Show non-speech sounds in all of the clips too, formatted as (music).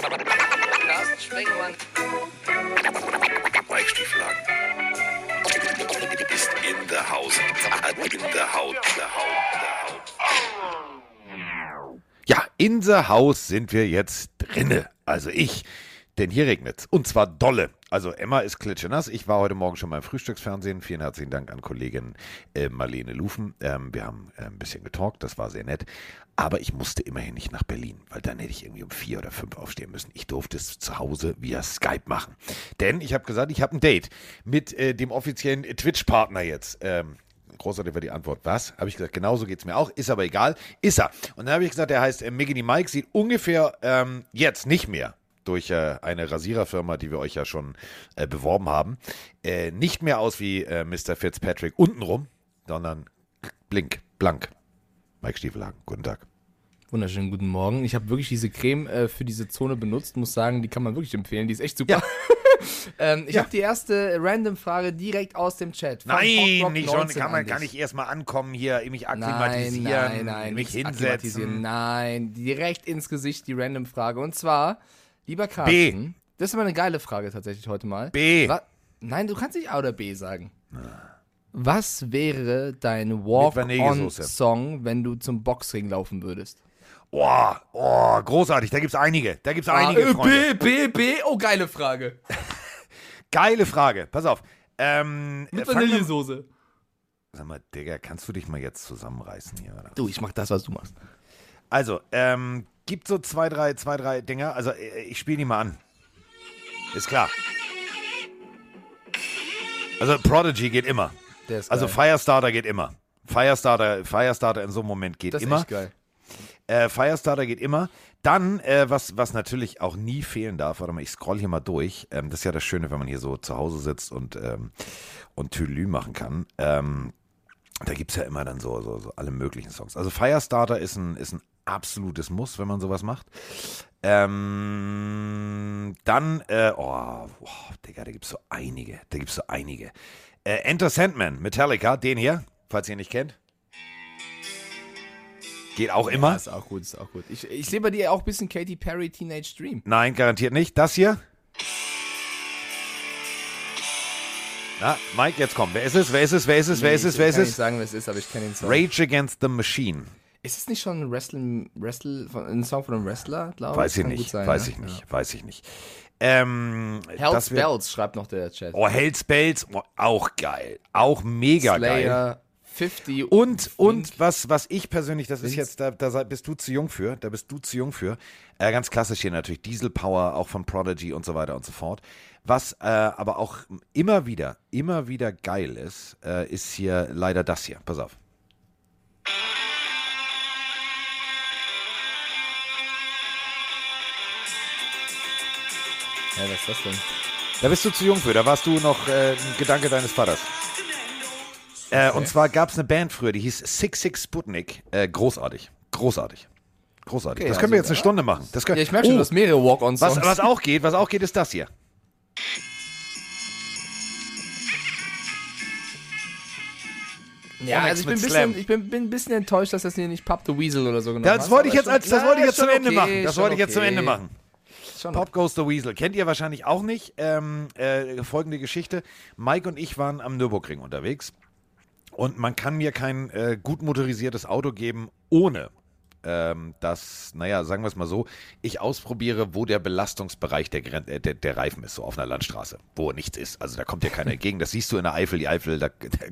Carsten Springmann. Mike Stieflagen. Ist in der Haus. In der Haut. Der Haut. Der Haut. Ja, in the Haus sind wir jetzt drinne. Also ich. Denn hier regnet's. Und zwar dolle. Also Emma ist klitschenass. Ich war heute Morgen schon beim Frühstücksfernsehen. Vielen herzlichen Dank an Kollegin äh, Marlene Lufen. Ähm, wir haben äh, ein bisschen getalkt. Das war sehr nett. Aber ich musste immerhin nicht nach Berlin, weil dann hätte ich irgendwie um vier oder fünf aufstehen müssen. Ich durfte es zu Hause via Skype machen. Denn ich habe gesagt, ich habe ein Date mit äh, dem offiziellen Twitch-Partner jetzt. Ähm, großartig war die Antwort. Was? Habe ich gesagt, genauso geht es mir auch. Ist aber egal. Ist er. Und dann habe ich gesagt, der heißt äh, Miggity Mike, sieht ungefähr ähm, jetzt nicht mehr durch äh, eine Rasiererfirma, die wir euch ja schon äh, beworben haben, äh, nicht mehr aus wie äh, Mr. Fitzpatrick untenrum, sondern blink, blank. Mike Stiefelhagen, guten Tag. Wunderschönen guten Morgen. Ich habe wirklich diese Creme äh, für diese Zone benutzt, muss sagen, die kann man wirklich empfehlen. Die ist echt super. (laughs) ähm, ich Ja. habe die erste Random-Frage direkt aus dem Chat. Nein, nicht schon. 19 Kann man an gar nicht erstmal ankommen hier, mich Nein, akklimatisieren, nein, nein, mich nicht akklimatisieren. hinsetzen. Nein, direkt ins Gesicht die Random-Frage. Und zwar, lieber Carsten, das ist immer eine geile Frage tatsächlich heute mal. B. Wa Nein, du kannst nicht A oder B sagen. Was wäre dein. Walk-on-Song, wenn du zum Boxring laufen würdest? Oh, oh, großartig. Da gibt's einige. Da gibt's einige, Ah, Freunde. B, B, B. Oh, geile Frage. (laughs) Geile Frage. Pass auf. Ähm, Mit äh, Vanillesoße. Sag mal, Digga, kannst du dich mal jetzt zusammenreißen hier? Oder? Du, ich mach das, was du machst. Also, ähm, gibt so zwei, drei, zwei, drei Dinger. Also, äh, ich spiele die mal an. Ist klar. Also, Prodigy geht immer. Ist Also. Firestarter geht immer. Firestarter, Firestarter in so einem Moment geht das ist immer. echt geil. Äh, Firestarter geht immer. Dann, äh, was, was natürlich auch nie fehlen darf, warte mal, ich scroll hier mal durch. Ähm, das ist ja das Schöne, wenn man hier so zu Hause sitzt und, ähm, und Tülü machen kann. Ähm, da gibt's ja immer dann so, so, so alle möglichen Songs. Also Firestarter ist ein, ist ein absolutes Muss, wenn man sowas macht. Ähm, dann, äh, oh, oh, Digga, da gibt's so einige. Da gibt's so einige. Äh, Enter Sandman, Metallica, den hier, falls ihr ihn nicht kennt. Geht auch immer. Ja, ist auch gut, ist auch gut. Ich, ich sehe bei dir auch ein bisschen Katy Perry Teenage Dream. Nein, garantiert nicht. Das hier? Na, Mike, jetzt komm. Wer ist es? Wer ist es? Wer ist es? Wer ist es? Wer ich ist kann nicht es? sagen, wer es ist, aber ich kenne den Song. Rage Against the Machine. Ist es nicht schon ein, Wrestle, Wrestle, ein Song von einem Wrestler, glaube Weiß ich Kann gut nicht. sein, weiß ne? ich nicht. Weiß ich nicht. Ähm, Ja. Hells Bells schreibt noch der Chat. Oh, Hells Bells. Oh, auch geil. Auch mega geil. Slayer, 50 Und, und was, was ich persönlich, das ist jetzt, da, da bist du zu jung für, da bist du zu jung für. Äh, ganz klassisch hier natürlich Diesel Power, auch von Prodigy und so weiter und so fort. Was äh, aber auch immer wieder, immer wieder geil ist, äh, ist hier leider das hier. Pass auf. Ja, was ist das denn? Da bist du zu jung für, da warst du noch äh, ein Gedanke deines Vaters. Äh, Und zwar gab es eine Band früher, die hieß Six Six Sputnik. Äh, großartig. Großartig. Großartig. Okay, das können wir jetzt also, eine Stunde machen. Das können, Ja, ich merke schon, Oh, du hast mehrere Walk-on-Songs. was, was auch geht, was auch geht, ist das hier. ja, also ich bin, bisschen, ich bin, bin ein bisschen enttäuscht, dass das hier nicht Pop the Weasel oder so genommen Das hast, wollte ich aber jetzt, als, schon- das wollte ich jetzt zum Ende machen. Das wollte ich jetzt zum. Ende machen. Schon Pop Goes the Weasel. Kennt ihr wahrscheinlich auch nicht. Ähm, äh, folgende Geschichte. Mike und ich waren am Nürburgring unterwegs. Und man kann mir kein äh, gut motorisiertes Auto geben, ohne ähm, dass, naja, sagen wir es mal so, ich ausprobiere, wo der Belastungsbereich der, Gren äh, der, der Reifen ist, so auf einer Landstraße, wo nichts ist. Also da kommt dir keiner entgegen. Das siehst du in der Eifel, die Eifel. Da,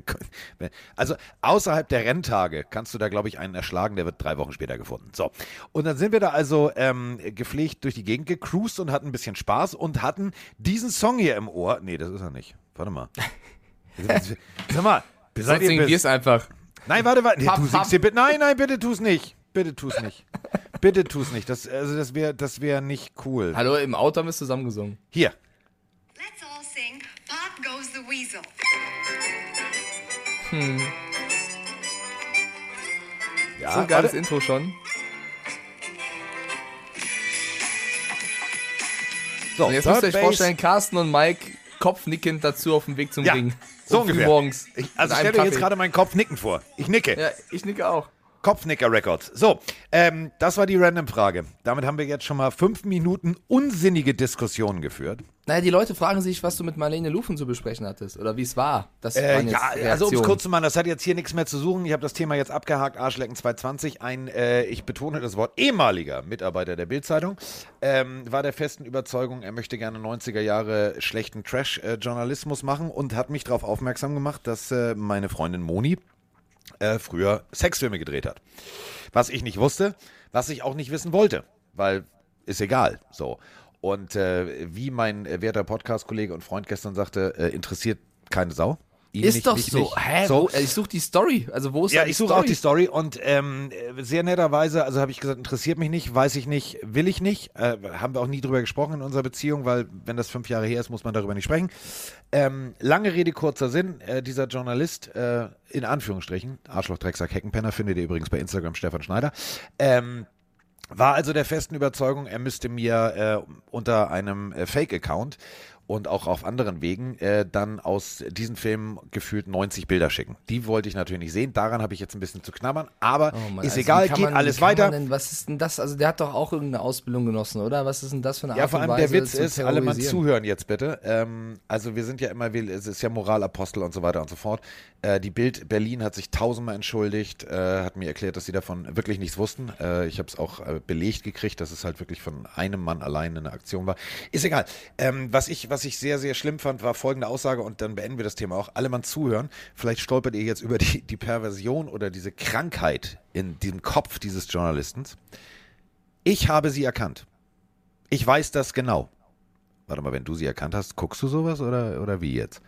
(laughs) da, also außerhalb der Renntage kannst du da, glaube ich, einen erschlagen, der wird drei Wochen später gefunden. So. Und dann sind wir da also ähm, gepflegt durch die Gegend gecruised und hatten ein bisschen Spaß und hatten diesen Song hier im Ohr. Nee, das ist er nicht. Warte mal. (laughs) Sag mal, seid ihr bis- es einfach. Nein, warte, warte. Nee, du singst dir bitte. Nein, nein, bitte tu's nicht. Bitte tu's nicht. bitte tu's nicht. Das, also das wäre das wär nicht cool. Hallo, im Auto haben wir es zusammen gesungen. Hier. Let's all sing Pop Goes the Weasel. Ja, so ein geiles warte. Intro schon. So, Und jetzt müsst ihr euch Base. vorstellen, Carsten und Mike kopfnickend dazu auf dem Weg zum Ja, Ring. so ungefähr. morgens. Ich, also Mit einem stell dir jetzt gerade meinen Kopf nicken vor. Ich nicke. Ja, ich nicke auch. Kopfnicker Records. So, Ähm, das war die Random-Frage. Damit haben wir jetzt schon mal fünf Minuten unsinnige Diskussionen geführt. Naja, die Leute fragen sich, was du mit Marlene Lufen zu besprechen hattest oder wie es war. Das Äh, ja, also um es kurz zu machen, das hat jetzt hier nichts mehr zu suchen. Ich habe das Thema jetzt abgehakt. Arschlecken 220. Ein, äh, ich betone das Wort, ehemaliger Mitarbeiter der Bildzeitung ähm, war der festen Überzeugung, er möchte gerne 90er Jahre schlechten Trash-Journalismus machen und hat mich darauf aufmerksam gemacht, dass äh, meine Freundin Moni äh, früher Sexfilme gedreht hat. Was ich nicht wusste, was ich auch nicht wissen wollte, weil ist egal. So. Und äh, wie mein äh, werter Podcast-Kollege und Freund gestern sagte, äh, interessiert keine Sau. Ist doch so. Hä? so. Wo, äh, ich suche die Story. Also wo ist Ja, ich suche auch die Story und ähm, äh, sehr netterweise, also habe ich gesagt, interessiert mich nicht, weiß ich nicht, will ich nicht. Äh, haben wir auch nie drüber gesprochen in unserer Beziehung, weil wenn das fünf Jahre her ist, muss man darüber nicht sprechen. Ähm, lange Rede, kurzer Sinn. Äh, dieser Journalist, äh, in Anführungsstrichen, Arschloch, Drecksack, Heckenpenner, findet ihr übrigens bei Instagram Stefan Schneider, ähm, war also der festen Überzeugung, er müsste mir äh, unter einem äh, Fake-Account und auch auf anderen Wegen äh, dann aus diesen Filmen gefühlt 90 Bilder schicken. Die wollte ich natürlich nicht sehen. Daran habe ich jetzt ein bisschen zu knabbern. Aber Oh Mann, ist also egal, geht man- alles weiter. Denn, was ist denn das? Also der hat doch auch irgendeine Ausbildung genossen, oder? Was ist denn das für eine Ja, Art vor und allem der Weise Witz zu ist, alle mal zuhören jetzt bitte. Ähm, also wir sind ja immer, es ist ja Moralapostel und so weiter und so fort. Äh, die Bild Berlin hat sich tausendmal entschuldigt, äh, hat mir erklärt, dass sie davon wirklich nichts wussten. Äh, ich habe es auch äh, belegt gekriegt, dass es halt wirklich von einem Mann allein eine Aktion war. Ist egal. Ähm, was, ich, was ich sehr, sehr schlimm fand, war folgende Aussage und dann beenden wir das Thema auch. Alle mal zuhören. Vielleicht stolpert ihr jetzt über die, die Perversion oder diese Krankheit in diesem Kopf dieses Journalisten. Ich habe sie erkannt. Ich weiß das genau. Warte mal, wenn du sie erkannt hast, guckst du sowas oder, oder wie jetzt?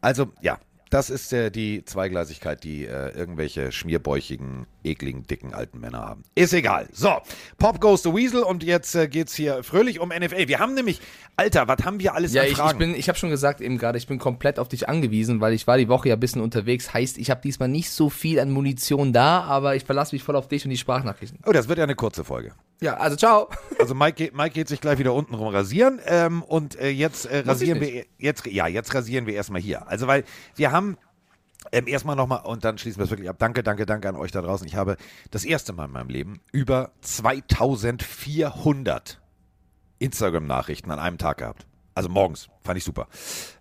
Also, ja, das ist äh, die Zweigleisigkeit, die äh, irgendwelche schmierbäuchigen, ekligen, dicken alten Männer haben. Ist egal. So, Pop goes the Weasel und jetzt äh, geht's hier fröhlich um NFL. Wir haben nämlich, Alter, was haben wir alles Ja, an ich, ich Fragen? bin, ich habe schon gesagt eben gerade, ich bin komplett auf dich angewiesen, weil ich war die Woche ja ein bisschen unterwegs. Heißt, ich habe diesmal nicht so viel an Munition da, aber ich verlasse mich voll auf dich und die Sprachnachrichten. oh, das wird ja eine kurze Folge. Ja, also ciao. Also Mike, geht- Mike geht sich gleich wieder unten rum rasieren ähm, und äh, jetzt äh, rasieren ich wir jetzt ja jetzt rasieren wir erstmal hier. Also weil wir haben ähm, erstmal nochmal und dann schließen wir es wirklich ab. Danke, danke, danke an euch da draußen. Ich habe das erste Mal in meinem Leben über 2400 Instagram-Nachrichten an einem Tag gehabt. Also morgens, fand ich super.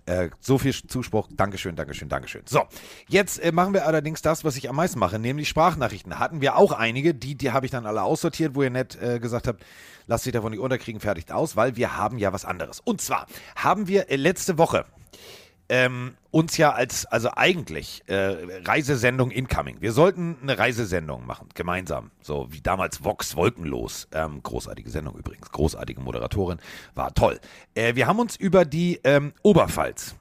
Äh, so viel Zuspruch, Dankeschön, Dankeschön, Dankeschön. So, jetzt äh, machen wir allerdings das, was ich am meisten mache, nämlich Sprachnachrichten. Hatten wir auch einige, die, die habe ich dann alle aussortiert, wo ihr nett äh, gesagt habt, lasst dich davon nicht unterkriegen, fertigt aus, weil wir haben ja was anderes. Und zwar haben wir äh, letzte Woche ähm, uns ja als, also eigentlich äh, Reisesendung incoming. Wir sollten eine Reisesendung machen, gemeinsam. So wie damals Vox Wolkenlos. Ähm, großartige Sendung übrigens, großartige Moderatorin, war toll. Äh, wir haben uns über die ähm, Oberpfalz,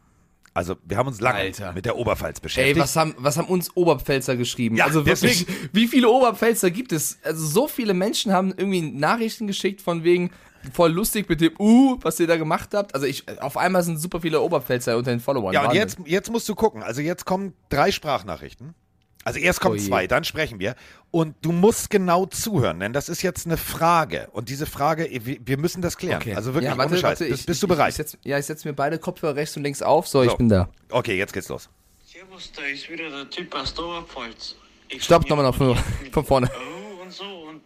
also wir haben uns lange Alter. mit der Oberpfalz Ey, beschäftigt. was haben, was haben uns Oberpfälzer geschrieben? Ja, also wirklich, deswegen- wie viele Oberpfälzer gibt es? Also so viele Menschen haben irgendwie Nachrichten geschickt von wegen voll lustig mit dem Uh, was ihr da gemacht habt. Also ich, auf einmal sind super viele Oberpfälzer unter den Followern. Ja, und Wahnsinn. jetzt, jetzt musst du gucken. Also jetzt kommen drei Sprachnachrichten. Also erst kommen Oh zwei, dann sprechen wir. Und du musst genau zuhören, denn das ist jetzt eine Frage. Und diese Frage, wir, müssen das klären. Okay. Also wirklich ja, warte, warte, bist, ich, bist du bereit? Ich setz, ja, ich setze mir beide Kopfhörer rechts und links auf. So, So. ich bin da. okay, jetzt geht's los. Servus, da ist wieder der Typ aus der Oberpfalz. Ich Stopp, nochmal noch von, (laughs) von vorne. Oh und so und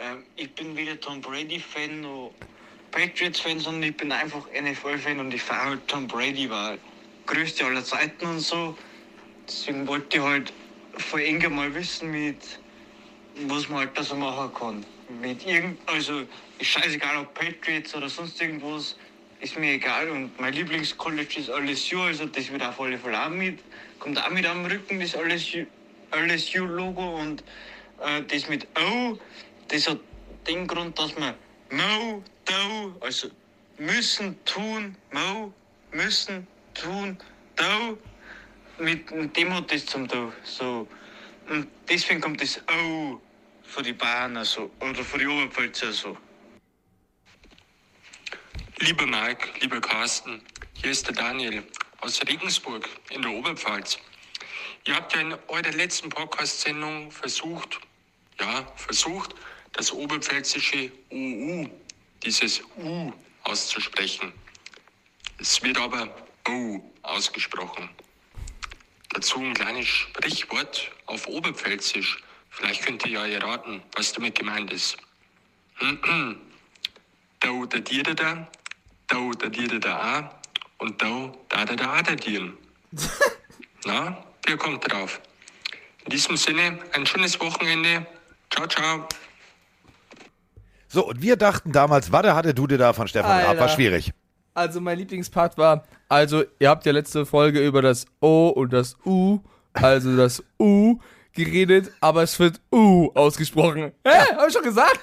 ähm, ich bin wieder Tom Brady-Fan, noch Patriots-Fan, sondern ich bin einfach NFL-Fan und ich fahre halt Tom Brady, war größte aller Zeiten und so. Deswegen wollte ich halt von Enger mal wissen, mit was man halt da so machen kann. Mit irgend, also ist scheißegal ob Patriots oder sonst irgendwas, ist mir egal. Und mein Lieblingscollege ist LSU, also das wird auf alle Fälle auch mit. Kommt auch mit am Rücken das LSU LSU-Logo und äh, das mit O, das hat den Grund, dass man Mo, Do, also müssen, tun, Mo, müssen, tun, Do, mit, mit dem hat das zum Do. So. Und deswegen kommt das O für die Bayern also, oder für die Oberpfälzer so. Lieber Mike, lieber Carsten, hier ist der Daniel aus Regensburg in der Oberpfalz. Ihr habt ja in eurer letzten Podcast-Sendung versucht, ja, versucht, das oberpfälzische UU, dieses U auszusprechen. Es wird aber O ausgesprochen. Dazu ein kleines Sprichwort auf Oberpfälzisch. Vielleicht könnt ihr ja erraten, was damit gemeint ist. (clears throat) Da dir da da, da dir da da a und dau da da da da dir. (laughs) Na, wer kommt drauf? In diesem Sinne, ein schönes Wochenende. Ciao, ciao. So, und wir dachten damals, warte, hatte Dude da von Stefan Raab. War schwierig. Also mein Lieblingspart war, also ihr habt ja letzte Folge über das O und das U, also das U geredet, aber es wird U ausgesprochen. Hä? Hab ich schon gesagt.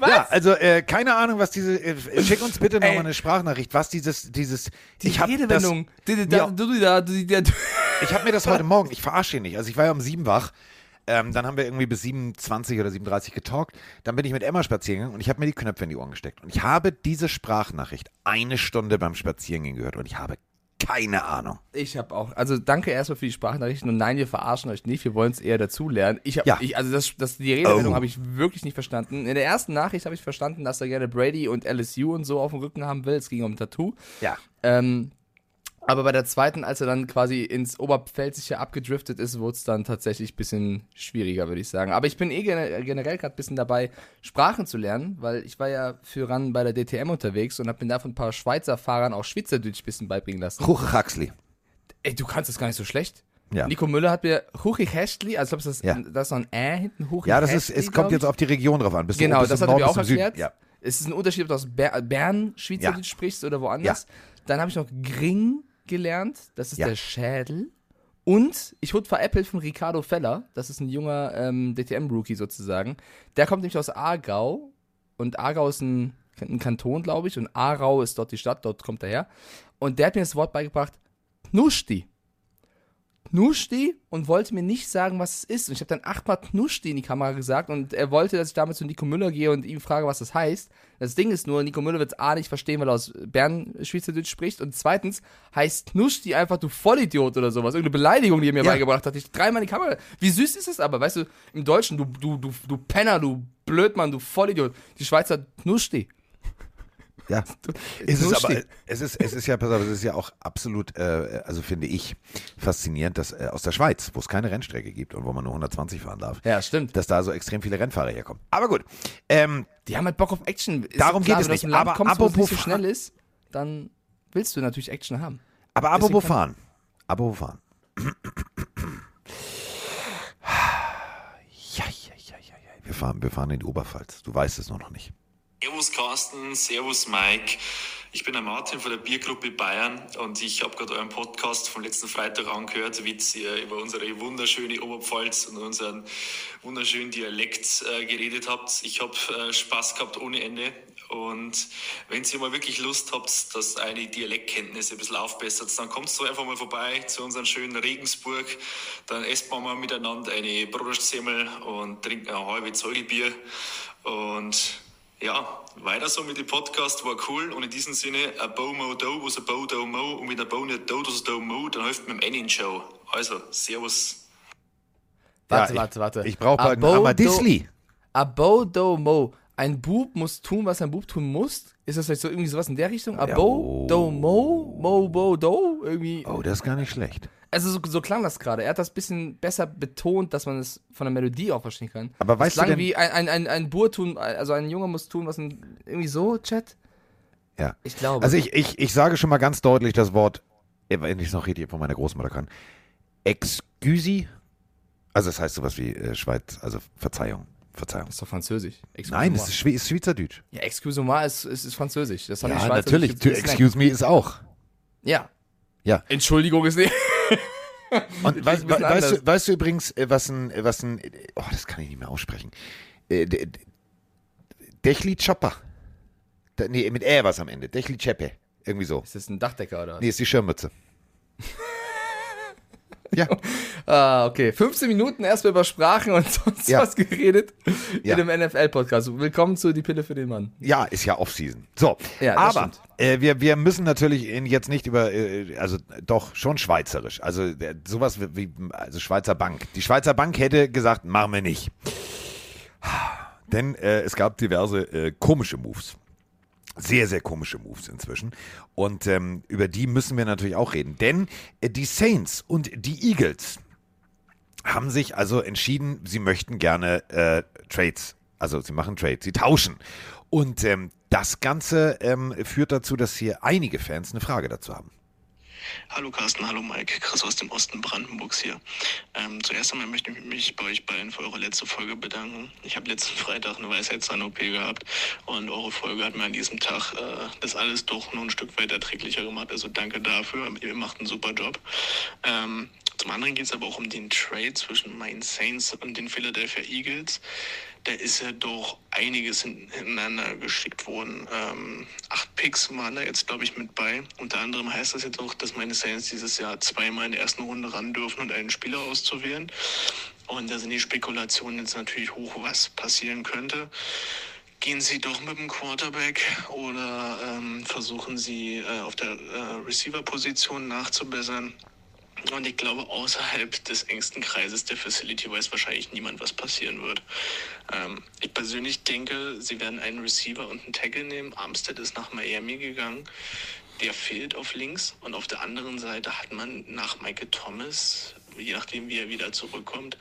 Ja, also äh, keine Ahnung, was diese. Äh, schick uns bitte nochmal eine Sprachnachricht, was dieses, dieses. Die ich hab Redewendung. Das, Ja. ich habe mir das heute Morgen, ich verarsche ihn nicht. Also ich war ja um sieben wach. Ähm, dann haben wir irgendwie bis 7.20 oder 7.30 getalkt. Dann bin ich mit Emma spazieren gegangen und ich habe mir die Knöpfe in die Ohren gesteckt. Und ich habe diese Sprachnachricht eine Stunde beim Spazierengehen gehört und ich habe keine Ahnung. Ich habe auch, also danke erstmal für die Sprachnachrichten und nein, wir verarschen euch nicht, wir wollen es eher dazulernen. Ich habe, Ja. ich, also das, das, die Redewendung Oh. habe ich wirklich nicht verstanden. In der ersten Nachricht habe ich verstanden, dass er gerne Brady und LSU und so auf dem Rücken haben will. Es ging um Tattoo. Ja. Ähm, aber bei der zweiten, als er dann quasi ins Oberpfälzische abgedriftet ist, wurde es dann tatsächlich ein bisschen schwieriger, würde ich sagen. Aber ich bin eh gene- generell gerade ein bisschen dabei, Sprachen zu lernen, weil ich war ja für RAN bei der DTM unterwegs und habe mir da von ein paar Schweizer Fahrern auch Schweizerdeutsch ein bisschen beibringen lassen. Huch Huxley. Ey, du kannst das gar nicht so schlecht. Ja. Nico Müller hat mir Huchi Hästli, also ich glaube, das, Ja. das ist noch ein Ä hinten, Huchi Ja, das ist, es kommt jetzt auf die Region drauf an. Bist du, Genau, bist das du hat er mir auch du erklärt. Es ist ein Unterschied, ob du aus Ber Bern Schweizerdeutsch Ja. sprichst oder woanders. Dann habe ich noch Gring gelernt, das ist Ja. der Schädel. Und ich wurde veräppelt von Ricardo Feller, das ist ein junger ähm, DTM-Rookie sozusagen. Der kommt nämlich aus Aargau und Aargau ist ein, ein Kanton, glaube ich, und Aarau ist dort die Stadt, dort kommt er her. Und der hat mir das Wort beigebracht, Knuschti. Knuschti und wollte mir nicht sagen, was es ist. Und ich habe dann achtmal Knuschti in die Kamera gesagt und er wollte, dass ich damit zu Nico Müller gehe und ihm frage, was das heißt. Das Ding ist nur, Nico Müller wird es A nicht verstehen, weil er aus Bern Schweizerdeutsch spricht und zweitens heißt Knuschti einfach du Vollidiot oder sowas. Irgendeine Beleidigung, die er mir Ja. beigebracht hat. Ich dreimal in die Kamera. Wie süß ist das aber? Weißt du, im Deutschen, du, du, du, du Penner, du Blödmann, du Vollidiot. Die Schweizer Knuschti. Ja. Es ist aber, es ist, es ist ja, pass auf, es ist ja auch absolut, äh, also finde ich, faszinierend, dass äh, aus der Schweiz, wo es keine Rennstrecke gibt und wo man nur 120 fahren darf, Ja, stimmt. dass da so extrem viele Rennfahrer herkommen. Aber gut, ähm, Die haben halt Bock auf Action. Ist Darum klar, geht es nicht. Land Aber kommst, es nicht so apropos schnell ist, dann willst du natürlich Action haben. aber apropos fahren, apropos fahren. Ja, ja, ja, ja, ja. Wir fahren, wir fahren in die Oberpfalz. Du weißt es nur noch nicht. Servus Carsten, Servus Mike. Ich bin der Martin von der Biergruppe Bayern und ich habe gerade euren Podcast von letzten Freitag angehört, wie ihr über unsere wunderschöne Oberpfalz und unseren wunderschönen Dialekt äh, geredet habt. Ich habe äh, Spaß gehabt ohne Ende. Und wenn ihr mal wirklich Lust habt, dass eine Dialektkenntnisse ein bisschen aufbessert, dann kommt so einfach mal vorbei zu unserem schönen Regensburg. Dann esst man mal miteinander eine Brotsemmel und trinkt ein halbe Zeugelbier. Und ja, weiter so mit dem Podcast, war cool. Und in diesem Sinne, ein Bau Mo Do, was ein Bau Do Mo. Und mit ein Bau nicht Do, das Do Mo, dann hilft mit dem Ennin Show. Also, Servus. Warte, Ja, warte, warte. Ich brauche bald einen Abo Amadisli. Abo do mo. Ein Bub muss tun, was ein Bub tun muss. Ist das vielleicht so irgendwie sowas in der Richtung? Abo oh. do mo, mo bo do irgendwie. Oh, das ist gar nicht schlecht. Also so, so klang das gerade. Er hat das bisschen besser betont, dass man es von der Melodie auch verstehen kann. Aber das weißt du klang denn- wie ein, ein, ein, ein Bur tun, also ein Junge muss tun, was ein, irgendwie so, Chat. Ja. Ich glaube. Also ich, ich, ich sage schon mal ganz deutlich das Wort, äh, wenn ich es noch richtig von meiner Großmutter kann, Excuse. Also das heißt sowas wie äh, Schweiz, also Verzeihung. Verzeihung. das ist doch Französisch. Nein, es ist, ist Schweizerdeutsch. Ja, excuse-moi ist, ist, ist Französisch. Das haben Ja, natürlich. To excuse me ist auch. Ja. Ja. Entschuldigung ist nicht. (laughs) Und weißt, bisschen weißt, du, weißt du übrigens, äh, was ein, äh, was ein, oh, das kann ich nicht mehr aussprechen. Äh, Dechli Chopper. Nee, mit Ä was am Ende. Dechli Chepe. Irgendwie so. Ist das ein Dachdecker oder? Nee, ist die Schirmmütze. (laughs) ja. (laughs) Ah, okay. 15 Minuten erstmal über Sprachen und sonst Ja. was geredet Ja. in dem NFL-Podcast. Willkommen zu Die Pille für den Mann. Ja, ist ja Off-Season. So, Ja, aber äh, wir, wir müssen natürlich jetzt nicht über, äh, also doch schon schweizerisch. Also äh, sowas wie, also Schweizer Bank. Die Schweizer Bank hätte gesagt, machen wir nicht. Denn äh, es gab diverse äh, komische Moves. Sehr, sehr komische Moves inzwischen. Und ähm, über die müssen wir natürlich auch reden. Denn äh, die Saints und die Eagles haben sich also entschieden, sie möchten gerne äh, Trades. Also sie machen Trades, sie tauschen. Und ähm, das Ganze ähm, führt dazu, dass hier einige Fans eine Frage dazu haben. Hallo Carsten, hallo Mike, Chris aus dem Osten Brandenburgs hier. Ähm, zuerst einmal möchte ich mich bei euch beiden für eure letzte Folge bedanken. Ich habe letzten Freitag eine Weisheitszahn-OP gehabt und eure Folge hat mir an diesem Tag äh, das alles doch nur ein Stück weit erträglicher gemacht. Also danke dafür, ihr macht einen super Job. Ähm, zum anderen geht es aber auch um den Trade zwischen meinen Saints und den Philadelphia Eagles. Da ist ja doch einiges hintereinander geschickt worden. Ähm, acht Picks waren da jetzt, glaube ich, mit bei. Unter anderem heißt das jetzt auch, dass meine Saints dieses Jahr zweimal in der ersten Runde ran dürfen und einen Spieler auszuwählen. Und da sind die Spekulationen jetzt natürlich hoch, was passieren könnte. Gehen Sie doch mit dem Quarterback oder ähm, versuchen Sie äh, auf der äh, Receiver-Position nachzubessern? Und ich glaube, außerhalb des engsten Kreises der Facility weiß wahrscheinlich niemand, was passieren wird. Ähm, ich persönlich denke, sie werden einen Receiver und einen Tackle nehmen. Armstead ist nach Miami gegangen. Der fehlt auf links. Und auf der anderen Seite hat man nach Michael Thomas, je nachdem wie er wieder zurückkommt,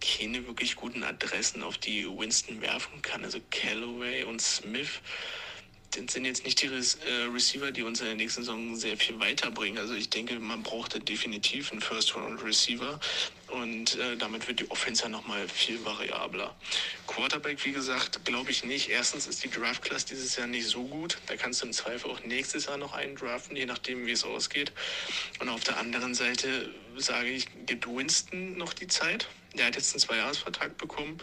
keine wirklich guten Adressen, auf die Winston werfen kann. Also Callaway und Smith das sind jetzt nicht die äh, Receiver, die uns in der nächsten Saison sehr viel weiterbringen. Also ich denke, man braucht da definitiv einen First-Round-Receiver und äh, damit wird die Offense ja nochmal viel variabler. Quarterback, wie gesagt, glaube ich nicht. Erstens ist die Draft-Class dieses Jahr nicht so gut. Da kannst du im Zweifel auch nächstes Jahr noch einen draften, je nachdem, wie es ausgeht. Und auf der anderen Seite sage ich, gibt Winston noch die Zeit. Der hat jetzt einen Zweijahresvertrag bekommen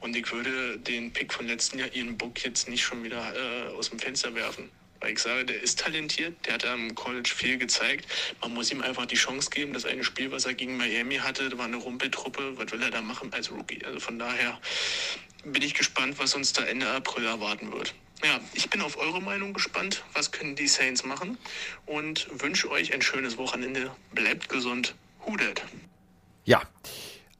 und ich würde den Pick von letzten Jahr, Ian Book, jetzt nicht schon wieder äh, aus dem Fenster werfen. Weil ich sage, der ist talentiert, der hat am College viel gezeigt. Man muss ihm einfach die Chance geben. Das eine Spiel, was er gegen Miami hatte, war eine Rumpeltruppe. Was will er da machen als Rookie? Also von daher bin ich gespannt, was uns da Ende April erwarten wird. Ja, ich bin auf eure Meinung gespannt. Was können die Saints machen? Und wünsche euch ein schönes Wochenende. Bleibt gesund. Hudet. Ja.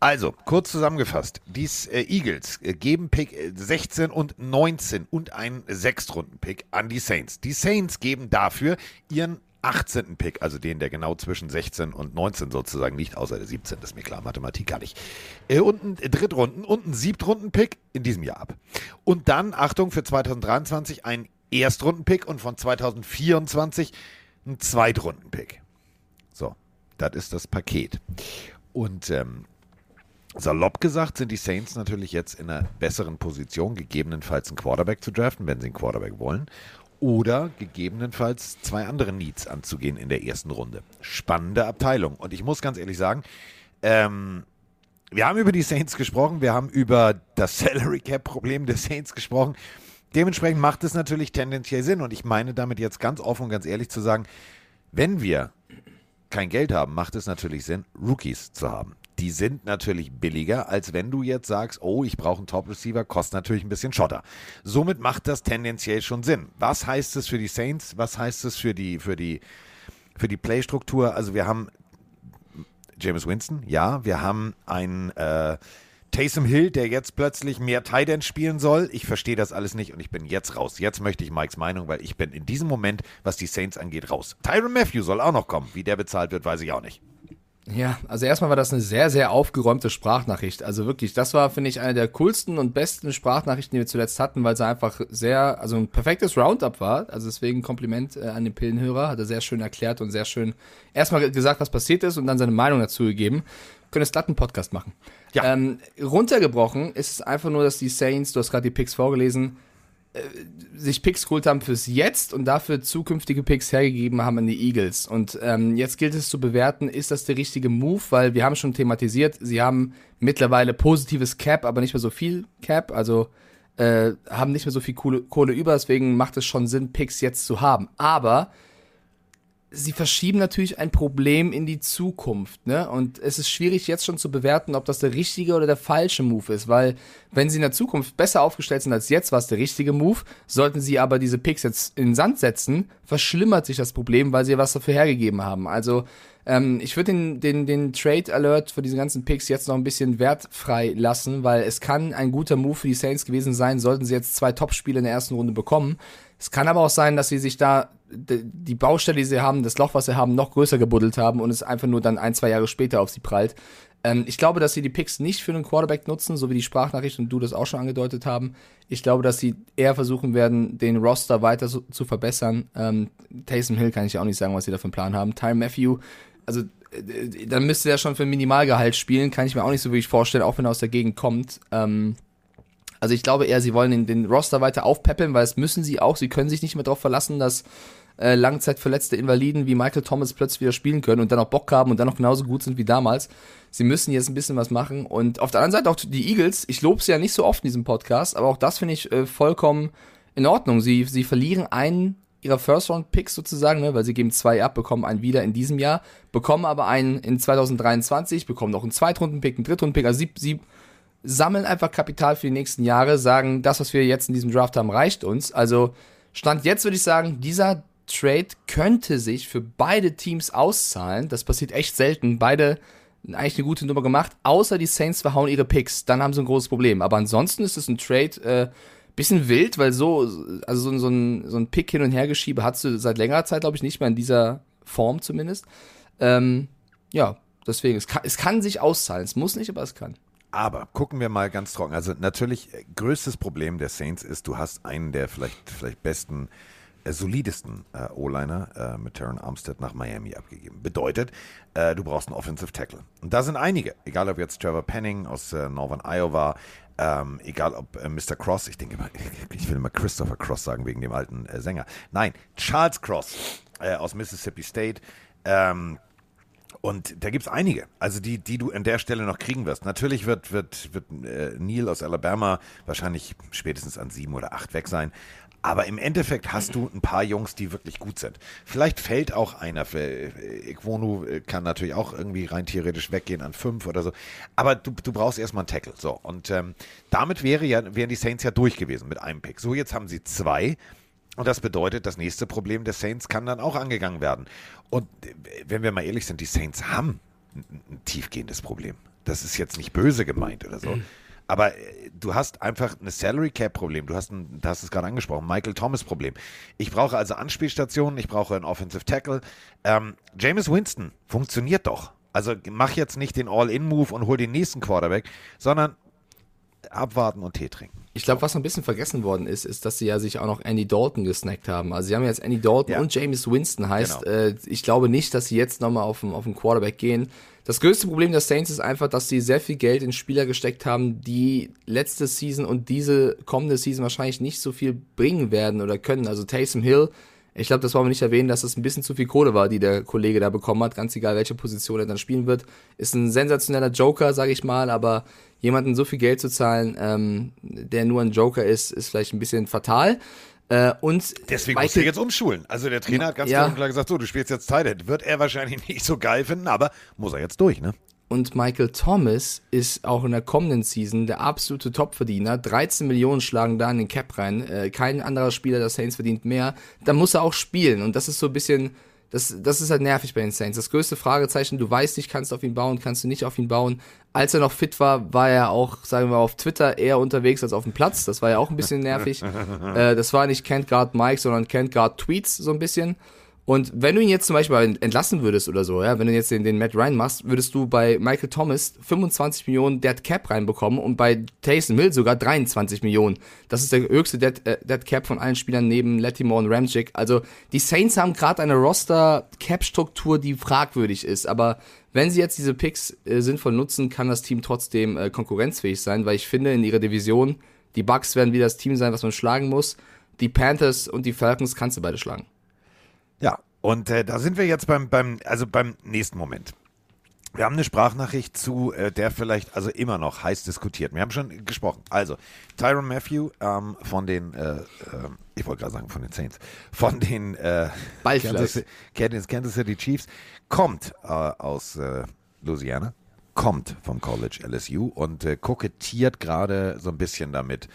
Also, kurz zusammengefasst, die äh, Eagles äh, geben Pick 16 äh, und 19 und einen Sechstrunden-Pick an die Saints. Die Saints geben dafür ihren 18. Pick, also den, der genau zwischen 16 und 19 sozusagen liegt, außer der 17, das ist mir klar, Mathematik gar nicht. und einen Drittrunden- und einen Siebtrunden-Pick in diesem Jahr ab. Und dann, Achtung, für 2023 ein Erstrunden-Pick und von 2024 ein Zweitrunden-Pick. So, das ist das Paket. Und ähm, Salopp gesagt sind die Saints natürlich jetzt in einer besseren Position, gegebenenfalls einen Quarterback zu draften, wenn sie einen Quarterback wollen. Oder gegebenenfalls zwei andere Needs anzugehen in der ersten Runde. Spannende Abteilung. Und ich muss ganz ehrlich sagen, ähm, wir haben über die Saints gesprochen, wir haben über das Salary Cap Problem der Saints gesprochen. Dementsprechend macht es natürlich tendenziell Sinn. Und ich meine damit jetzt ganz offen und ganz ehrlich zu sagen, wenn wir kein Geld haben, macht es natürlich Sinn, Rookies zu haben die sind natürlich billiger, als wenn du jetzt sagst, oh, ich brauche einen Top-Receiver, kostet natürlich ein bisschen Schotter. Somit macht das tendenziell schon Sinn. Was heißt es für die Saints? Was heißt es für die, für die, für die Playstruktur? Also wir haben James Winston, ja, wir haben einen äh, Taysom Hill, der jetzt plötzlich mehr Tight End spielen soll. Ich verstehe das alles nicht und ich bin jetzt raus. Jetzt möchte ich Mikes Meinung, weil ich bin in diesem Moment, was die Saints angeht, raus. Tyron Matthew soll auch noch kommen. Wie der bezahlt wird, weiß ich auch nicht. Ja, also erstmal war das eine sehr, sehr aufgeräumte Sprachnachricht. Also wirklich, das war, finde ich, eine der coolsten und besten Sprachnachrichten, die wir zuletzt hatten, weil sie einfach sehr, also ein perfektes Roundup war. Also deswegen Kompliment äh, an den Pillenhörer. Hat er sehr schön erklärt und sehr schön erstmal gesagt, was passiert ist und dann seine Meinung dazu gegeben. Können jetzt glatt einen Podcast machen. Ja. Ähm, runtergebrochen ist es einfach nur, dass die Saints, du hast gerade die Picks vorgelesen, äh, sich Picks geholt haben fürs Jetzt und dafür zukünftige Picks hergegeben haben an die Eagles. Und ähm, jetzt gilt es zu bewerten, ist das der richtige Move, weil wir haben schon thematisiert, sie haben mittlerweile positives Cap, aber nicht mehr so viel Cap, also äh, haben nicht mehr so viel Kohle, Kohle über, deswegen macht es schon Sinn, Picks jetzt zu haben. Aber sie verschieben natürlich ein Problem in die Zukunft, ne? Und es ist schwierig jetzt schon zu bewerten, ob das der richtige oder der falsche Move ist, weil wenn sie in der Zukunft besser aufgestellt sind als jetzt, war es der richtige Move. Sollten sie aber diese Picks jetzt in den Sand setzen, verschlimmert sich das Problem, weil sie was dafür hergegeben haben. Also ähm, ich würde den, den, den Trade Alert für diese ganzen Picks jetzt noch ein bisschen wertfrei lassen, weil es kann ein guter Move für die Saints gewesen sein, sollten sie jetzt zwei Top-Spiele in der ersten Runde bekommen. Es kann aber auch sein, dass sie sich da die Baustelle, die sie haben, das Loch, was sie haben, noch größer gebuddelt haben und es einfach nur dann ein, zwei Jahre später auf sie prallt. Ähm, ich glaube, dass sie die Picks nicht für einen Quarterback nutzen, so wie die Sprachnachricht und du das auch schon angedeutet haben. Ich glaube, dass sie eher versuchen werden, den Roster weiter so, zu verbessern. Ähm, Taysom Hill kann ich auch nicht sagen, was sie da für einen Plan haben. Tyre Matthew, also äh, dann müsste er schon für ein Minimalgehalt spielen, kann ich mir auch nicht so wirklich vorstellen, auch wenn er aus der Gegend kommt. Ähm, also ich glaube eher, sie wollen den, den Roster weiter aufpäppeln, weil es müssen sie auch. Sie können sich nicht mehr darauf verlassen, dass äh, langzeitverletzte Invaliden wie Michael Thomas plötzlich wieder spielen können und dann auch Bock haben und dann noch genauso gut sind wie damals. Sie müssen jetzt ein bisschen was machen. Und auf der anderen Seite auch die Eagles. Ich lobe sie ja nicht so oft in diesem Podcast, aber auch das finde ich äh, vollkommen in Ordnung. Sie, sie verlieren einen ihrer First-Round-Picks sozusagen, ne, weil sie geben zwei ab, bekommen einen wieder in diesem Jahr, bekommen aber einen in 2023, bekommen noch einen Zweitrunden-Pick, einen Drittrunden-Pick. Also sie, sie sammeln einfach Kapital für die nächsten Jahre, sagen, das, was wir jetzt in diesem Draft haben, reicht uns. Also Stand jetzt würde ich sagen, dieser Trade könnte sich für beide Teams auszahlen. Das passiert echt selten. Beide eigentlich eine gute Nummer gemacht, außer die Saints verhauen ihre Picks. Dann haben sie ein großes Problem. Aber ansonsten ist es ein Trade, äh, bisschen wild, weil so, also so, so, ein, so ein Pick hin und her geschiebe hast du seit längerer Zeit, glaube ich, nicht mehr in dieser Form zumindest. Ähm, ja, deswegen, es kann, es kann sich auszahlen. Es muss nicht, aber es kann. Aber gucken wir mal ganz trocken. Also natürlich, äh, größtes Problem der Saints ist, du hast einen der vielleicht, vielleicht besten, solidesten äh, O-Liner äh, mit Terran Armstead nach Miami abgegeben. Bedeutet, äh, du brauchst einen Offensive Tackle. Und da sind einige, egal ob jetzt Trevor Penning aus äh, Northern Iowa, ähm, egal ob äh, Mr. Cross, ich denke mal, (laughs) ich will immer Christopher Cross sagen wegen dem alten äh, Sänger. Nein, Charles Cross äh, aus Mississippi State. Ähm, und da gibt es einige, also die, die du an der Stelle noch kriegen wirst. Natürlich wird, wird, wird äh, Neil aus Alabama wahrscheinlich spätestens an sieben oder acht weg sein. Aber im Endeffekt hast du ein paar Jungs, die wirklich gut sind. Vielleicht fällt auch einer. Für, äh, äh, kann natürlich auch irgendwie rein theoretisch weggehen an fünf oder so. Aber du, du brauchst erstmal einen Tackle. So. Und ähm, damit wäre ja, wären die Saints ja durch gewesen mit einem Pick. So, jetzt haben sie zwei. Und das bedeutet, das nächste Problem der Saints kann dann auch angegangen werden. Und äh, wenn wir mal ehrlich sind, die Saints haben ein, ein tiefgehendes Problem. Das ist jetzt nicht böse gemeint oder so. Aber äh, du hast einfach ein Salary Cap Problem. Du hast ein, du hast es gerade angesprochen, Michael Thomas Problem. Ich brauche also Anspielstationen, ich brauche einen Offensive Tackle. Ähm, James Winston funktioniert doch. Also mach jetzt nicht den All-In-Move und hol den nächsten Quarterback, sondern abwarten und Tee trinken. Ich glaube, was noch ein bisschen vergessen worden ist, ist, dass sie ja sich auch noch Andy Dalton gesnackt haben. Also sie haben jetzt Andy Dalton Ja. und James Winston heißt, Genau. äh, ich glaube nicht, dass sie jetzt nochmal auf den, auf den Quarterback gehen. Das größte Problem der Saints ist einfach, dass sie sehr viel Geld in Spieler gesteckt haben, die letzte Season und diese kommende Season wahrscheinlich nicht so viel bringen werden oder können. Also Taysom Hill, ich glaube, das wollen wir nicht erwähnen, dass das ein bisschen zu viel Kohle war, die der Kollege da bekommen hat, ganz egal, welche Position er dann spielen wird. Ist ein sensationeller Joker, sage ich mal, aber jemanden so viel Geld zu zahlen, ähm, der nur ein Joker ist, ist vielleicht ein bisschen fatal. Äh, und Deswegen muss er jetzt umschulen. Also der Trainer hat ganz Ja. klar gesagt, so, du spielst jetzt Tight. Wird er wahrscheinlich (laughs) nicht so geil finden, aber muss er jetzt durch, ne? Und Michael Thomas ist auch in der kommenden Season der absolute Topverdiener. 13 Millionen schlagen da in den Cap rein. Äh, kein anderer Spieler der Saints verdient mehr. Da muss er auch spielen. Und das ist so ein bisschen, das, das ist halt nervig bei den Saints. Das größte Fragezeichen, du weißt nicht, kannst du auf ihn bauen, kannst du nicht auf ihn bauen. Als er noch fit war, war er auch, sagen wir mal, auf Twitter eher unterwegs als auf dem Platz. Das war ja auch ein bisschen nervig. (laughs) äh, das war nicht Can't Guard Mike, sondern Can't Guard Tweets so ein bisschen. Und wenn du ihn jetzt zum Beispiel entlassen würdest oder so, ja, wenn du jetzt den, den Matt Ryan machst, würdest du bei Michael Thomas 25 Millionen Dead Cap reinbekommen und bei Taysom Hill sogar 23 Millionen. Das ist der höchste Dead, äh, Dead Cap von allen Spielern neben Latimore und Ramchick. Also die Saints haben gerade eine Roster-Cap-Struktur, die fragwürdig ist. Aber wenn sie jetzt diese Picks äh, sinnvoll nutzen, kann das Team trotzdem äh, konkurrenzfähig sein, weil ich finde, in ihrer Division, die Bucks werden wieder das Team sein, was man schlagen muss. Die Panthers und die Falcons kannst du beide schlagen. Ja, und äh, da sind wir jetzt beim, beim, also beim nächsten Moment. Wir haben eine Sprachnachricht zu, äh, der vielleicht also immer noch heiß diskutiert. Wir haben schon gesprochen. Also, Tyron Matthew ähm, von den, äh, äh, ich wollte gerade sagen von den Saints, von den äh. Kansas, Kansas, Kansas City Chiefs, kommt äh, aus äh, Louisiana, kommt vom College LSU und kokettiert gerade so ein bisschen damit,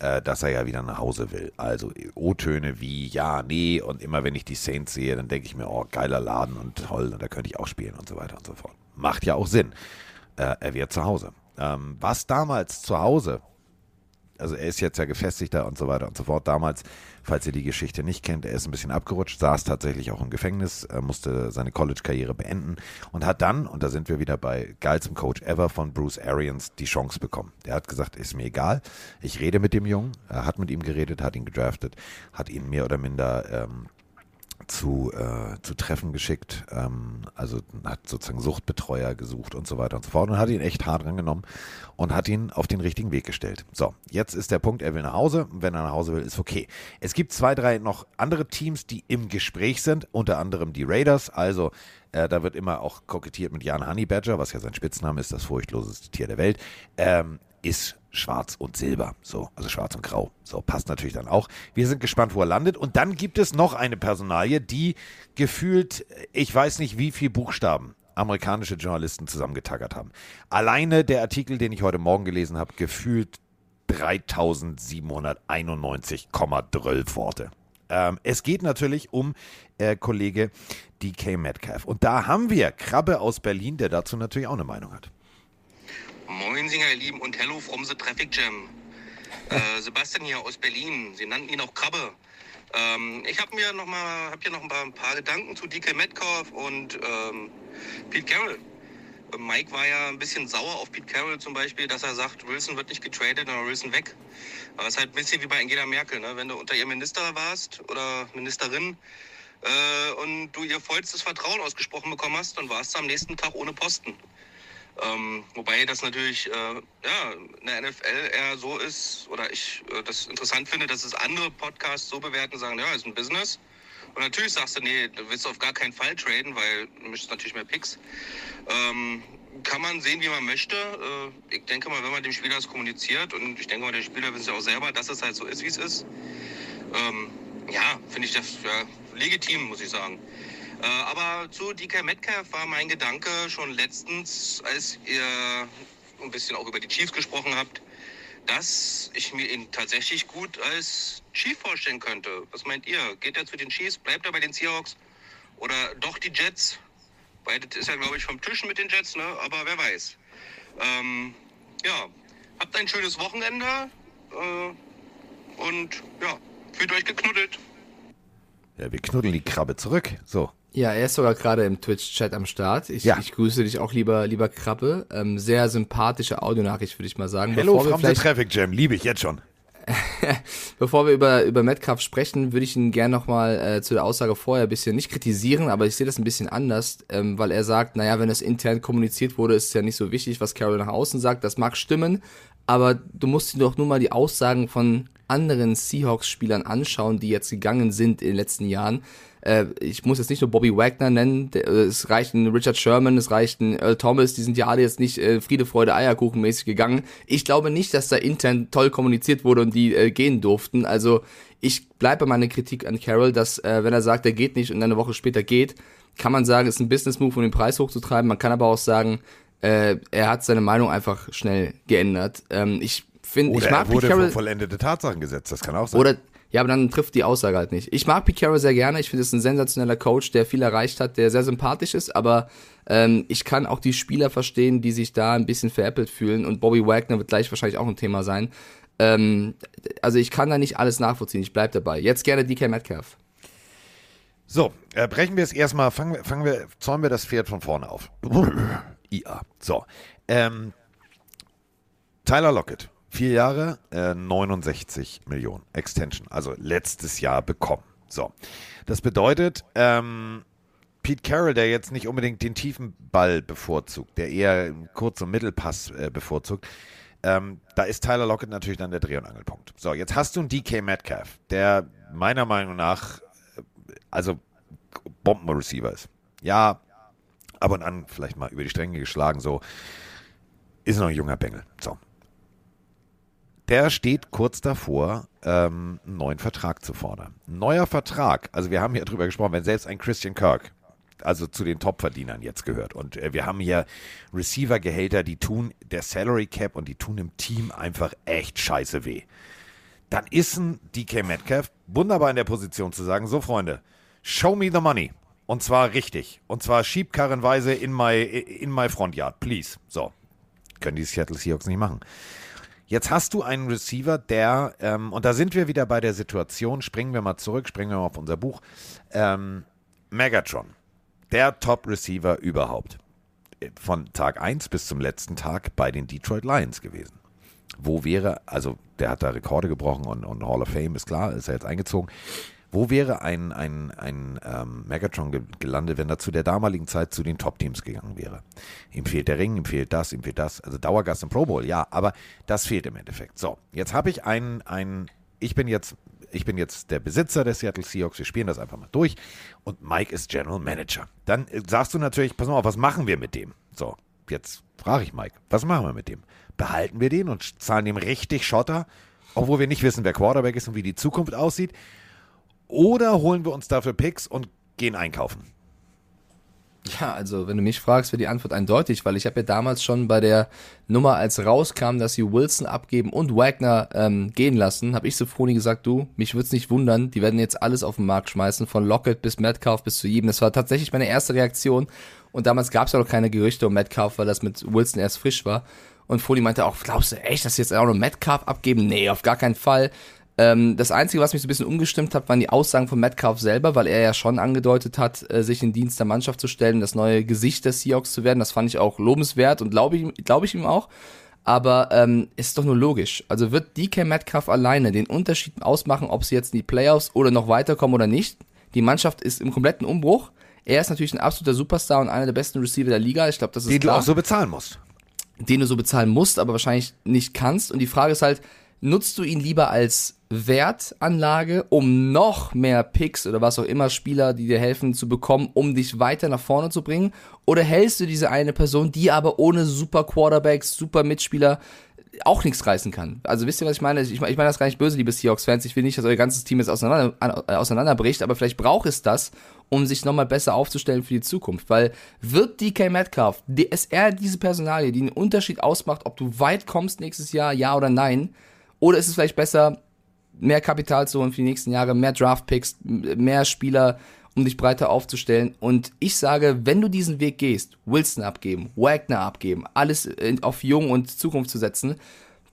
äh, dass er ja wieder nach Hause will. Also O-Töne wie ja, nee und immer wenn ich die Saints sehe, dann denke ich mir, oh, geiler Laden und toll und da könnte ich auch spielen und so weiter und so fort. Macht ja auch Sinn. Äh, er wird zu Hause. Ähm, was damals zu Hause Also er ist jetzt ja gefestigter und so weiter und so fort. Damals, falls ihr die Geschichte nicht kennt, er ist ein bisschen abgerutscht, saß tatsächlich auch im Gefängnis, äh, musste seine College-Karriere beenden und hat dann, und da sind wir wieder bei geilstem Coach ever von Bruce Arians, die Chance bekommen. Der hat gesagt, ist mir egal, ich rede mit dem Jungen, er hat mit ihm geredet, hat ihn gedraftet, hat ihn mehr oder minder ähm, zu, äh, zu Treffen geschickt, ähm, also hat sozusagen Suchtbetreuer gesucht und so weiter und so fort und hat ihn echt hart rangenommen und hat ihn auf den richtigen Weg gestellt. So, jetzt ist der Punkt, er will nach Hause. Wenn er nach Hause will, ist okay. Es gibt zwei, drei noch andere Teams, die im Gespräch sind, unter anderem die Raiders. Also äh, da wird immer auch kokettiert mit Jan Honey Badger, was ja sein Spitzname ist, das furchtloseste Tier der Welt. Ähm, ist schwarz und silber. So, also schwarz und grau. So, passt natürlich dann auch. Wir sind gespannt, wo er landet. Und dann gibt es noch eine Personalie, die gefühlt, ich weiß nicht wie viel Buchstaben amerikanische Journalisten zusammengetackert haben. Alleine der Artikel, den ich heute Morgen gelesen habe, gefühlt 3791,12 Worte. Ähm, es geht natürlich um äh, Kollege DK Metcalf. Und da haben wir Krabbe aus Berlin, der dazu natürlich auch eine Meinung hat. Moin, Singer, ihr Lieben, und hello from the Traffic Jam. Äh, Sebastian hier aus Berlin. Sie nannten ihn auch Krabbe. Ähm, ich habe mir noch mal, hab hier noch ein paar, ein paar Gedanken zu DK Metcalf und ähm, Pete Carroll. Äh, Mike war ja ein bisschen sauer auf Pete Carroll zum Beispiel, dass er sagt, Wilson wird nicht getradet, oder Wilson weg. Aber es ist halt ein bisschen wie bei Angela Merkel, ne? wenn du unter ihr Minister warst oder Ministerin äh, und du ihr vollstes Vertrauen ausgesprochen bekommen hast, dann warst du am nächsten Tag ohne Posten. Ähm, wobei das natürlich äh, ja, in der NFL eher so ist, oder ich äh, das interessant finde, dass es andere Podcasts so bewerten, sagen, ja, ist ein Business. Und natürlich sagst du, nee, du willst auf gar keinen Fall traden, weil du möchtest natürlich mehr Picks. Ähm, kann man sehen, wie man möchte. Äh, ich denke mal, wenn man dem Spieler das kommuniziert, und ich denke mal, der Spieler weiß ja auch selber, dass es halt so ist, wie es ist, ähm, ja, finde ich das ja, legitim, muss ich sagen. Äh, aber zu DK Metcalf war mein Gedanke schon letztens, als ihr ein bisschen auch über die Chiefs gesprochen habt, dass ich mir ihn tatsächlich gut als Chief vorstellen könnte. Was meint ihr? Geht er zu den Chiefs? Bleibt er bei den Seahawks? Oder doch die Jets? Beides ist ja, glaube ich, vom Tisch mit den Jets, ne? aber wer weiß. Ähm, ja, habt ein schönes Wochenende äh, und ja, fühlt euch geknuddelt. Ja, wir knuddeln die Krabbe zurück. So. Ja, er ist sogar gerade im Twitch-Chat am Start. Ich, Ja. ich grüße dich auch, lieber, lieber Krabbe. Ähm, sehr sympathische Audionachricht, würde ich mal sagen. Hello Bevor wir from the Traffic Jam. Liebe ich jetzt schon. (laughs) Bevor wir über, über Metcalf sprechen, würde ich ihn gerne nochmal äh, zu der Aussage vorher ein bisschen nicht kritisieren, aber ich sehe das ein bisschen anders, ähm, weil er sagt, naja, wenn das intern kommuniziert wurde, ist es ja nicht so wichtig, was Carroll nach außen sagt. Das mag stimmen, aber du musst dir doch nur mal die Aussagen von anderen Seahawks-Spielern anschauen, die jetzt gegangen sind in den letzten Jahren. Äh, ich muss jetzt nicht nur Bobby Wagner nennen, äh, es reicht ein Richard Sherman, es reicht ein Earl Thomas, die sind ja alle jetzt nicht äh, Friede, Freude, Eierkuchen mäßig gegangen. Ich glaube nicht, dass da intern toll kommuniziert wurde und die äh, gehen durften. Also ich bleibe bei meiner Kritik an Carroll, dass äh, wenn er sagt, er geht nicht und eine Woche später geht, kann man sagen, es ist ein Business-Move, um den Preis hochzutreiben. Man kann aber auch sagen, äh, er hat seine Meinung einfach schnell geändert. Ähm, ich finde, ich mag er wurde Pete Carroll, vollendete Tatsachen gesetzt. Das kann auch sein. oder ja, aber dann trifft die Aussage halt nicht. Ich mag Pete Carroll sehr gerne. Ich finde, es ist ein sensationeller Coach, der viel erreicht hat, der sehr sympathisch ist. Aber ähm, ich kann auch die Spieler verstehen, die sich da ein bisschen veräppelt fühlen. Und Bobby Wagner wird gleich wahrscheinlich auch ein Thema sein. Ähm, also ich kann da nicht alles nachvollziehen. Ich bleib dabei. Jetzt gerne DK Metcalf. So, äh, brechen wir es erstmal, fangen wir, fangen wir, zäumen wir das Pferd von vorne auf. IA. So. Ähm, Tyler Lockett, vier Jahre, äh, 69 Millionen Extension, also letztes Jahr bekommen. So. Das bedeutet, ähm, Pete Carroll, der jetzt nicht unbedingt den tiefen Ball bevorzugt, der eher Kurz- und Mittelpass äh, bevorzugt, ähm, da ist Tyler Lockett natürlich dann der Dreh- und Angelpunkt. So, jetzt hast du einen DK Metcalf, der meiner Meinung nach äh, also Bomben-Receiver ist. Ja, ab und an vielleicht mal über die Stränge geschlagen, so. Ist noch ein junger Bengel. So. Der steht kurz davor, ähm, einen neuen Vertrag zu fordern. Ein neuer Vertrag, also wir haben hier drüber gesprochen, wenn selbst ein Christian Kirk, also zu den Top-Verdienern jetzt gehört. Und äh, wir haben hier Receiver-Gehälter, die tun der Salary Cap und die tun im Team einfach echt scheiße weh. Dann ist ein DK Metcalf wunderbar in der Position zu sagen, so Freunde, show me the money. Und zwar richtig. Und zwar schiebkarrenweise in my, in my front yard, please. So. Können die Seattle Seahawks nicht machen. Jetzt hast du einen Receiver, der, ähm, und da sind wir wieder bei der Situation, springen wir mal zurück, springen wir mal auf unser Buch, ähm, Megatron, der Top-Receiver überhaupt, von Tag 1 bis zum letzten Tag bei den Detroit Lions gewesen. Wo wäre, also der hat da Rekorde gebrochen und, und Hall of Fame ist klar, ist er jetzt eingezogen. Wo wäre ein, ein, ein ähm, Megatron ge gelandet, wenn er zu der damaligen Zeit zu den Top-Teams gegangen wäre? Ihm fehlt der Ring, ihm fehlt das, ihm fehlt das. Also Dauergast im Pro Bowl, ja, aber das fehlt im Endeffekt. So, jetzt habe ich einen, einen, ich bin jetzt, ich bin jetzt der Besitzer der Seattle Seahawks, wir spielen das einfach mal durch und Mike ist General Manager. Dann äh, sagst du natürlich, pass mal auf, was machen wir mit dem? So, jetzt frage ich Mike, was machen wir mit dem? Behalten wir den und zahlen ihm richtig Schotter, obwohl wir nicht wissen, wer Quarterback ist und wie die Zukunft aussieht? Oder holen wir uns dafür Picks und gehen einkaufen? Ja, also wenn du mich fragst, wäre die Antwort eindeutig, weil ich habe ja damals schon bei der Nummer, als rauskam, dass sie Wilson abgeben und Wagner ähm, gehen lassen, habe ich so Froni gesagt, du, mich würde es nicht wundern, die werden jetzt alles auf den Markt schmeißen, von Lockett bis Metcalf bis zu jedem. Das war tatsächlich meine erste Reaktion und damals gab es ja noch keine Gerüchte um Metcalf, weil das mit Wilson erst frisch war. Und Foley meinte auch, glaubst du echt, dass sie jetzt auch noch Metcalf abgeben? Nee, auf gar keinen Fall. Ähm, das Einzige, was mich so ein bisschen umgestimmt hat, waren die Aussagen von Metcalf selber, weil er ja schon angedeutet hat, äh, sich in Dienst der Mannschaft zu stellen, das neue Gesicht des Seahawks zu werden. Das fand ich auch lobenswert und glaube ich, glaub ich ihm auch. Aber ähm, ist doch nur logisch. Also wird DK Metcalf alleine den Unterschied ausmachen, ob sie jetzt in die Playoffs oder noch weiterkommen oder nicht? Die Mannschaft ist im kompletten Umbruch. Er ist natürlich ein absoluter Superstar und einer der besten Receiver der Liga. Ich glaube, das ist Den klar. du auch so bezahlen musst. den du so bezahlen musst, aber wahrscheinlich nicht kannst. Und die Frage ist halt, nutzt du ihn lieber als Wertanlage, um noch mehr Picks oder was auch immer Spieler, die dir helfen zu bekommen, um dich weiter nach vorne zu bringen? Oder hältst du diese eine Person, die aber ohne super Quarterbacks, super Mitspieler auch nichts reißen kann. Also wisst ihr, was ich meine? Ich, ich meine das gar nicht böse, liebe Seahawks-Fans. Ich will nicht, dass euer ganzes Team jetzt auseinander, äh, auseinanderbricht, aber vielleicht braucht es das, um sich nochmal besser aufzustellen für die Zukunft. Weil wird DK Metcalf, er diese Personalie, die einen Unterschied ausmacht, ob du weit kommst nächstes Jahr, ja oder nein? Oder ist es vielleicht besser, mehr Kapital zu holen für die nächsten Jahre, mehr Draft-Picks, mehr Spieler, um dich breiter aufzustellen. Und ich sage, wenn du diesen Weg gehst, Wilson abgeben, Wagner abgeben, alles auf Jung und Zukunft zu setzen,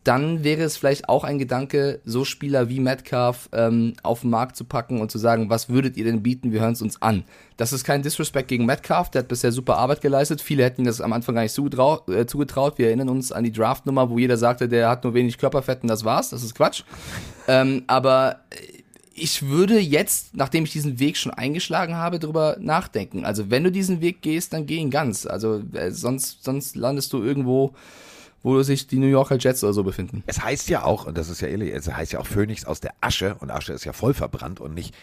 dann wäre es vielleicht auch ein Gedanke, so Spieler wie Metcalf ähm, auf den Markt zu packen und zu sagen, was würdet ihr denn bieten, wir hören es uns an. Das ist kein Disrespect gegen Metcalf, der hat bisher super Arbeit geleistet. Viele hätten ihm das am Anfang gar nicht zugetrau äh, zugetraut. Wir erinnern uns an die Draftnummer, wo jeder sagte, der hat nur wenig Körperfett und das war's. Das ist Quatsch. Ähm, aber äh, ich würde jetzt, nachdem ich diesen Weg schon eingeschlagen habe, darüber nachdenken. Also wenn du diesen Weg gehst, dann geh ihn ganz. Also äh, sonst, sonst landest du irgendwo, wo sich die New Yorker Jets oder so befinden. Es heißt ja auch, und das ist ja ehrlich, es heißt ja auch Phönix aus der Asche und Asche ist ja voll verbrannt und nicht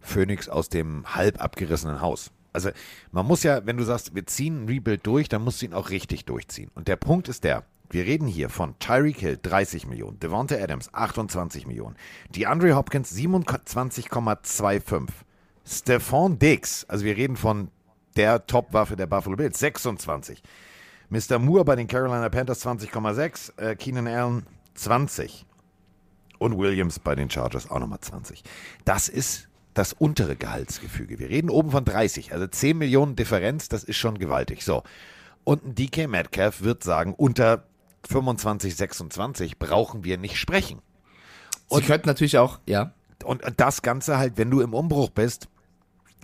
Phönix aus dem halb abgerissenen Haus. Also man muss ja, wenn du sagst, wir ziehen ein Rebuild durch, dann musst du ihn auch richtig durchziehen. Und der Punkt ist der, wir reden hier von Tyreek Hill 30 Millionen, Devonta Adams 28 Millionen, DeAndre Hopkins 27,25, Stephon Diggs, also wir reden von der Top-Waffe der Buffalo Bills, 26. Mr. Moore bei den Carolina Panthers 20,6, äh, Keenan Allen 20 und Williams bei den Chargers auch nochmal 20. Das ist das untere Gehaltsgefüge. Wir reden oben von 30, also 10 Millionen Differenz, das ist schon gewaltig. So. Und ein DK Metcalf wird sagen, unter 25, 26 brauchen wir nicht sprechen. Sie könnten natürlich auch, ja. Und das Ganze halt, wenn du im Umbruch bist,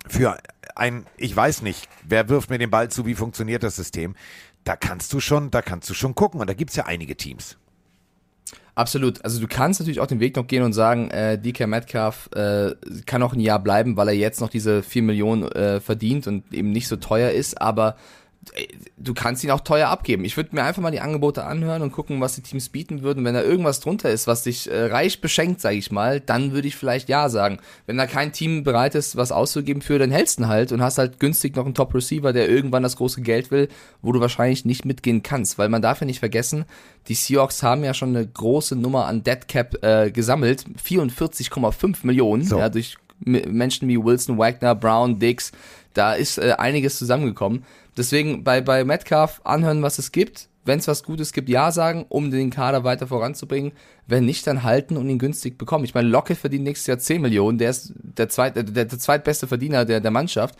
für ein, ich weiß nicht, wer wirft mir den Ball zu, wie funktioniert das System, da kannst du schon, da kannst du schon gucken. Und da gibt es ja einige Teams. Absolut. Also du kannst natürlich auch den Weg noch gehen und sagen, äh, DK Metcalf äh, kann auch ein Jahr bleiben, weil er jetzt noch diese 4 Millionen äh, verdient und eben nicht so teuer ist, aber du kannst ihn auch teuer abgeben. Ich würde mir einfach mal die Angebote anhören und gucken, was die Teams bieten würden. Wenn da irgendwas drunter ist, was dich äh, reich beschenkt, sage ich mal, dann würde ich vielleicht ja sagen. Wenn da kein Team bereit ist, was auszugeben für, dann hältst du ihn halt und hast halt günstig noch einen Top-Receiver, der irgendwann das große Geld will, wo du wahrscheinlich nicht mitgehen kannst. Weil man darf ja nicht vergessen, die Seahawks haben ja schon eine große Nummer an Dead Cap äh, gesammelt. 44,5 Millionen, So. ja, durch M- Menschen wie Wilson, Wagner, Brown, Dix. Da ist äh, einiges zusammengekommen. Deswegen bei, bei Metcalf anhören, was es gibt. Wenn es was Gutes gibt, ja sagen, um den Kader weiter voranzubringen. Wenn nicht, dann halten und ihn günstig bekommen. Ich meine, Lockett verdient nächstes Jahr 10 Millionen. Der ist der, zweit, äh, der, der zweitbeste Verdiener der, der Mannschaft.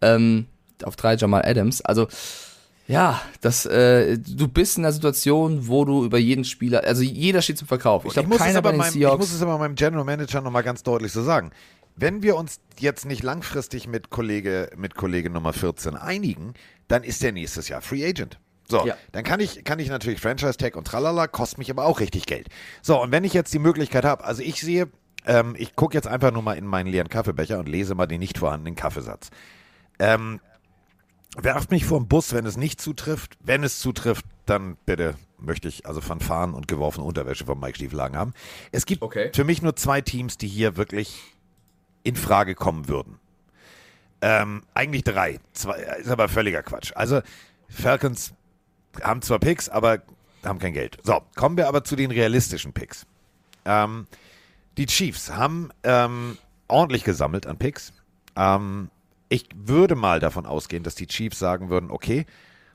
Ähm, auf drei Jamal Adams. Also, Ja, das, äh, du bist in einer Situation, wo du über jeden Spieler, also jeder steht zum Verkauf. Ich Ich glaube, muss, es keiner bei den meinem, ich Seahawks. muss es aber meinem General Manager nochmal ganz deutlich so sagen. Wenn wir uns jetzt nicht langfristig mit Kollege, mit Kollege Nummer 14 einigen, dann ist der nächstes Jahr Free Agent. So, Ja. dann kann ich, kann ich natürlich Franchise Tag und tralala, kostet mich aber auch richtig Geld. So, und wenn ich jetzt die Möglichkeit habe, also ich sehe, ähm, ich gucke jetzt einfach nur mal in meinen leeren Kaffeebecher und lese mal den nicht vorhandenen Kaffeesatz. Ähm, werft mich vor den Bus, wenn es nicht zutrifft. Wenn es zutrifft, dann bitte möchte ich also Fanfaren und geworfene Unterwäsche von Mike Stieflagen haben. Es gibt Okay. für mich nur zwei Teams, die hier wirklich in Frage kommen würden. Ähm, eigentlich drei. Zwei, ist aber völliger Quatsch. Also Falcons haben zwar Picks, aber haben kein Geld. So, kommen wir aber zu den realistischen Picks. Ähm, die Chiefs haben ähm, ordentlich gesammelt an Picks. Ähm, ich würde mal davon ausgehen, dass die Chiefs sagen würden, okay,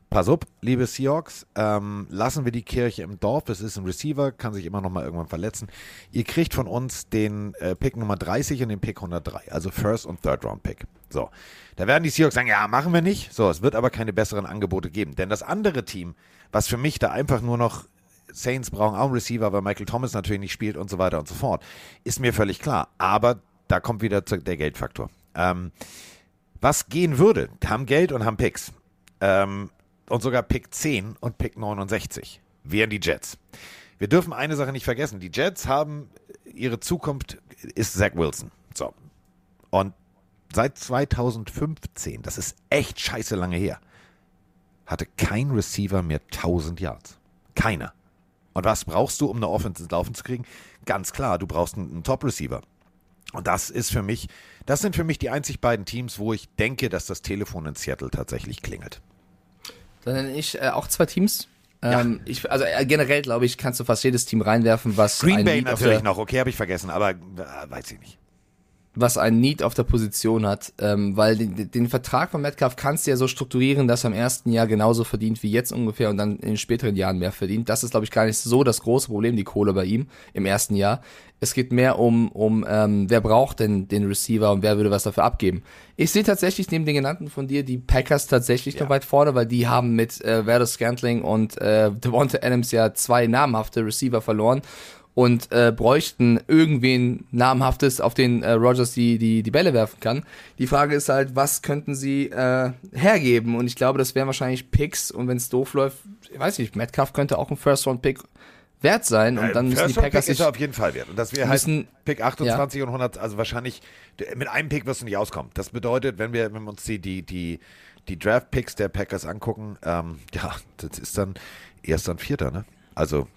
pass auf, liebe Seahawks, ähm, lassen wir die Kirche im Dorf. Es ist ein Receiver, kann sich immer noch mal irgendwann verletzen. Ihr kriegt von uns den äh, Pick Nummer 30 und den Pick 103, also First und Third Round Pick. So, da werden die Seahawks sagen, ja, machen wir nicht. So, es wird aber keine besseren Angebote geben, denn das andere Team, was für mich da einfach nur noch Saints brauchen auch einen Receiver, weil Michael Thomas natürlich nicht spielt und so weiter und so fort. Ist mir völlig klar. Aber da kommt wieder der Geldfaktor. Ähm, was gehen würde, haben Geld und haben Picks. Ähm, und sogar Pick 10 und Pick 69 wären die Jets. Wir dürfen eine Sache nicht vergessen. Die Jets haben ihre Zukunft ist Zach Wilson. So. Und seit 2015, das ist echt scheiße lange her, hatte kein Receiver mehr 1000 Yards. Keiner. Und was brauchst du, um eine Offense ins Laufen zu kriegen? Ganz klar, du brauchst einen, einen Top-Receiver. Und das ist für mich, das sind für mich die einzig beiden Teams, wo ich denke, dass das Telefon in Seattle tatsächlich klingelt. Dann nenne ich äh, auch zwei Teams. Ähm, ich, also äh, generell, glaube ich, kannst du fast jedes Team reinwerfen, was Green Bay natürlich noch, okay, habe ich vergessen, aber äh, weiß ich nicht. Was ein Need auf der Position hat, ähm, weil den, den Vertrag von Metcalf kannst du ja so strukturieren, dass er im ersten Jahr genauso verdient wie jetzt ungefähr und dann in den späteren Jahren mehr verdient. Das ist, glaube ich, gar nicht so das große Problem, die Kohle bei ihm im ersten Jahr. Es geht mehr um, um ähm, wer braucht denn den Receiver und wer würde was dafür abgeben. Ich sehe tatsächlich neben den genannten von dir die Packers tatsächlich noch weit vorne, weil die haben mit äh, Verdes Scantling und äh, Devonta Adams ja zwei namhafte Receiver verloren und äh, bräuchten irgendwen namhaftes, auf den äh, Rogers die, die, die Bälle werfen kann. Die Frage ist halt, was könnten sie äh, hergeben? Und ich glaube, das wären wahrscheinlich Picks und wenn es doof läuft, ich weiß nicht, Metcalf könnte auch ein First-Round-Pick wert sein und dann müssen die Packers Pick ist sich er auf jeden Fall wert. Und das wäre halt Pick 28 und 100, also wahrscheinlich, mit einem Pick wirst du nicht auskommen. Das bedeutet, wenn wir, wenn wir uns die, die, die, die Draft-Picks der Packers angucken, ähm, ja, das ist dann erst dann Vierter, ne? Also,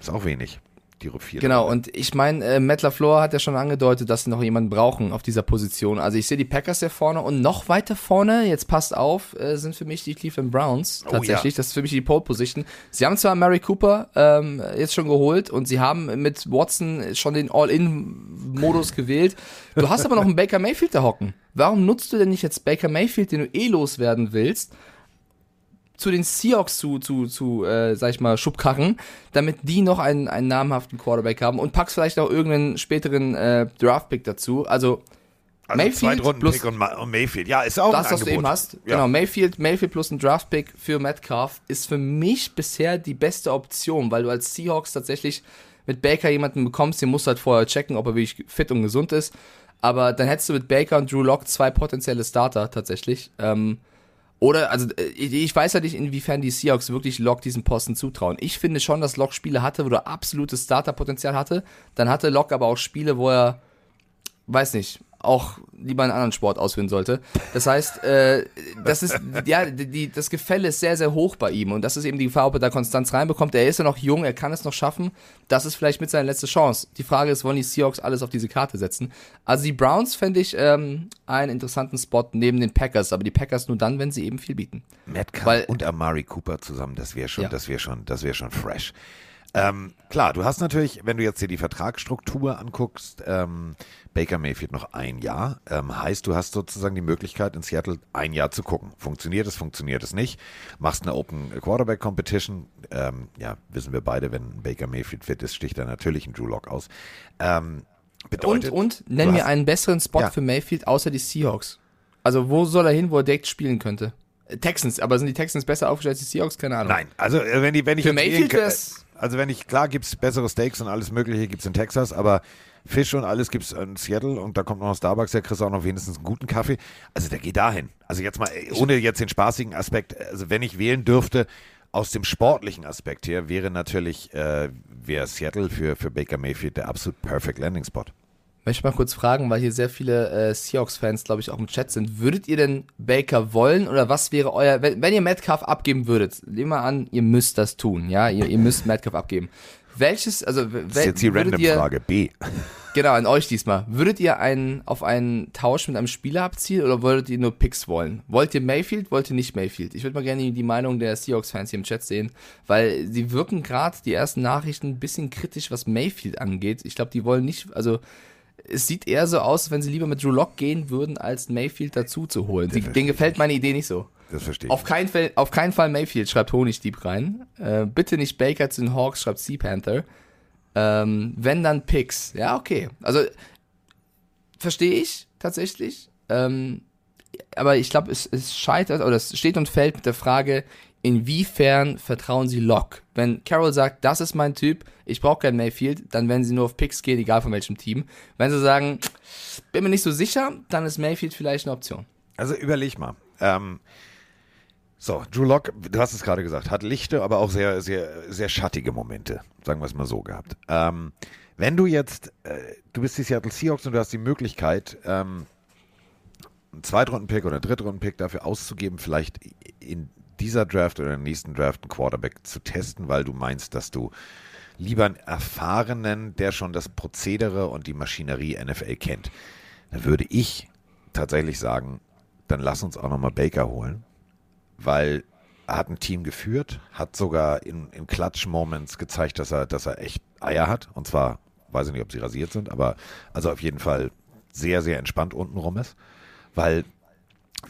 ist auch wenig. Die Vierter. Genau, und ich meine, äh, Matt LaFleur hat ja schon angedeutet, dass sie noch jemanden brauchen auf dieser Position. Also ich sehe die Packers hier vorne und noch weiter vorne, jetzt passt auf, äh, sind für mich die Cleveland Browns Oh, tatsächlich. ja. Das ist für mich die Pole Position. Sie haben zwar Mary Cooper ähm, jetzt schon geholt und sie haben mit Watson schon den All-In-Modus gewählt. Du hast aber noch einen Baker Mayfield da hocken. Warum nutzt du denn nicht jetzt Baker Mayfield, den du eh loswerden willst? Zu den Seahawks zu, zu, zu äh, sag ich mal, Schubkarren, damit die noch einen, einen namhaften Quarterback haben und packst vielleicht auch irgendeinen späteren äh, Draft-Pick dazu. Also, also Mayfield plus und, Ma- und Mayfield. Ja, ist auch das, ein was du Angebot. eben hast. Ja. Genau, Mayfield, Mayfield plus ein Draft-Pick für Metcalf ist für mich bisher die beste Option, weil du als Seahawks tatsächlich mit Baker jemanden bekommst, den musst du halt vorher checken, ob er wirklich fit und gesund ist. Aber dann hättest du mit Baker und Drew Lock zwei potenzielle Starter tatsächlich. Ähm, oder, also äh, ich weiß ja nicht, inwiefern die Seahawks wirklich Lock diesen Posten zutrauen. Ich finde schon, dass Lock Spiele hatte, wo er absolutes Starterpotenzial hatte. Dann hatte Lock aber auch Spiele, wo er, weiß nicht, auch lieber einen anderen Sport ausführen sollte. Das heißt, äh, das ist, ja, die, das Gefälle ist sehr, sehr hoch bei ihm. Und das ist eben die Gefahr, ob er da Konstanz reinbekommt. Er ist ja noch jung, er kann es noch schaffen. Das ist vielleicht mit seiner letzte Chance. Die Frage ist, wollen die Seahawks alles auf diese Karte setzen? Also die Browns fände ich ähm, einen interessanten Spot neben den Packers, aber die Packers nur dann, wenn sie eben viel bieten. Metcalf Weil- und Amari Cooper zusammen, das wäre schon, Ja. das wäre schon, das wäre schon fresh. Ähm, klar, du hast natürlich, wenn du jetzt dir die Vertragsstruktur anguckst, ähm, Baker Mayfield noch ein Jahr. Ähm, heißt, du hast sozusagen die Möglichkeit, in Seattle ein Jahr zu gucken. Funktioniert es, funktioniert es nicht. Machst eine Open Quarterback Competition. Ähm, ja, wissen wir beide, wenn Baker Mayfield fit ist, sticht er natürlich einen Drew Lock aus. Ähm, bedeutet, und, und nenn mir hast- einen besseren Spot Ja. für Mayfield außer die Seahawks. Also wo soll er hin, wo er direkt spielen könnte? Texans, aber sind die Texans besser aufgestellt als die Seahawks? Keine Ahnung. Nein, also äh, wenn, die, wenn ich Für Mayfield wär's- also wenn ich, klar gibt's bessere Steaks und alles mögliche gibt's in Texas, aber Fisch und alles gibt's in Seattle und da kommt noch Starbucks, der kriegst auch noch wenigstens einen guten Kaffee. Also der geht dahin. Also jetzt mal, ohne jetzt den spaßigen Aspekt, also wenn ich wählen dürfte, aus dem sportlichen Aspekt her, wäre natürlich, äh, wäre Seattle für, für Baker Mayfield der absolut perfect Landing Spot. Möchte ich mal kurz fragen, weil hier sehr viele äh, Seahawks-Fans, glaube ich, auch im Chat sind. Würdet ihr denn Baker wollen oder was wäre euer, wenn, wenn ihr Metcalf abgeben würdet, nehmen wir an, ihr müsst das tun, ja, ihr, ihr müsst Metcalf abgeben. Welches, also w- Das ist jetzt die würdet Random-Frage. B. genau, an euch diesmal, würdet ihr einen, auf einen Tausch mit einem Spieler abzielen oder wolltet ihr nur Picks wollen? Wollt ihr Mayfield, wollt ihr nicht Mayfield? Ich würde mal gerne die Meinung der Seahawks-Fans hier im Chat sehen, weil sie wirken gerade die ersten Nachrichten ein bisschen kritisch, was Mayfield angeht. Ich glaube, die wollen nicht, also es sieht eher so aus, als wenn sie lieber mit Drew Lock gehen würden, als Mayfield dazu zu holen. Die, denen gefällt meine Idee nicht so. Das verstehe ich. Auf keinen, Fall, auf keinen Fall Mayfield, schreibt Honigdieb rein. Äh, bitte nicht Baker zu den Hawks, schreibt Sea Panther. Ähm, wenn dann Picks. Ja, okay. Also, verstehe ich tatsächlich. Ähm, aber ich glaube, es, es scheitert, oder es steht und fällt mit der Frage, inwiefern vertrauen sie Lock? Wenn Carroll sagt, das ist mein Typ, ich brauche keinen Mayfield, dann werden sie nur auf Picks gehen, egal von welchem Team. Wenn sie sagen, bin mir nicht so sicher, dann ist Mayfield vielleicht eine Option. Also überleg mal. Ähm, so, Drew Lock, du hast es gerade gesagt, hat lichte, aber auch sehr, sehr, sehr schattige Momente, sagen wir es mal so gehabt. Ähm, wenn du jetzt, äh, du bist die Seattle Seahawks und du hast die Möglichkeit, ähm, einen Zweitrunden-Pick oder einen Drittrunden-Pick dafür auszugeben, vielleicht in dieser Draft oder im nächsten Draft einen Quarterback zu testen, weil du meinst, dass du lieber einen erfahrenen, der schon das Prozedere und die Maschinerie NFL kennt, dann würde ich tatsächlich sagen, dann lass uns auch nochmal Baker holen, weil er hat ein Team geführt, hat sogar in, in Clutch-Moments gezeigt, dass er, dass er echt Eier hat. Und zwar, weiß ich nicht, ob sie rasiert sind, aber also auf jeden Fall sehr, sehr entspannt untenrum ist. Weil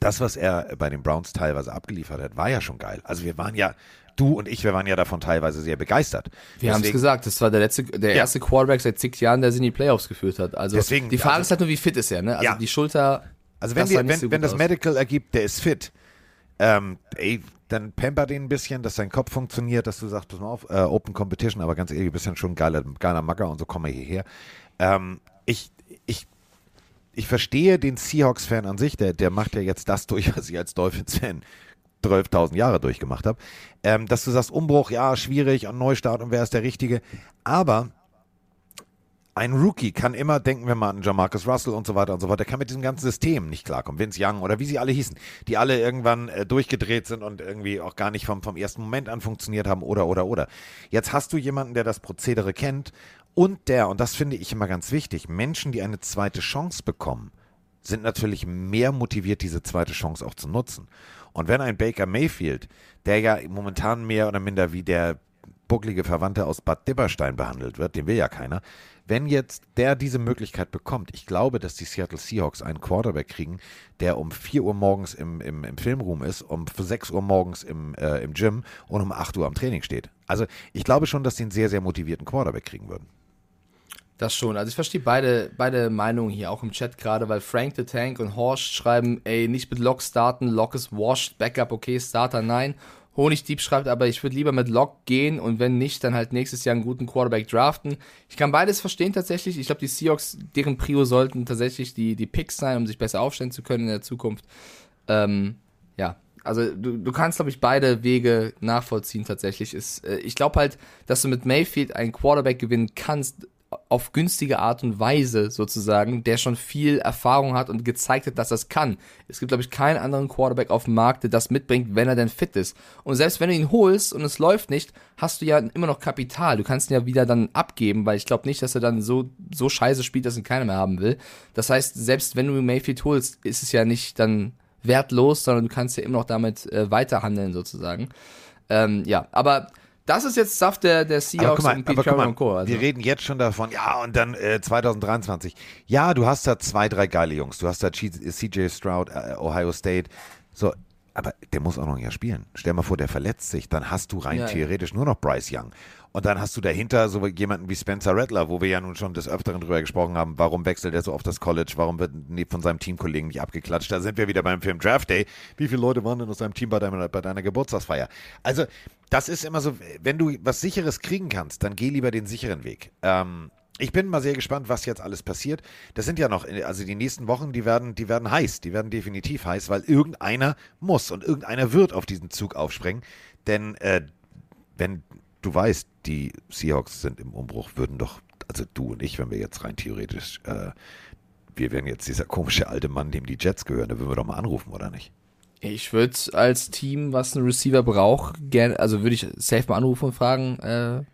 das, was er bei den Browns teilweise abgeliefert hat, war ja schon geil. Also wir waren ja, du und ich, wir waren ja davon teilweise sehr begeistert. Wir haben es gesagt, das war der letzte, der Ja. erste Quarterback seit zig Jahren, der sie in die Playoffs geführt hat. Also Deswegen- die Frage also- ist halt nur, wie fit ist er, ne? Also Ja. die Schulter. Also wenn, das die, wenn, so wenn das aus. Medical ergibt, der ist fit, ähm, ey, dann pamper den ein bisschen, dass sein Kopf funktioniert, dass du sagst, pass mal auf, äh, Open Competition, aber ganz ehrlich, du bist ja schon ein geiler, geiler Macker und so komm mal hierher. Ähm, ich, ich, ich verstehe den Seahawks-Fan an sich, der, der macht ja jetzt das durch, was ich als Dolphins-Fan 12.000 Jahre durchgemacht habe. Ähm, dass du sagst, Umbruch, ja, schwierig und Neustart und wer ist der Richtige. Aber ein Rookie kann immer, denken wir mal an Jamarcus Russell und so weiter und so fort, der kann mit diesem ganzen System nicht klarkommen. Vince Young oder wie sie alle hießen, die alle irgendwann äh, durchgedreht sind und irgendwie auch gar nicht vom, vom ersten Moment an funktioniert haben oder, oder, oder. Jetzt hast du jemanden, der das Prozedere kennt und der, und das finde ich immer ganz wichtig, Menschen, die eine zweite Chance bekommen, sind natürlich mehr motiviert, diese zweite Chance auch zu nutzen. Und wenn ein Baker Mayfield, der ja momentan mehr oder minder wie der bucklige Verwandte aus Bad Dibberstein behandelt wird, den will ja keiner, wenn jetzt der diese Möglichkeit bekommt, ich glaube, dass die Seattle Seahawks einen Quarterback kriegen, der um 4 Uhr morgens im, im, im Filmroom ist, um 6 Uhr morgens im, äh, im Gym und um 8 Uhr am Training steht. Also ich glaube schon, dass die einen sehr, sehr motivierten Quarterback kriegen würden. Das schon. Also ich verstehe beide, beide Meinungen hier, auch im Chat gerade, weil Frank the Tank und Horst schreiben, ey, nicht mit Lock starten, Lock ist washed, Backup okay, Starter nein. Honigdieb schreibt aber, ich würde lieber mit Lock gehen und wenn nicht, dann halt nächstes Jahr einen guten Quarterback draften. Ich kann beides verstehen tatsächlich. Ich glaube, die Seahawks, deren Prio sollten tatsächlich die, die Picks sein, um sich besser aufstellen zu können in der Zukunft. Ähm, ja, also du, du kannst, glaube ich, beide Wege nachvollziehen tatsächlich. Ist, äh, ich glaube halt, dass du mit Mayfield einen Quarterback gewinnen kannst, auf günstige Art und Weise sozusagen, der schon viel Erfahrung hat und gezeigt hat, dass das kann. Es gibt, glaube ich, keinen anderen Quarterback auf dem Markt, der das mitbringt, wenn er denn fit ist. Und selbst wenn du ihn holst und es läuft nicht, hast du ja immer noch Kapital. Du kannst ihn ja wieder dann abgeben, weil ich glaube nicht, dass er dann so, so scheiße spielt, dass ihn keiner mehr haben will. Das heißt, selbst wenn du Mayfield holst, ist es ja nicht dann wertlos, sondern du kannst ja immer noch damit äh, weiterhandeln sozusagen. Ähm, ja, aber das ist jetzt Stuff der, der Seahawks mal, und Pete Carroll und Co. Also. wir reden jetzt schon davon, ja, und dann äh, 2023. Ja, du hast da zwei, drei geile Jungs. Du hast da CJ Stroud, äh, Ohio State. So, aber der muss auch noch ein Jahr spielen. Stell mal vor, der verletzt sich, dann hast du rein Ja, ja. theoretisch nur noch Bryce Young. Und dann hast du dahinter so jemanden wie Spencer Rattler, wo wir ja nun schon des Öfteren drüber gesprochen haben, warum wechselt er so oft das College, warum wird von seinem Teamkollegen nicht abgeklatscht. Da sind wir wieder beim Film Draft Day. Wie viele Leute waren denn aus deinem Team bei deiner, bei deiner Geburtstagsfeier? Also, das ist immer so, wenn du was Sicheres kriegen kannst, dann geh lieber den sicheren Weg. Ähm, ich bin mal sehr gespannt, was jetzt alles passiert. Das sind ja noch, also die nächsten Wochen, die werden, die werden heiß, die werden definitiv heiß, weil irgendeiner muss und irgendeiner wird auf diesen Zug aufspringen. Denn äh, wenn du weißt, die Seahawks sind im Umbruch, würden doch, also du und ich, wenn wir jetzt rein theoretisch, äh, wir wären jetzt dieser komische alte Mann, dem die Jets gehören, da würden wir doch mal anrufen, oder nicht? Ich würde als Team, was einen Receiver braucht, gerne, also würde ich safe mal anrufen und fragen, äh,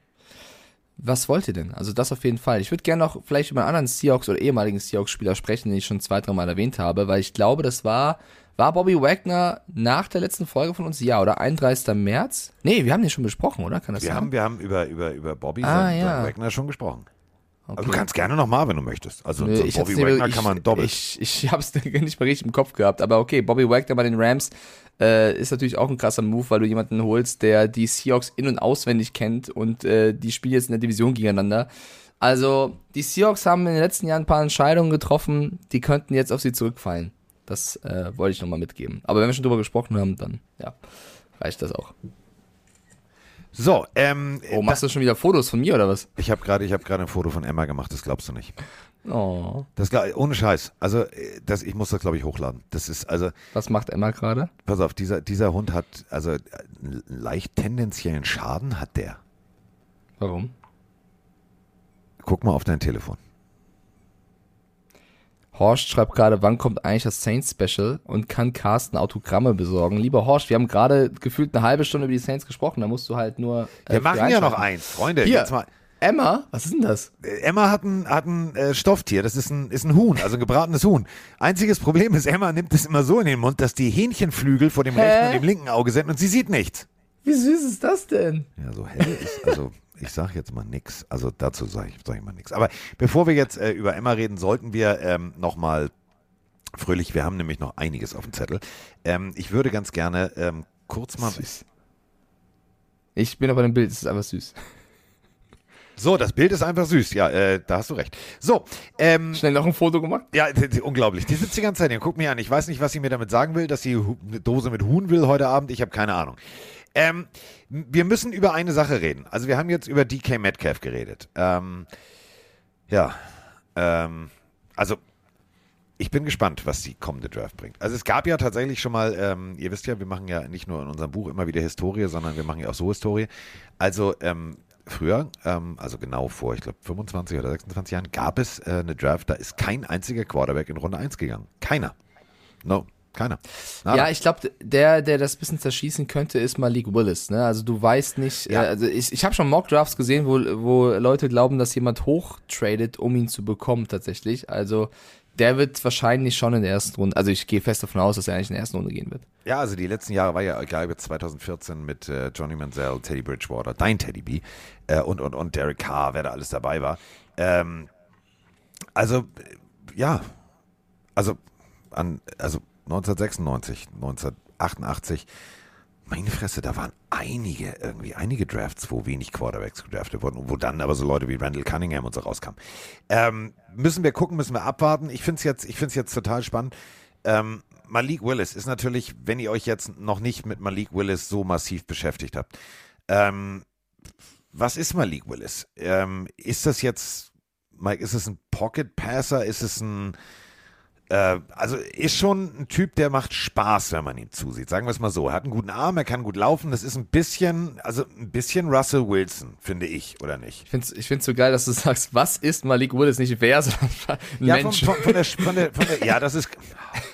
was wollt ihr denn? Also das auf jeden Fall. Ich würde gerne noch vielleicht über einen anderen Seahawks oder ehemaligen Seahawks-Spieler sprechen, den ich schon zwei, drei Mal erwähnt habe, weil ich glaube, das war, war Bobby Wagner nach der letzten Folge von uns? Ja, oder 31. März? Nee, wir haben den schon besprochen, oder? Kann das Wir sein? haben, wir haben über, über, über Bobby Ah, ja. Wagner schon gesprochen. Du Okay. kannst gerne nochmal, wenn du möchtest. Also Nö, ich Bobby Wagner ich, kann man doppelt. Ich, ich hab's (laughs) nicht mehr richtig im Kopf gehabt, aber okay, Bobby Wagner bei den Rams äh, ist natürlich auch ein krasser Move, weil du jemanden holst, der die Seahawks in- und auswendig kennt und äh, die spielen jetzt in der Division gegeneinander. Also, die Seahawks haben in den letzten Jahren ein paar Entscheidungen getroffen, die könnten jetzt auf sie zurückfallen. Das äh, wollte ich nochmal mitgeben. Aber wenn wir schon drüber gesprochen haben, dann ja, reicht das auch. so, ähm, Oh, machst du schon wieder Fotos von mir oder was? ich habe gerade, ich habe gerade ein Foto von Emma gemacht. Das glaubst du nicht. Oh. Das ohne Scheiß. Also, äh, das, ich muss das glaube ich hochladen. Das ist also, Was macht Emma gerade? pass auf, dieser dieser Hund hat also äh, einen leicht tendenziellen Schaden hat der. Warum? Guck mal auf dein Telefon. Horst schreibt gerade, wann kommt eigentlich das Saints Special und kann Carsten Autogramme besorgen? Lieber Horst, wir haben gerade gefühlt eine halbe Stunde über die Saints gesprochen, da musst du halt nur. äh, Wir machen ja noch eins, Freunde. Hier. Jetzt mal. Emma, was ist denn das? Äh, Emma hat ein, hat ein äh, Stofftier, das ist ein, ist ein Huhn, also ein gebratenes Huhn. Einziges Problem ist, Emma nimmt es immer so in den Mund, dass die Hähnchenflügel vor dem Hä? rechten und dem linken Auge sind und sie sieht nichts. Wie süß ist das denn? Ja, so hell ist, also ich sage jetzt mal nix. Also dazu sage ich, sag ich mal nix. Aber bevor wir jetzt äh, über Emma reden, sollten wir ähm, nochmal fröhlich, wir haben nämlich noch einiges auf dem Zettel. Ähm, ich würde ganz gerne ähm, kurz mal... Süß. Ich bin aber im Bild, es ist einfach süß. So, das Bild ist einfach süß. Ja, äh, da hast du recht. So, ähm, Schnell noch ein Foto gemacht? Ja, unglaublich. Die sitzt die ganze Zeit hier. Guck mir an. Ich weiß nicht, was sie mir damit sagen will, dass sie eine Dose mit Huhn will heute Abend. Ich habe keine Ahnung. Ähm, wir müssen über eine Sache reden. Also wir haben jetzt über DK Metcalf geredet. Ähm, ja, ähm, also ich bin gespannt, was die kommende Draft bringt. Also es gab ja tatsächlich schon mal, ähm, ihr wisst ja, wir machen ja nicht nur in unserem Buch immer wieder Historie, sondern wir machen ja auch so Historie. Also ähm, früher, ähm, also genau vor, ich glaube 25 oder 26 Jahren, gab es äh, eine Draft, da ist kein einziger Quarterback in Runde 1 gegangen. Keiner. No, keiner. Nada. Ja, ich glaube, der, der das bisschen zerschießen könnte, ist Malik Willis. Ne? Also du weißt nicht, Ja. äh, also ich, ich habe schon Mock-Drafts gesehen, wo, wo Leute glauben, dass jemand hochtradet, um ihn zu bekommen tatsächlich. Also der wird wahrscheinlich schon in der ersten Runde, also ich gehe fest davon aus, dass er eigentlich in der ersten Runde gehen wird. Ja, also die letzten Jahre war ja, egal, jetzt 2014 mit äh, Johnny Manziel, Teddy Bridgewater, dein Teddy B äh, und, und, und Derek Carr, wer da alles dabei war. Ähm, also, äh, ja, also, an, also 1996, 1988, meine Fresse, da waren einige, irgendwie einige Drafts, wo wenig Quarterbacks gedraftet wurden, wo dann aber so Leute wie Randall Cunningham und so rauskamen. Ähm, müssen wir gucken, müssen wir abwarten. Ich finde es jetzt, jetzt total spannend. Ähm, Malik Willis ist natürlich, wenn ihr euch jetzt noch nicht mit Malik Willis so massiv beschäftigt habt. Ähm, was ist Malik Willis? Ähm, ist das jetzt, Mike, ist es ein Pocket Passer? Ist es ein, also ist schon ein Typ, der macht Spaß, wenn man ihm zusieht. Sagen wir es mal so. Er hat einen guten Arm, er kann gut laufen. Das ist ein bisschen, also ein bisschen Russell Wilson, finde ich, oder nicht? Ich finde es ich find's so geil, dass du sagst, was ist Malik Willis, nicht wer, sondern ein Ja, von, Mensch. von, von, der, von, der, von der, ja, das ist,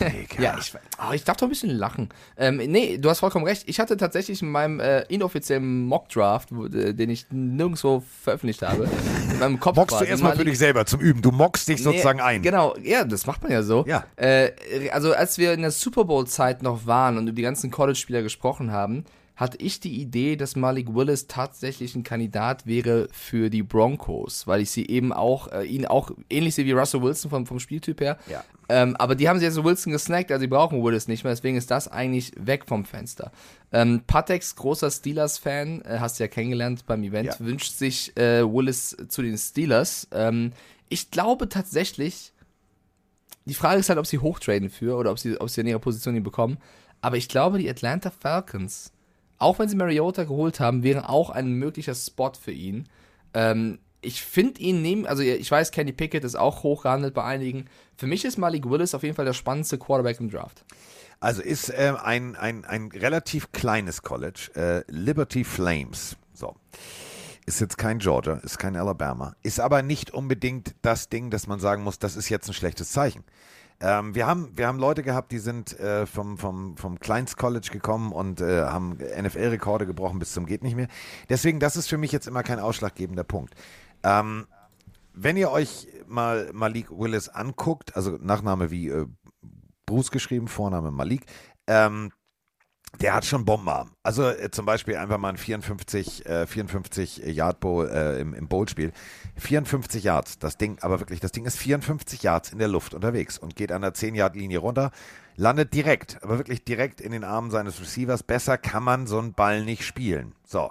Digga. Ja, ich, oh, ich darf doch ein bisschen lachen. Ähm, nee, du hast vollkommen recht. Ich hatte tatsächlich in meinem äh, inoffiziellen Mock-Draft, äh, den ich nirgendwo veröffentlicht habe, in meinem Kopf mockst du erstmal für dich selber zum Üben. Du mockst dich sozusagen Nee, ein. Genau, ja, das macht man ja so. Ja. Äh, also als wir in der Super Bowl-Zeit noch waren und über die ganzen College-Spieler gesprochen haben, hatte ich die Idee, dass Malik Willis tatsächlich ein Kandidat wäre für die Broncos, weil ich sie eben auch, äh, ihn auch ähnlich sehe wie Russell Wilson vom, vom Spieltyp her. Ja. Ähm, aber die haben sie jetzt so Wilson gesnackt, also sie brauchen Willis nicht mehr, deswegen ist das eigentlich weg vom Fenster. Ähm, Patex, großer Steelers-Fan, äh, hast du ja kennengelernt beim Event, Ja. wünscht sich äh, Willis zu den Steelers. Ähm, ich glaube tatsächlich, die Frage ist halt, ob sie hochtraden für oder ob sie, ob sie in ihrer Position ihn bekommen. Aber ich glaube, die Atlanta Falcons, auch wenn sie Mariota geholt haben, wären auch ein möglicher Spot für ihn. Ähm, ich finde ihn neben, also ich weiß, Kenny Pickett ist auch hoch gehandelt bei einigen. Für mich ist Malik Willis auf jeden Fall der spannendste Quarterback im Draft. Also ist äh, ein, ein, ein relativ kleines College, äh, Liberty Flames. So. Ist jetzt kein Georgia, ist kein Alabama, ist aber nicht unbedingt das Ding, dass man sagen muss, das ist jetzt ein schlechtes Zeichen. Ähm, wir, haben, wir haben Leute gehabt, die sind äh, vom, vom, vom Kleins College gekommen und äh, haben NFL-Rekorde gebrochen bis zum geht nicht mehr. Deswegen, das ist für mich jetzt immer kein ausschlaggebender Punkt. Ähm, wenn ihr euch mal Malik Willis anguckt, also Nachname wie äh, Bruce geschrieben, Vorname Malik, ähm, der hat schon Bombenarm. Also äh, zum Beispiel einfach mal ein 54, äh, 54 Yard Bowl äh, im, im Bowl-Spiel. 54 Yards, das Ding, aber wirklich, das Ding ist 54 Yards in der Luft unterwegs und geht an der 10-Yard-Linie runter, landet direkt, aber wirklich direkt in den Armen seines Receivers. Besser kann man so einen Ball nicht spielen. So,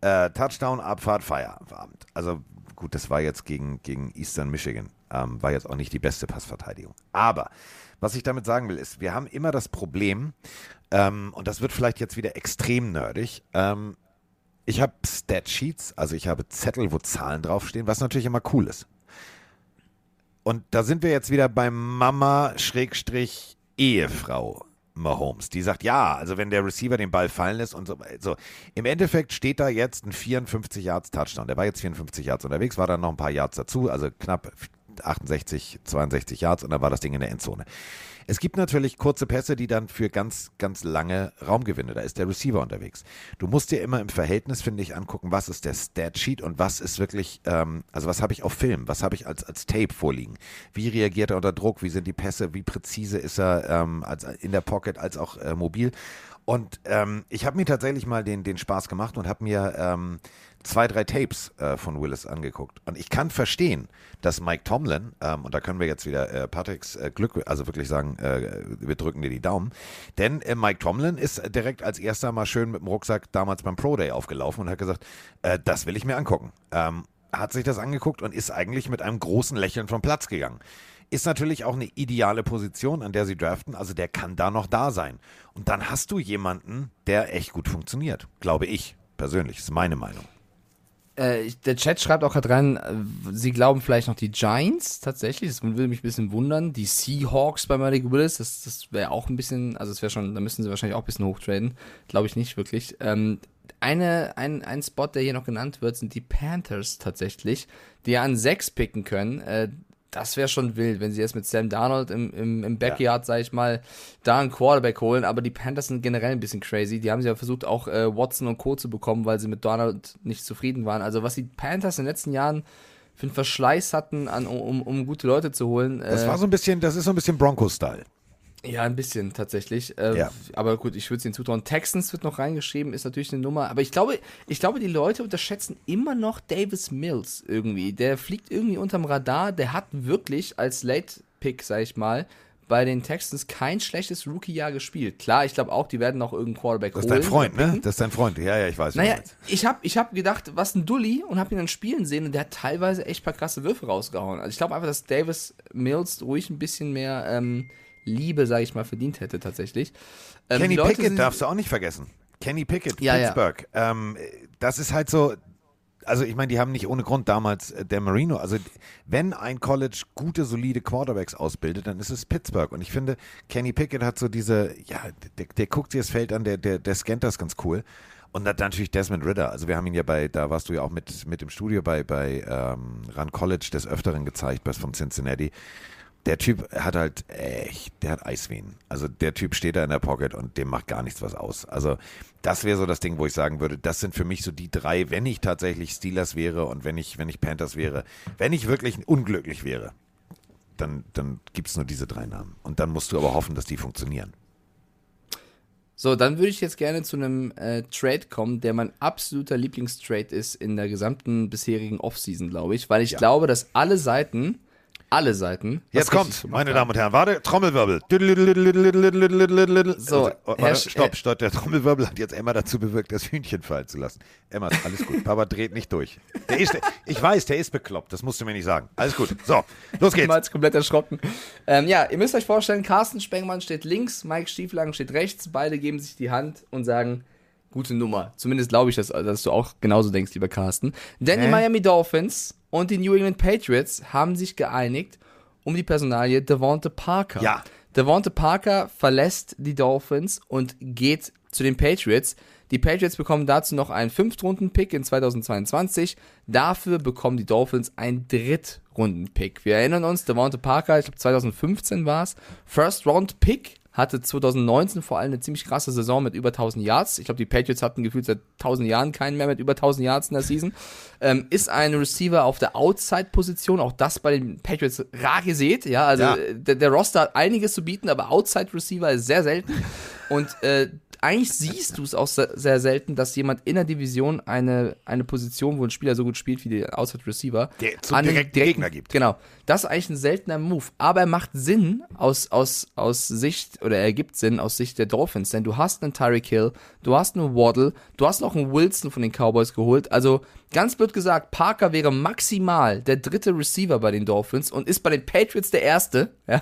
äh, Touchdown, Abfahrt, Feierabend. Also gut, das war jetzt gegen, gegen Eastern Michigan. Ähm, war jetzt auch nicht die beste Passverteidigung. Aber was ich damit sagen will, ist, wir haben immer das Problem, ähm, und das wird vielleicht jetzt wieder extrem nerdig, ähm, ich habe Statsheets, also ich habe Zettel, wo Zahlen draufstehen, was natürlich immer cool ist. Und da sind wir jetzt wieder bei Mama-Ehefrau Mahomes, die sagt, ja, also wenn der Receiver den Ball fallen lässt und so. so. Im Endeffekt steht da jetzt ein 54 Yards Touchdown. Der war jetzt 54 Yards unterwegs, war dann noch ein paar Yards dazu, also knapp 68, 62 Yards und dann war das Ding in der Endzone. Es gibt natürlich kurze Pässe, die dann für ganz, ganz lange Raumgewinne, da ist der Receiver unterwegs. Du musst dir immer im Verhältnis, finde ich, angucken, was ist der Statsheet und was ist wirklich, ähm, also was habe ich auf Film, was habe ich als, als Tape vorliegen, wie reagiert er unter Druck, wie sind die Pässe, wie präzise ist er ähm, als, in der Pocket als auch äh, mobil. Und ähm, ich habe mir tatsächlich mal den, den Spaß gemacht und habe mir ähm, zwei, drei Tapes äh, von Willis angeguckt. Und ich kann verstehen, dass Mike Tomlin, ähm, und da können wir jetzt wieder äh, Patricks äh, Glück, also wirklich sagen, äh, wir drücken dir die Daumen, denn äh, Mike Tomlin ist direkt als erster mal schön mit dem Rucksack damals beim Pro Day aufgelaufen und hat gesagt, äh, das will ich mir angucken. Ähm, hat sich das angeguckt und ist eigentlich mit einem großen Lächeln vom Platz gegangen. Ist natürlich auch eine ideale Position, an der sie draften, also der kann da noch da sein. Und dann hast du jemanden, der echt gut funktioniert, glaube ich persönlich, ist meine Meinung. Äh, der Chat schreibt auch gerade rein, äh, sie glauben vielleicht noch die Giants tatsächlich. Das würde mich ein bisschen wundern. Die Seahawks bei Malik Willis, das, das wäre auch ein bisschen, also das wäre schon, da müssen sie wahrscheinlich auch ein bisschen hochtraden. Glaube ich nicht wirklich. Ähm, eine, ein, ein Spot, der hier noch genannt wird, sind die Panthers tatsächlich, die ja an sechs picken können. Äh, das wäre schon wild, wenn sie jetzt mit Sam Darnold im, im, im Backyard, sag ich mal, da einen Quarterback holen. Aber die Panthers sind generell ein bisschen crazy. Die haben sie ja versucht, auch äh, Watson und Co. zu bekommen, weil sie mit Darnold nicht zufrieden waren. Also, was die Panthers in den letzten Jahren für einen Verschleiß hatten, an, um, um gute Leute zu holen. Das äh, war so ein bisschen, das ist so ein bisschen Bronco-Style. Ja, ein bisschen tatsächlich. Äh, Ja. Aber gut, ich würde es ihnen zutrauen. Texans wird noch reingeschrieben, ist natürlich eine Nummer. Aber ich glaube, ich glaube, die Leute unterschätzen immer noch Davis Mills irgendwie. Der fliegt irgendwie unterm Radar. Der hat wirklich als Late-Pick, sag ich mal, bei den Texans kein schlechtes Rookie-Jahr gespielt. Klar, ich glaube auch, die werden noch irgendeinen Quarterback Das ist holen. dein Freund, ne? Das ist dein Freund. Ja, ja, ich weiß. Naja, ich habe ich hab gedacht, was ein Dulli und habe ihn dann spielen sehen und der hat teilweise echt paar krasse Würfe rausgehauen. Also ich glaube einfach, dass Davis Mills ruhig ein bisschen mehr ähm, Liebe, sage ich mal, verdient hätte tatsächlich. Ähm, Kenny Pickett darfst du auch nicht vergessen. Kenny Pickett, Ja, ja. Pittsburgh. Ähm, das ist halt so. Also ich meine, die haben nicht ohne Grund damals äh, der Marino. Also wenn ein College gute, solide Quarterbacks ausbildet, dann ist es Pittsburgh. Und ich finde, Kenny Pickett hat so diese, ja, der, der guckt sich das Feld an, der, der, der scannt das ganz cool. Und dann natürlich Desmond Ritter. Also wir haben ihn ja bei, da warst du ja auch mit, mit im Studio bei, bei ähm, Run College des Öfteren gezeigt, was von Cincinnati. Der Typ hat halt echt, der hat Eisvenen. Also der Typ steht da in der Pocket und dem macht gar nichts was aus. Also das wäre so das Ding, wo ich sagen würde, das sind für mich so die drei, wenn ich tatsächlich Steelers wäre und wenn ich, wenn ich Panthers wäre, wenn ich wirklich unglücklich wäre, dann, dann gibt es nur diese drei Namen. Und dann musst du aber hoffen, dass die funktionieren. So, dann würde ich jetzt gerne zu einem äh, Trade kommen, der mein absoluter Lieblingstrade ist in der gesamten bisherigen Offseason, glaube ich, weil ich glaube, dass alle Seiten, alle Seiten. Jetzt kommt, meine. Damen und Herren, warte, Trommelwirbel. So, Also, warte, Herr Sch- stopp, stopp, der Trommelwirbel hat jetzt Emma dazu bewirkt, das Hühnchen fallen zu lassen. Emma, alles gut, Papa dreht nicht durch. Der ist, ich weiß, der ist bekloppt, das musst du mir nicht sagen. Alles gut, so, los Ich bin geht's. jetzt komplett erschrocken. Ähm, ja, ihr müsst euch vorstellen, Carsten Spengmann steht links, Mike Stieflagen steht rechts. Beide geben sich die Hand und sagen, gute Nummer. Zumindest glaube ich, dass, dass du auch genauso denkst, lieber Carsten. Denn die? Miami Dolphins und die New England Patriots haben sich geeinigt um die Personalie Devonta Parker. Ja. Devonta Parker verlässt die Dolphins und geht zu den Patriots. Die Patriots bekommen dazu noch einen Fünftrunden-Pick in 2022. Dafür bekommen die Dolphins einen Drittrunden-Pick. Wir erinnern uns, Devonta Parker, ich glaube 2015 war es, First-Round-Pick, hatte 2019 vor allem eine ziemlich krasse Saison mit über 1000 Yards. Ich glaube, die Patriots hatten gefühlt seit 1000 Jahren keinen mehr mit über 1000 Yards in der Season. Ähm, ist ein Receiver auf der Outside-Position, auch das bei den Patriots rar gesät. Ja, also Ja. äh, der, der Roster hat einiges zu bieten, aber Outside-Receiver ist sehr selten. Und äh, eigentlich siehst du es auch sehr, selten, dass jemand in der Division eine, eine Position, wo ein Spieler so gut spielt wie der Outside Receiver, Der zum an den direkten Gegner gibt. Genau. Das ist eigentlich ein seltener Move. Aber er macht Sinn aus, aus, aus Sicht, oder er ergibt Sinn aus Sicht der Dolphins, denn du hast einen Tyreek Hill, du hast einen Waddle, du hast noch einen Wilson von den Cowboys geholt. Also ganz blöd gesagt, Parker wäre maximal der dritte Receiver bei den Dolphins und ist bei den Patriots der erste. (laughs) Ja?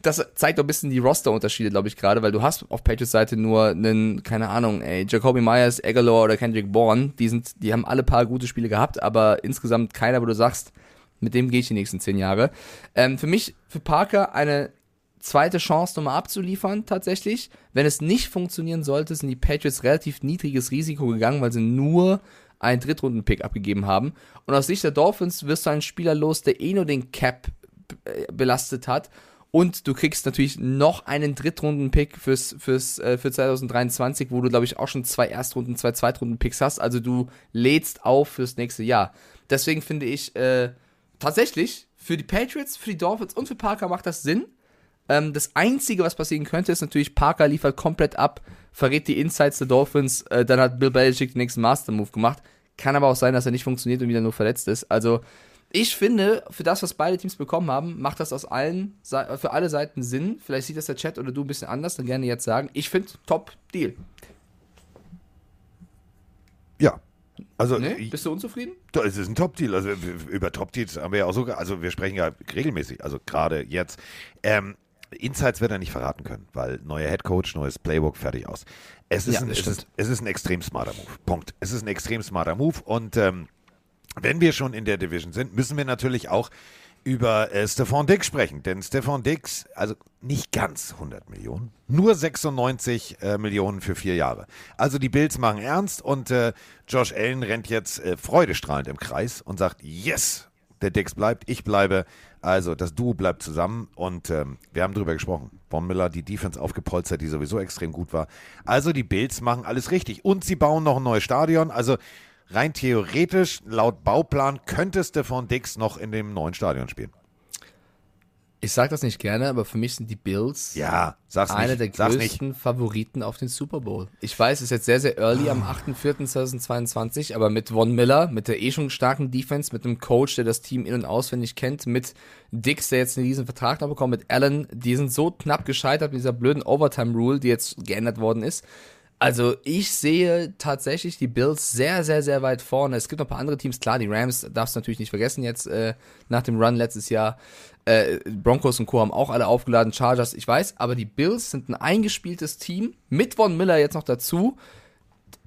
Das zeigt doch ein bisschen die Roster-Unterschiede, glaube ich, gerade, weil du hast auf Patriots Seite nur einen, keine Ahnung, ey, Jacoby Myers, Aguilar oder Kendrick Bourne. Die sind, die haben alle paar gute Spiele gehabt, aber insgesamt keiner, wo du sagst, mit dem gehe ich die nächsten zehn Jahre. Ähm, für mich, für Parker, eine zweite Chance nochmal abzuliefern, tatsächlich. Wenn es nicht funktionieren sollte, sind die Patriots relativ niedriges Risiko gegangen, weil sie nur einen Drittrunden-Pick abgegeben haben. Und aus Sicht der Dolphins wirst du einen Spieler los, der eh nur den Cap äh, belastet hat. Und du kriegst natürlich noch einen Drittrunden-Pick fürs, fürs, äh, für 2023, wo du, glaube ich, auch schon zwei Erstrunden-, zwei Zweitrunden-Picks hast. Also du lädst auf fürs nächste Jahr. Deswegen finde ich, äh, tatsächlich, für die Patriots, für die Dolphins und für Parker macht das Sinn. Ähm, das Einzige, was passieren könnte, ist natürlich, Parker liefert komplett ab, verrät die Insights der Dolphins, äh, dann hat Bill Belichick den nächsten Master-Move gemacht. Kann aber auch sein, dass er nicht funktioniert und wieder nur verletzt ist. Also, ich finde, für das, was beide Teams bekommen haben, macht das aus allen, für alle Seiten Sinn. Vielleicht sieht das der Chat oder du ein bisschen anders, dann gerne jetzt sagen. Ich finde, Top-Deal. Ja. Also, Ne? ich- Bist du unzufrieden? Es ist ein Top-Deal. Also über Top-Deals haben wir ja auch sogar, also wir sprechen ja regelmäßig, also gerade jetzt. Ähm, Insights wird er nicht verraten können, weil neuer Headcoach, neues Playbook, fertig aus. Es ist, Ja, ein, es, ist, es ist ein extrem smarter Move. Punkt. Es ist ein extrem smarter Move und ähm, wenn wir schon in der Division sind, müssen wir natürlich auch über äh, Stefan Dix sprechen. Denn Stefan Dix, also nicht ganz 100 Millionen, nur 96 äh, Millionen für vier Jahre. Also die Bills machen ernst und äh, Josh Allen rennt jetzt äh, freudestrahlend im Kreis und sagt, yes, der Dix bleibt, ich bleibe. Also das Duo bleibt zusammen und ähm, wir haben drüber gesprochen. Von Miller, die Defense aufgepolstert, die sowieso extrem gut war. Also die Bills machen alles richtig. Und sie bauen noch ein neues Stadion. Also rein theoretisch, laut Bauplan, könnte Stefan Dix noch in dem neuen Stadion spielen. Ich sage das nicht gerne, aber für mich sind die Bills Ja, sag's einer der größten Favoriten auf den Super Bowl. Ich weiß, es ist jetzt sehr, sehr early am 8.4.2022, aber mit Von Miller, mit der eh schon starken Defense, mit einem Coach, der das Team in- und auswendig kennt, mit Dix, der jetzt einen riesen Vertrag noch bekommt, mit Allen, die sind so knapp gescheitert mit dieser blöden Overtime-Rule, die jetzt geändert worden ist. Also ich sehe tatsächlich die Bills sehr, sehr, sehr weit vorne. Es gibt noch ein paar andere Teams, klar, die Rams darfst du natürlich nicht vergessen jetzt äh, nach dem Run letztes Jahr. Äh, Broncos und Co. haben auch alle aufgeladen, Chargers, ich weiß, aber die Bills sind ein eingespieltes Team, mit Von Miller jetzt noch dazu.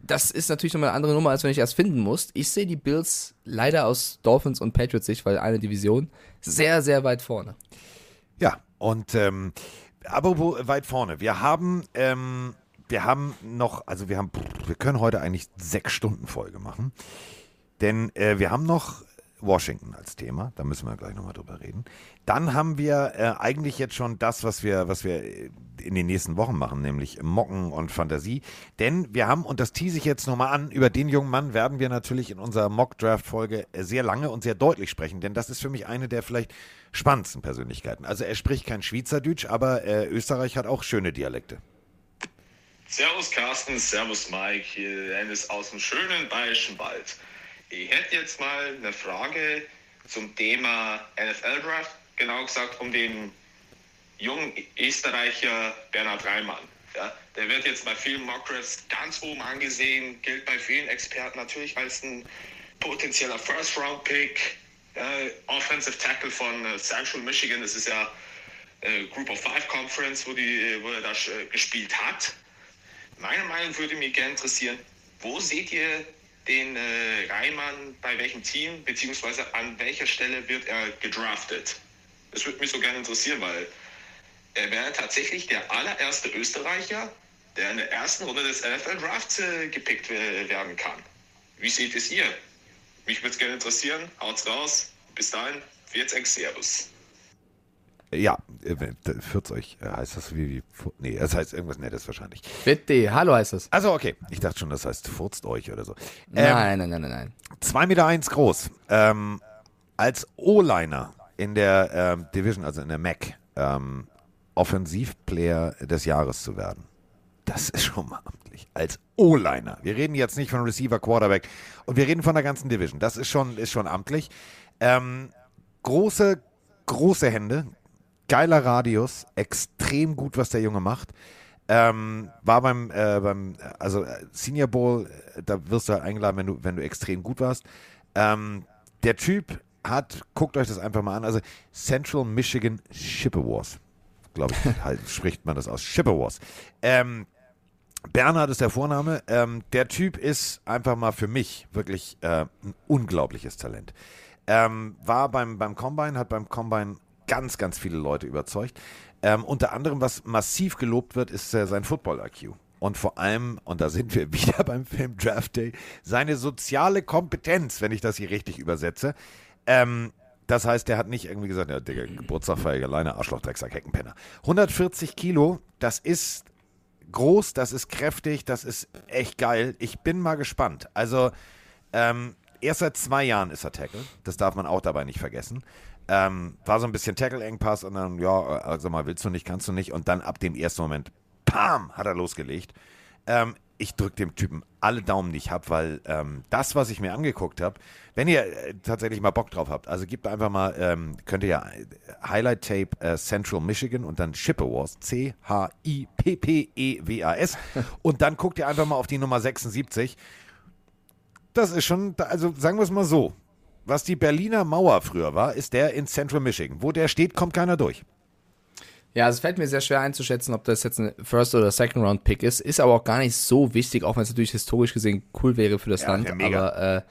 Das ist natürlich nochmal eine andere Nummer, als wenn ich erst finden muss. Ich sehe die Bills leider aus Dolphins und Patriots Sicht, weil eine Division, sehr, sehr weit vorne. Ja, und ähm, aber wo weit vorne. Wir haben, ähm, wir haben noch, also wir haben, wir können heute eigentlich sechs Stunden Folge machen. Denn äh, wir haben noch Washington als Thema, da müssen wir gleich nochmal drüber reden. Dann haben wir äh, eigentlich jetzt schon das, was wir, was wir in den nächsten Wochen machen, nämlich Mocken und Fantasie. Denn wir haben, und das tease ich jetzt nochmal an, über den jungen Mann werden wir natürlich in unserer Mock-Draft-Folge sehr lange und sehr deutlich sprechen, denn das ist für mich eine der vielleicht spannendsten Persönlichkeiten. Also er spricht kein Schweizerdeutsch, aber äh, Österreich hat auch schöne Dialekte. Servus Carsten, Servus Mike, hier Dennis aus dem schönen Bayerischen Wald. Ich hätte jetzt mal eine Frage zum Thema NFL Draft, genau gesagt um den jungen Österreicher Bernhard Reimann. Ja, der wird jetzt bei vielen Mockdrafts ganz oben angesehen, gilt bei vielen Experten natürlich als ein potenzieller First-Round-Pick. Ja, Offensive Tackle von äh, Central Michigan, das ist ja äh, Group of Five Conference, wo, die, wo er da äh, gespielt hat. Meine Meinung würde mich gerne interessieren, wo seht ihr den äh, Reimann bei welchem Team, beziehungsweise an welcher Stelle wird er gedraftet? Das würde mich so gerne interessieren, weil er wäre tatsächlich der allererste Österreicher, der in der ersten Runde des NFL Drafts äh, gepickt werden kann. Wie seht es ihr? Mich würde es gerne interessieren. Haut's raus. Bis dahin, wird's ex Servus. Ja, äh, führt euch, äh, heißt das wie, wie, nee, das heißt irgendwas Nettes wahrscheinlich. Bitte, hallo heißt das. Also okay, ich dachte schon, das heißt furzt euch oder so. Nein, nein, nein, nein, nein. 2,1 Meter eins groß. Ähm, als O-Liner in der ähm, Division, also in der MAC, ähm, Offensivplayer des Jahres zu werden. Das ist schon mal amtlich. Als O-Liner. Wir reden jetzt nicht von Receiver, Quarterback und wir reden von der ganzen Division. Das ist schon, ist schon amtlich. Ähm, große, große Hände, geiler Radius, extrem gut, was der Junge macht. Ähm, war beim, äh, beim also äh, Senior Bowl, äh, da wirst du halt eingeladen, wenn du, wenn du extrem gut warst. Ähm, der Typ hat, guckt euch das einfach mal an, also Central Michigan Chippewas, glaube ich, (laughs) halt, spricht man das aus, Chippewas. Ähm, Bernhard ist der Vorname. Ähm, der Typ ist einfach mal für mich wirklich äh, ein unglaubliches Talent. Ähm, war beim, beim Combine, hat beim Combine ganz, ganz viele Leute überzeugt. Ähm, unter anderem, was massiv gelobt wird, ist äh, sein Football-IQ. Und vor allem, und da sind wir (laughs) wieder beim Film Draft Day, seine soziale Kompetenz, wenn ich das hier richtig übersetze. Ähm, das heißt, der hat nicht irgendwie gesagt, ja, Digga, Geburtstagfeier, alleine Arschloch, Drecksack, Heckenpenner. 140 Kilo, das ist groß, das ist kräftig, das ist echt geil. Ich bin mal gespannt. Also, ähm, erst seit zwei Jahren ist er Tackle. Das darf man auch dabei nicht vergessen. Ähm, war so ein bisschen Tackle-Engpass und dann, ja, also mal willst du nicht, kannst du nicht. Und dann ab dem ersten Moment, pam, hat er losgelegt. Ähm, ich drücke dem Typen alle Daumen, die ich habe, weil ähm, das, was ich mir angeguckt habe, wenn ihr äh, tatsächlich mal Bock drauf habt, also gebt einfach mal, ähm, könnt ihr ja äh, Highlight Tape äh, Central Michigan und dann Chippewas, C-H-I-P-P-E-W-A-S (laughs) und dann guckt ihr einfach mal auf die Nummer 76. Das ist schon, also sagen wir es mal so, was die Berliner Mauer früher war, ist der in Central Michigan. Wo der steht, kommt keiner durch. Ja, es fällt mir sehr schwer einzuschätzen, ob das jetzt ein First- oder Second-Round-Pick ist. Ist aber auch gar nicht so wichtig, auch wenn es natürlich historisch gesehen cool wäre für das Ja, Land. mega. Aber äh,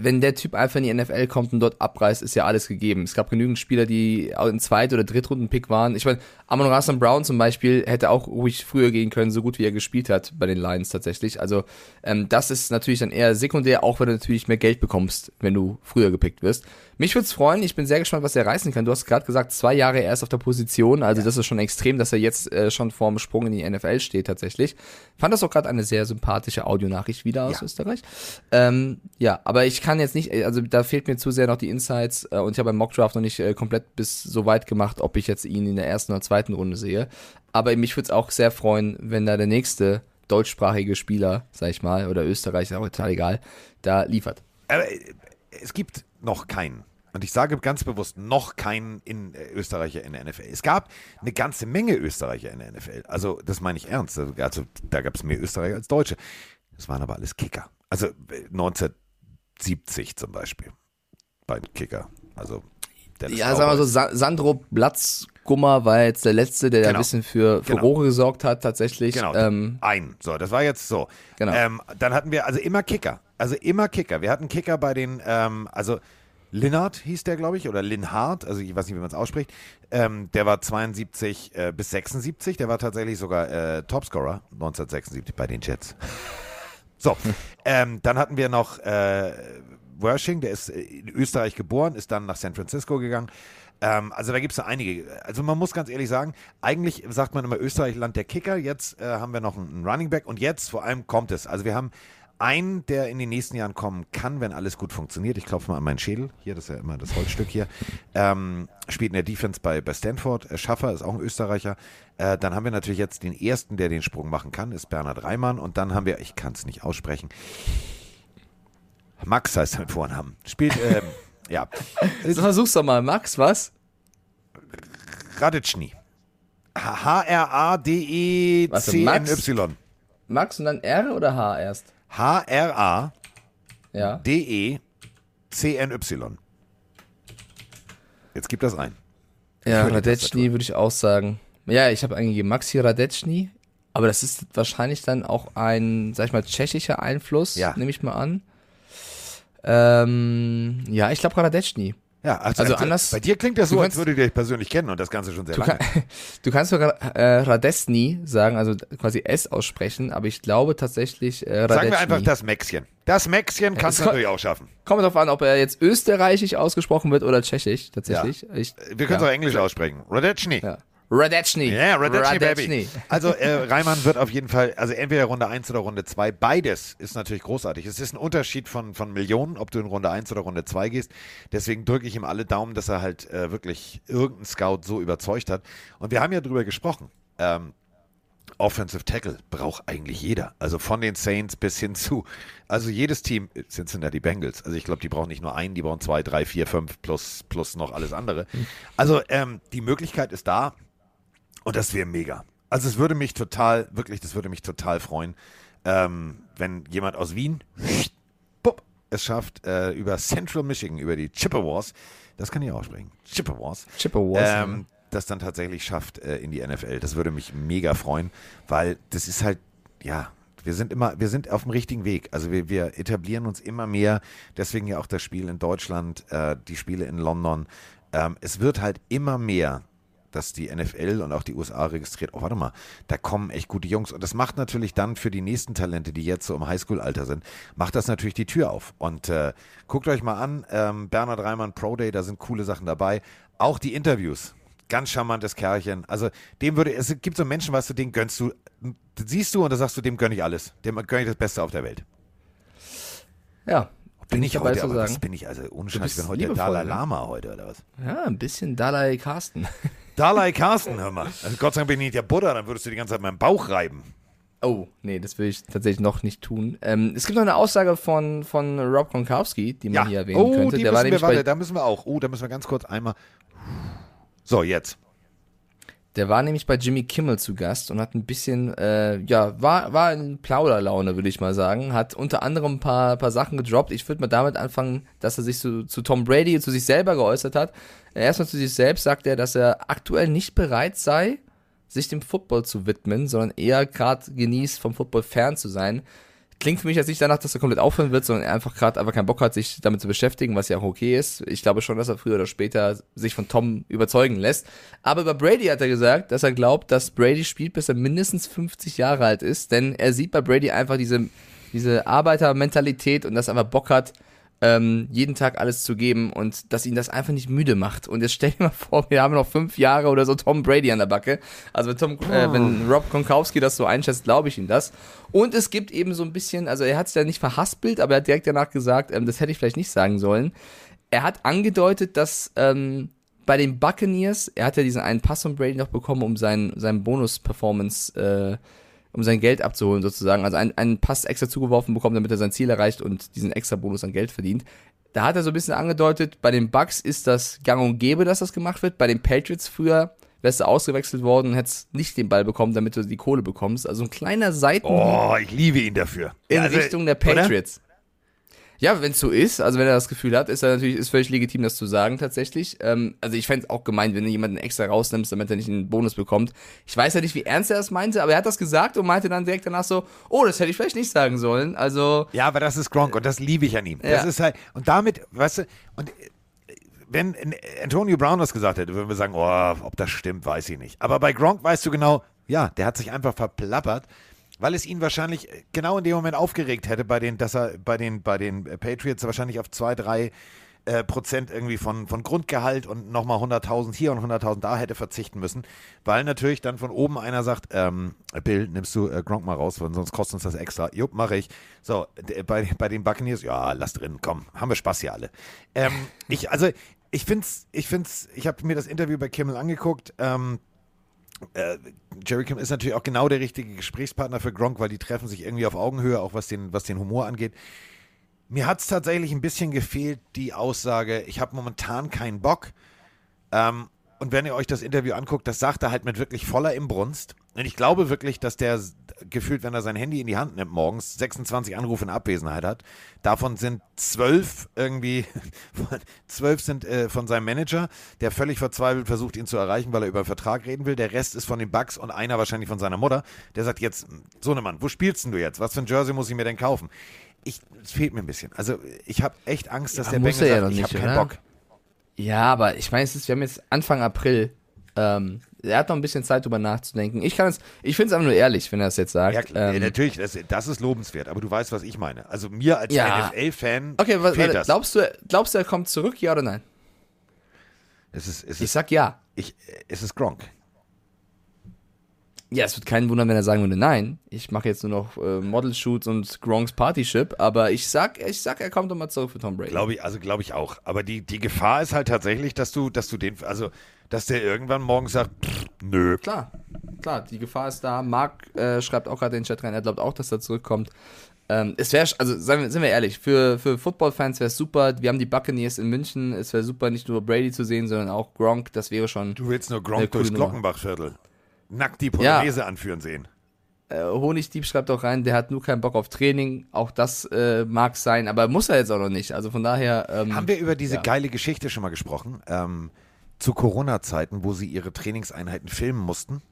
wenn der Typ einfach in die NFL kommt und dort abreißt, ist ja alles gegeben. Es gab genügend Spieler, die auch ein Zweit- oder Drittrunden-Pick waren. Ich meine, Amon Rassan Brown zum Beispiel hätte auch ruhig früher gehen können, so gut wie er gespielt hat bei den Lions tatsächlich. Also ähm, das ist natürlich dann eher sekundär, auch wenn du natürlich mehr Geld bekommst, wenn du früher gepickt wirst. Mich würde es freuen, ich bin sehr gespannt, was er reißen kann. Du hast gerade gesagt, zwei Jahre erst auf der Position, also das ist schon extrem, dass er jetzt äh, schon vorm Sprung in die NFL steht tatsächlich. Fand das auch gerade eine sehr sympathische Audionachricht wieder aus Ja. Österreich. Ähm, ja, aber ich kann jetzt nicht, also da fehlt mir zu sehr noch die Insights äh, und ich habe beim Mockdraft noch nicht äh, komplett bis so weit gemacht, ob ich jetzt ihn in der ersten oder zweiten Runde sehe. Aber mich würde es auch sehr freuen, wenn da der nächste deutschsprachige Spieler, sag ich mal, oder Österreicher, auch total egal, da liefert. Aber äh, es gibt noch keinen. Und ich sage ganz bewusst, noch keinen in, äh, Österreicher in der NFL. Es gab eine ganze Menge Österreicher in der NFL. Also, das meine ich ernst. Also, also da gab es mehr Österreicher als Deutsche. Das waren aber alles Kicker. Also äh, 1970 zum Beispiel. Bei Kicker. Also, Dennis Ja, sagen wir so. Sa Sandro Blatzgummer war jetzt der Letzte, der da Genau. ein bisschen für Genau. Furore gesorgt hat, tatsächlich. Genau, Ähm, ein. So, das war jetzt so. Genau. Ähm, dann hatten wir also immer Kicker. Also immer Kicker. Wir hatten Kicker bei den, ähm, also Linnard hieß der, glaube ich, oder Linhard, also ich weiß nicht, wie man es ausspricht. Ähm, der war 72 äh, bis 76. Der war tatsächlich sogar äh, Topscorer 1976 bei den Jets. So, (laughs) ähm, dann hatten wir noch äh, Wershing, der ist in Österreich geboren, ist dann nach San Francisco gegangen. Ähm, also da gibt es einige. Also man muss ganz ehrlich sagen, eigentlich sagt man immer Österreich Land der Kicker. Jetzt äh, haben wir noch einen, einen Running Back und jetzt vor allem kommt es. Also wir haben einen, der in den nächsten Jahren kommen kann, wenn alles gut funktioniert. Ich klopfe mal an meinen Schädel. Hier, das ist ja immer das Holzstück hier. Ähm, spielt in der Defense bei, bei Stanford. Äh, Schaffer ist auch ein Österreicher. Äh, dann haben wir natürlich jetzt den ersten, der den Sprung machen kann, ist Bernhard Reimann. Und dann haben wir, ich kann es nicht aussprechen, Max heißt mit Vornamen. Spielt, ähm, (laughs) ja, So, versuch's doch mal. Max, was? Raditschny. Warte, H-R-A-D-E-C-N-Y. Max und dann R oder H erst? H-R-A-D-E-C-N-Y. Ja. Jetzt gib das ein. Ja, Radetschny würde ich auch sagen. Ja, ich habe eingegeben Maxi Radetschny, aber das ist wahrscheinlich dann auch ein, sag ich mal, tschechischer Einfluss, Ja. nehme ich mal an. Ähm, ja, ich glaube Radetschny. Ja, also, Also anders- Bei dir klingt das so, als kannst- würdet ihr euch persönlich kennen und das Ganze schon sehr Du, lange. kann, (laughs) du kannst sogar äh, Radesny sagen, also quasi S aussprechen, aber ich glaube tatsächlich äh, Radetschny. Sagen wir einfach das Maxchen. Das Maxchen kannst du natürlich auch schaffen. Kommt darauf an, ob er jetzt österreichisch ausgesprochen wird oder tschechisch, tatsächlich. Ich, Wir können es ja. auch Englisch aussprechen. Radetschny. Ja. Radetschny. Ja, Radetschny. Baby. Also äh, Reimann wird auf jeden Fall, also entweder Runde 1 oder Runde 2, beides ist natürlich großartig. Es ist ein Unterschied von, von Millionen, ob du in Runde 1 oder Runde 2 gehst. Deswegen drücke ich ihm alle Daumen, dass er halt äh, wirklich irgendeinen Scout so überzeugt hat. Und wir haben ja drüber gesprochen. Ähm, Offensive Tackle braucht eigentlich jeder. Also von den Saints bis hin zu. Also jedes Team, Cincinnati Bengals. Also ich glaube, die brauchen nicht nur einen, die brauchen zwei, drei, vier, fünf plus, plus noch alles andere. Also ähm, die Möglichkeit ist da und das wäre mega. Also es würde mich total, wirklich, das würde mich total freuen, ähm, wenn jemand aus Wien (sniffs) bupp, es schafft, äh, über Central Michigan, über die Chippewas, das kann ich auch sprechen, Chippewas, Chippewas, ähm, das dann tatsächlich schafft äh, in die NFL. Das würde mich mega freuen, weil das ist halt, ja, wir sind immer, wir sind auf dem richtigen Weg. Also wir, wir etablieren uns immer mehr. Deswegen ja auch das Spiel in Deutschland, äh, die Spiele in London. Ähm, es wird halt immer mehr, dass die NFL und auch die USA registriert. Oh, warte mal, da kommen echt gute Jungs. Und das macht natürlich dann für die nächsten Talente, die jetzt so im Highschool-Alter sind, macht das natürlich die Tür auf. Und äh, guckt euch mal an, ähm, Bernhard Reimann Pro Day, da sind coole Sachen dabei. Auch die Interviews. Ganz charmantes Kerlchen. Also dem würde, es gibt so Menschen, weißt du, den gönnst du, siehst du und da sagst du, dem gönne ich alles. Dem gönne ich das Beste auf der Welt. Ja. Bin ich dabei heute, zu aber sagen. was bin ich, also ohne Scheiß, ich bin heute der liebevoll, Dalai ne? Lama heute, oder was? Ja, ein bisschen Dalai Carsten. (laughs) Dalai Carsten, hör mal. Also Gott sei Dank bin ich nicht der Buddha, dann würdest du die ganze Zeit meinen Bauch reiben. Oh, nee, das will ich tatsächlich noch nicht tun. Ähm, es gibt noch eine Aussage von, von Rob Gronkowski, die man hier erwähnen oh, könnte. die Der war müssen wir, warte, da müssen wir auch. Oh, da müssen wir ganz kurz einmal. So, jetzt. Der war nämlich bei Jimmy Kimmel zu Gast und hat ein bisschen, äh, ja, war, war in Plauderlaune, würde ich mal sagen. Hat unter anderem ein paar, paar Sachen gedroppt. Ich würde mal damit anfangen, dass er sich zu, zu Tom Brady und zu sich selber geäußert hat. Erstmal zu sich selbst sagt er, dass er aktuell nicht bereit sei, sich dem Football zu widmen, sondern eher gerade genießt, vom Football fern zu sein. Klingt für mich jetzt nicht danach, dass er komplett aufhören wird, sondern er einfach gerade einfach keinen Bock hat, sich damit zu beschäftigen, was ja auch okay ist. Ich glaube schon, dass er früher oder später sich von Tom überzeugen lässt. Aber über Brady hat er gesagt, dass er glaubt, dass Brady spielt, bis er mindestens 50 Jahre alt ist, denn er sieht bei Brady einfach diese, diese Arbeitermentalität und dass er einfach Bock hat, ähm, jeden Tag alles zu geben und dass ihn das einfach nicht müde macht. Und jetzt stell dir mal vor, wir haben noch fünf Jahre oder so Tom Brady an der Backe. Also wenn, Tom, äh, wenn Rob Gronkowski das so einschätzt, glaube ich ihm das. Und es gibt eben so ein bisschen, also er hat es ja nicht verhaspelt, aber er hat direkt danach gesagt, ähm, das hätte ich vielleicht nicht sagen sollen. Er hat angedeutet, dass ähm, bei den Buccaneers, er hat ja diesen einen Pass von Brady noch bekommen, um seinen, seinen Bonus-Performance äh, um sein Geld abzuholen sozusagen. Also einen, einen Pass extra zugeworfen bekommen, damit er sein Ziel erreicht und diesen extra Bonus an Geld verdient. Da hat er so ein bisschen angedeutet, bei den Bucks ist das gang und gäbe, dass das gemacht wird. Bei den Patriots früher wärst du ausgewechselt worden und hättest nicht den Ball bekommen, damit du die Kohle bekommst. Also ein kleiner Seiten Oh, ich liebe ihn dafür. in also, Richtung der oder? Ja, wenn es so ist, also wenn er das Gefühl hat, ist er natürlich ist völlig legitim, das zu sagen tatsächlich. Ähm, also ich fände es auch gemein, wenn du jemanden extra rausnimmst, damit er nicht einen Bonus bekommt. Ich weiß ja nicht, wie ernst er das meinte, aber er hat das gesagt und meinte dann direkt danach so, oh, das hätte ich vielleicht nicht sagen sollen. Also Ja, aber das ist Gronk und das liebe ich an ihm. Das Ja. ist halt, und damit, weißt du, und äh, wenn Antonio Brown das gesagt hätte, würden wir sagen, oh, ob das stimmt, weiß ich nicht. Aber bei Gronk weißt du genau, ja, der hat sich einfach verplappert, weil es ihn wahrscheinlich genau in dem Moment aufgeregt hätte, bei den, dass er bei den, bei den Patriots wahrscheinlich auf zwei, drei äh, Prozent irgendwie von, von Grundgehalt und nochmal 100.000 hier und 100.000 da hätte verzichten müssen, weil natürlich dann von oben einer sagt, ähm, Bill, nimmst du äh, Gronk mal raus, weil sonst kostet uns das extra. Jupp, mache ich. So, d- bei, bei den Buccaneers, ja, lass drin, komm, haben wir Spaß hier alle. Ähm, ich, also, ich find's, ich find's, ich habe mir das Interview bei Kimmel angeguckt, ähm, äh, Jerry Kim ist natürlich auch genau der richtige Gesprächspartner für Gronk, weil die treffen sich irgendwie auf Augenhöhe, auch was den, was den Humor angeht. Mir hat es tatsächlich ein bisschen gefehlt, die Aussage, ich habe momentan keinen Bock. Ähm, und wenn ihr euch das Interview anguckt, das sagt er halt mit wirklich voller Imbrunst. Und ich glaube wirklich, dass der gefühlt, wenn er sein Handy in die Hand nimmt morgens, 26 Anrufe in Abwesenheit hat. Davon sind zwölf irgendwie, (laughs) zwölf sind äh, von seinem Manager, der völlig verzweifelt versucht, ihn zu erreichen, weil er über einen Vertrag reden will. Der Rest ist von den Bucks und einer wahrscheinlich von seiner Mutter. Der sagt jetzt, Sohnemann, wo spielst denn du jetzt? Was für ein Jersey muss ich mir denn kaufen? Ich, es fehlt mir ein bisschen. Also ich habe echt Angst, dass Ja, der muss Bengel ja sagt, noch ich nicht, habe keinen? Bock. Ja, aber ich meine, wir haben jetzt Anfang April. Ähm, er hat noch ein bisschen Zeit, drüber nachzudenken. Ich kann es, ich finde es einfach nur ehrlich, wenn er es jetzt sagt. Ja, klar, ähm, natürlich, das, das ist lobenswert, aber du weißt, was ich meine. Also mir als Ja. NFL-Fan Okay, was, fehlt warte, das. glaubst du, glaubst du, er kommt zurück, ja oder nein? es ist, es Ich ist, sag ja. ich, es ist Gronk. Ja, es wird keinen wundern, wenn er sagen würde, nein. Ich mache jetzt nur noch äh, Model-Shoots und Gronks Party-Ship, aber ich sag, ich sag, er kommt nochmal zurück für Tom Brady. Glaube ich, also glaube ich auch. Aber die, die Gefahr ist halt tatsächlich, dass du, dass du den, also, dass der irgendwann morgens sagt, pff, nö. Klar, klar, die Gefahr ist da. Marc äh, schreibt auch gerade in den Chat rein, er glaubt auch, dass er zurückkommt. Ähm, es wäre, also seien wir, sind wir ehrlich, für, für Football-Fans wäre es super. Wir haben die Buccaneers in München. Es wäre super, nicht nur Brady zu sehen, sondern auch Gronk. Das wäre schon. Du willst nur Gronk durchs. Glockenbachviertel. Nackt die Ja. Polonaise anführen sehen. Äh, Honigdieb schreibt auch rein, der hat nur keinen Bock auf Training. Auch das äh, mag sein, aber muss er jetzt auch noch nicht. Also von daher. Ähm, Haben wir über diese ja. geile Geschichte schon mal gesprochen? Ähm, zu Corona-Zeiten, wo sie ihre Trainingseinheiten filmen mussten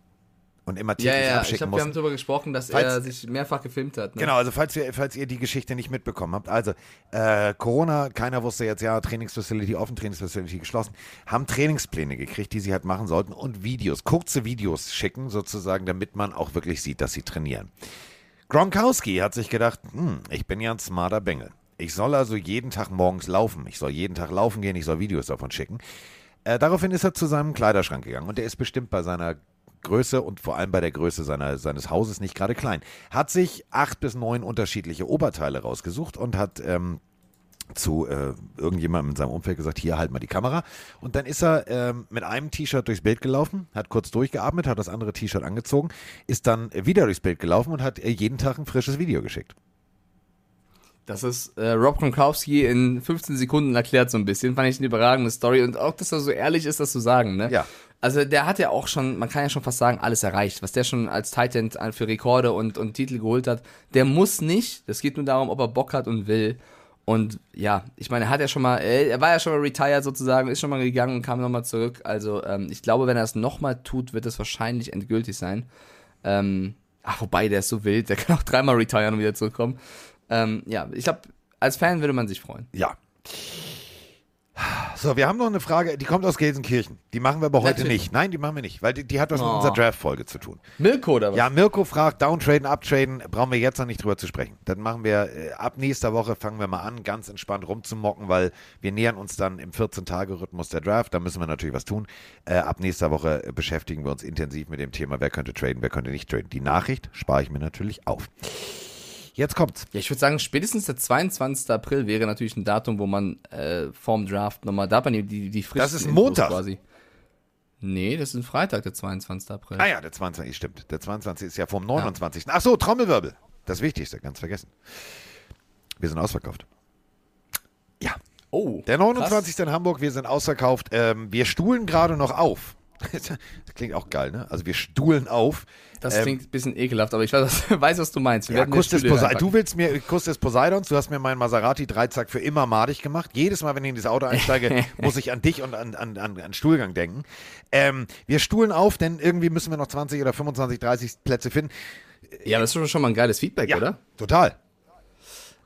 und immer Ja, täglich ja, ich abschicken glaube, wir haben mussten. darüber gesprochen, dass Falls- er sich mehrfach gefilmt hat. Ne? Genau, also falls, wir, falls ihr die Geschichte nicht mitbekommen habt. Also, äh, Corona, keiner wusste jetzt, ja, Trainingsfacility offen, Trainingsfacility geschlossen, haben Trainingspläne gekriegt, die sie halt machen sollten und Videos, kurze Videos schicken, sozusagen, damit man auch wirklich sieht, dass sie trainieren. Gronkowski hat sich gedacht, hm, ich bin ja ein smarter Bengel. Ich soll also jeden Tag morgens laufen. Ich soll jeden Tag laufen gehen, ich soll Videos davon schicken. Äh, daraufhin ist er zu seinem Kleiderschrank gegangen und der ist bestimmt bei seiner Größe und vor allem bei der Größe seiner, seines Hauses nicht gerade klein. Hat sich acht bis neun unterschiedliche Oberteile rausgesucht und hat ähm, zu äh, irgendjemandem in seinem Umfeld gesagt, hier halt mal die Kamera. Und dann ist er ähm, mit einem T-Shirt durchs Bild gelaufen, hat kurz durchgeatmet, hat das andere T-Shirt angezogen, ist dann wieder durchs Bild gelaufen und hat äh, jeden Tag ein frisches Video geschickt. Das ist äh, Rob Gronkowski in 15 Sekunden erklärt so ein bisschen. Fand ich eine überragende Story und auch, dass er so ehrlich ist, das zu sagen, ne? Ja. Also der hat ja auch schon, man kann ja schon fast sagen, alles erreicht. Was der schon als Titan für Rekorde und, und Titel geholt hat, der muss nicht. Das geht nur darum, ob er Bock hat und will. Und ja, ich meine, er hat ja schon mal, er er war ja schon mal retired sozusagen, ist schon mal gegangen und kam nochmal zurück. Also ähm, ich glaube, wenn er es nochmal tut, wird es wahrscheinlich endgültig sein. Ähm, ach, wobei, der ist so wild, der (laughs) kann auch dreimal retiren und wieder zurückkommen. Ähm, ja, ich glaube, als Fan würde man sich freuen. Ja. So, wir haben noch eine Frage, die kommt aus Gelsenkirchen. Die machen wir aber heute Natürlich. nicht. Nein, die machen wir nicht, weil die, die hat was mit Oh. unserer Draft-Folge zu tun. Mirko oder was? Ja, Mirko fragt, downtraden, uptraden, brauchen wir jetzt noch nicht drüber zu sprechen. Dann machen wir, äh, ab nächster Woche fangen wir mal an, ganz entspannt rumzumocken, weil wir nähern uns dann im 14-Tage-Rhythmus der Draft, da müssen wir natürlich was tun. Äh, ab nächster Woche äh, beschäftigen wir uns intensiv mit dem Thema, wer könnte traden, wer könnte nicht traden. Die Nachricht spare ich mir natürlich auf. Jetzt kommt's. Ja, ich würde sagen, spätestens der 22. April wäre natürlich ein Datum, wo man äh, vorm Draft nochmal, da hat man die, die, die Das ist Montag. quasi. Nee, das ist ein Freitag, der 22. April. Ah ja, der 22, stimmt. Der 22 ist ja vom 29. Ach so, Trommelwirbel. Das Wichtigste, ganz vergessen. Wir sind ausverkauft. Ja. Oh. Der 29. in Hamburg, wir sind ausverkauft. Ähm, wir stuhlen gerade noch auf. Das klingt auch geil, ne? Also wir stuhlen auf. Das Ähm, klingt ein bisschen ekelhaft, aber ich weiß, (laughs) weiß was du meinst. Wir Ja, Kuss des Stühle Posei reinpacken. du willst mir Kuss des Poseidons, du hast mir meinen Maserati Dreizack für immer madig gemacht. Jedes Mal, wenn ich in dieses Auto einsteige, (laughs) muss ich an dich und an, an, an, an Stuhlgang denken. Ähm, wir stuhlen auf, denn irgendwie müssen wir noch 20 oder 25, 30 Plätze finden. Ja, das ist schon- mal ein geiles Feedback, Ja, oder? total.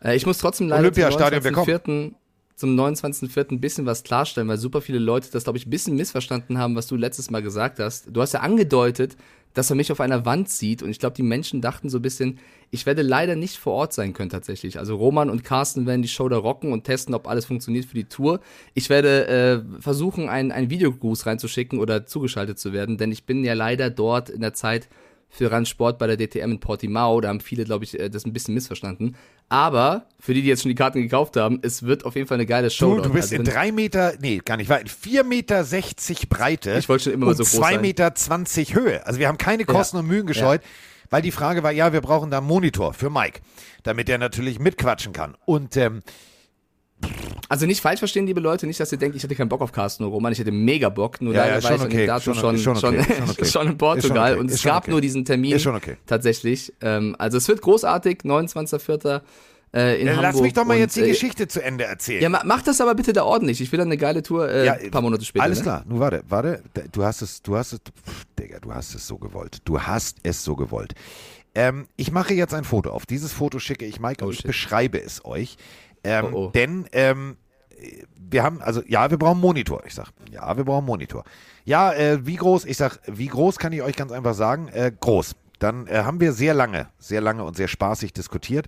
Äh, ich muss trotzdem leider Olympiastadion, zum 29.04. zum 29.04. ein bisschen was klarstellen, weil super viele Leute das, glaube ich, ein bisschen missverstanden haben, was du letztes Mal gesagt hast. Du hast ja angedeutet, dass er mich auf einer Wand sieht. Und ich glaube, die Menschen dachten so ein bisschen, ich werde leider nicht vor Ort sein können tatsächlich. Also Roman und Carsten werden die Show da rocken und testen, ob alles funktioniert für die Tour. Ich werde äh, versuchen, einen, einen Videogruß reinzuschicken oder zugeschaltet zu werden, denn ich bin ja leider dort in der Zeit für Randsport bei der DTM in Portimao. Da haben viele, glaube ich, äh, das ein bisschen missverstanden. Aber für die, die jetzt schon die Karten gekauft haben, es wird auf jeden Fall eine geile Show. Du, du bist Also in drei Meter, nee, gar nicht, war in vier Meter sechzig Breite. Ich wollte schon immer mal so groß zwei sein. Meter zwanzig Höhe. Also wir haben keine Kosten und Mühen gescheut, weil die Frage war, ja, wir brauchen da einen Monitor für Mike, damit er natürlich mitquatschen kann. Und ähm, Also nicht falsch verstehen, liebe Leute, nicht, dass ihr denkt, ich hätte keinen Bock auf Carsten Roman, ich hätte mega Bock, nur Ja, leider ja, war schon ich okay, Datum schon- schon, schon okay, schon, (laughs) ist schon okay. in Portugal okay, und es gab okay. nur diesen Termin Ist schon okay. tatsächlich. Ähm, also es wird großartig, 29.04. Äh, in äh, Hamburg. lass mich doch mal und, jetzt die äh, Geschichte zu Ende erzählen. Ja, ma- mach das aber bitte da ordentlich. Ich will dann eine geile Tour äh, Ja, ein paar Monate später. Alles ne? klar, nun warte, warte, du hast es, du hast es, pff, Digga, du hast es so gewollt. Du hast es so gewollt. Ähm, ich mache jetzt ein Foto auf. Dieses Foto schicke ich Mike und ich beschreibe es euch. Ähm, Oh, oh. Denn ähm, wir haben, also ja, wir brauchen einen Monitor. Ich sag, ja, wir brauchen einen Monitor. Ja, äh, wie groß? Ich sag, wie groß kann ich euch ganz einfach sagen? Äh, groß. Dann äh, haben wir sehr lange, sehr lange und sehr spaßig diskutiert.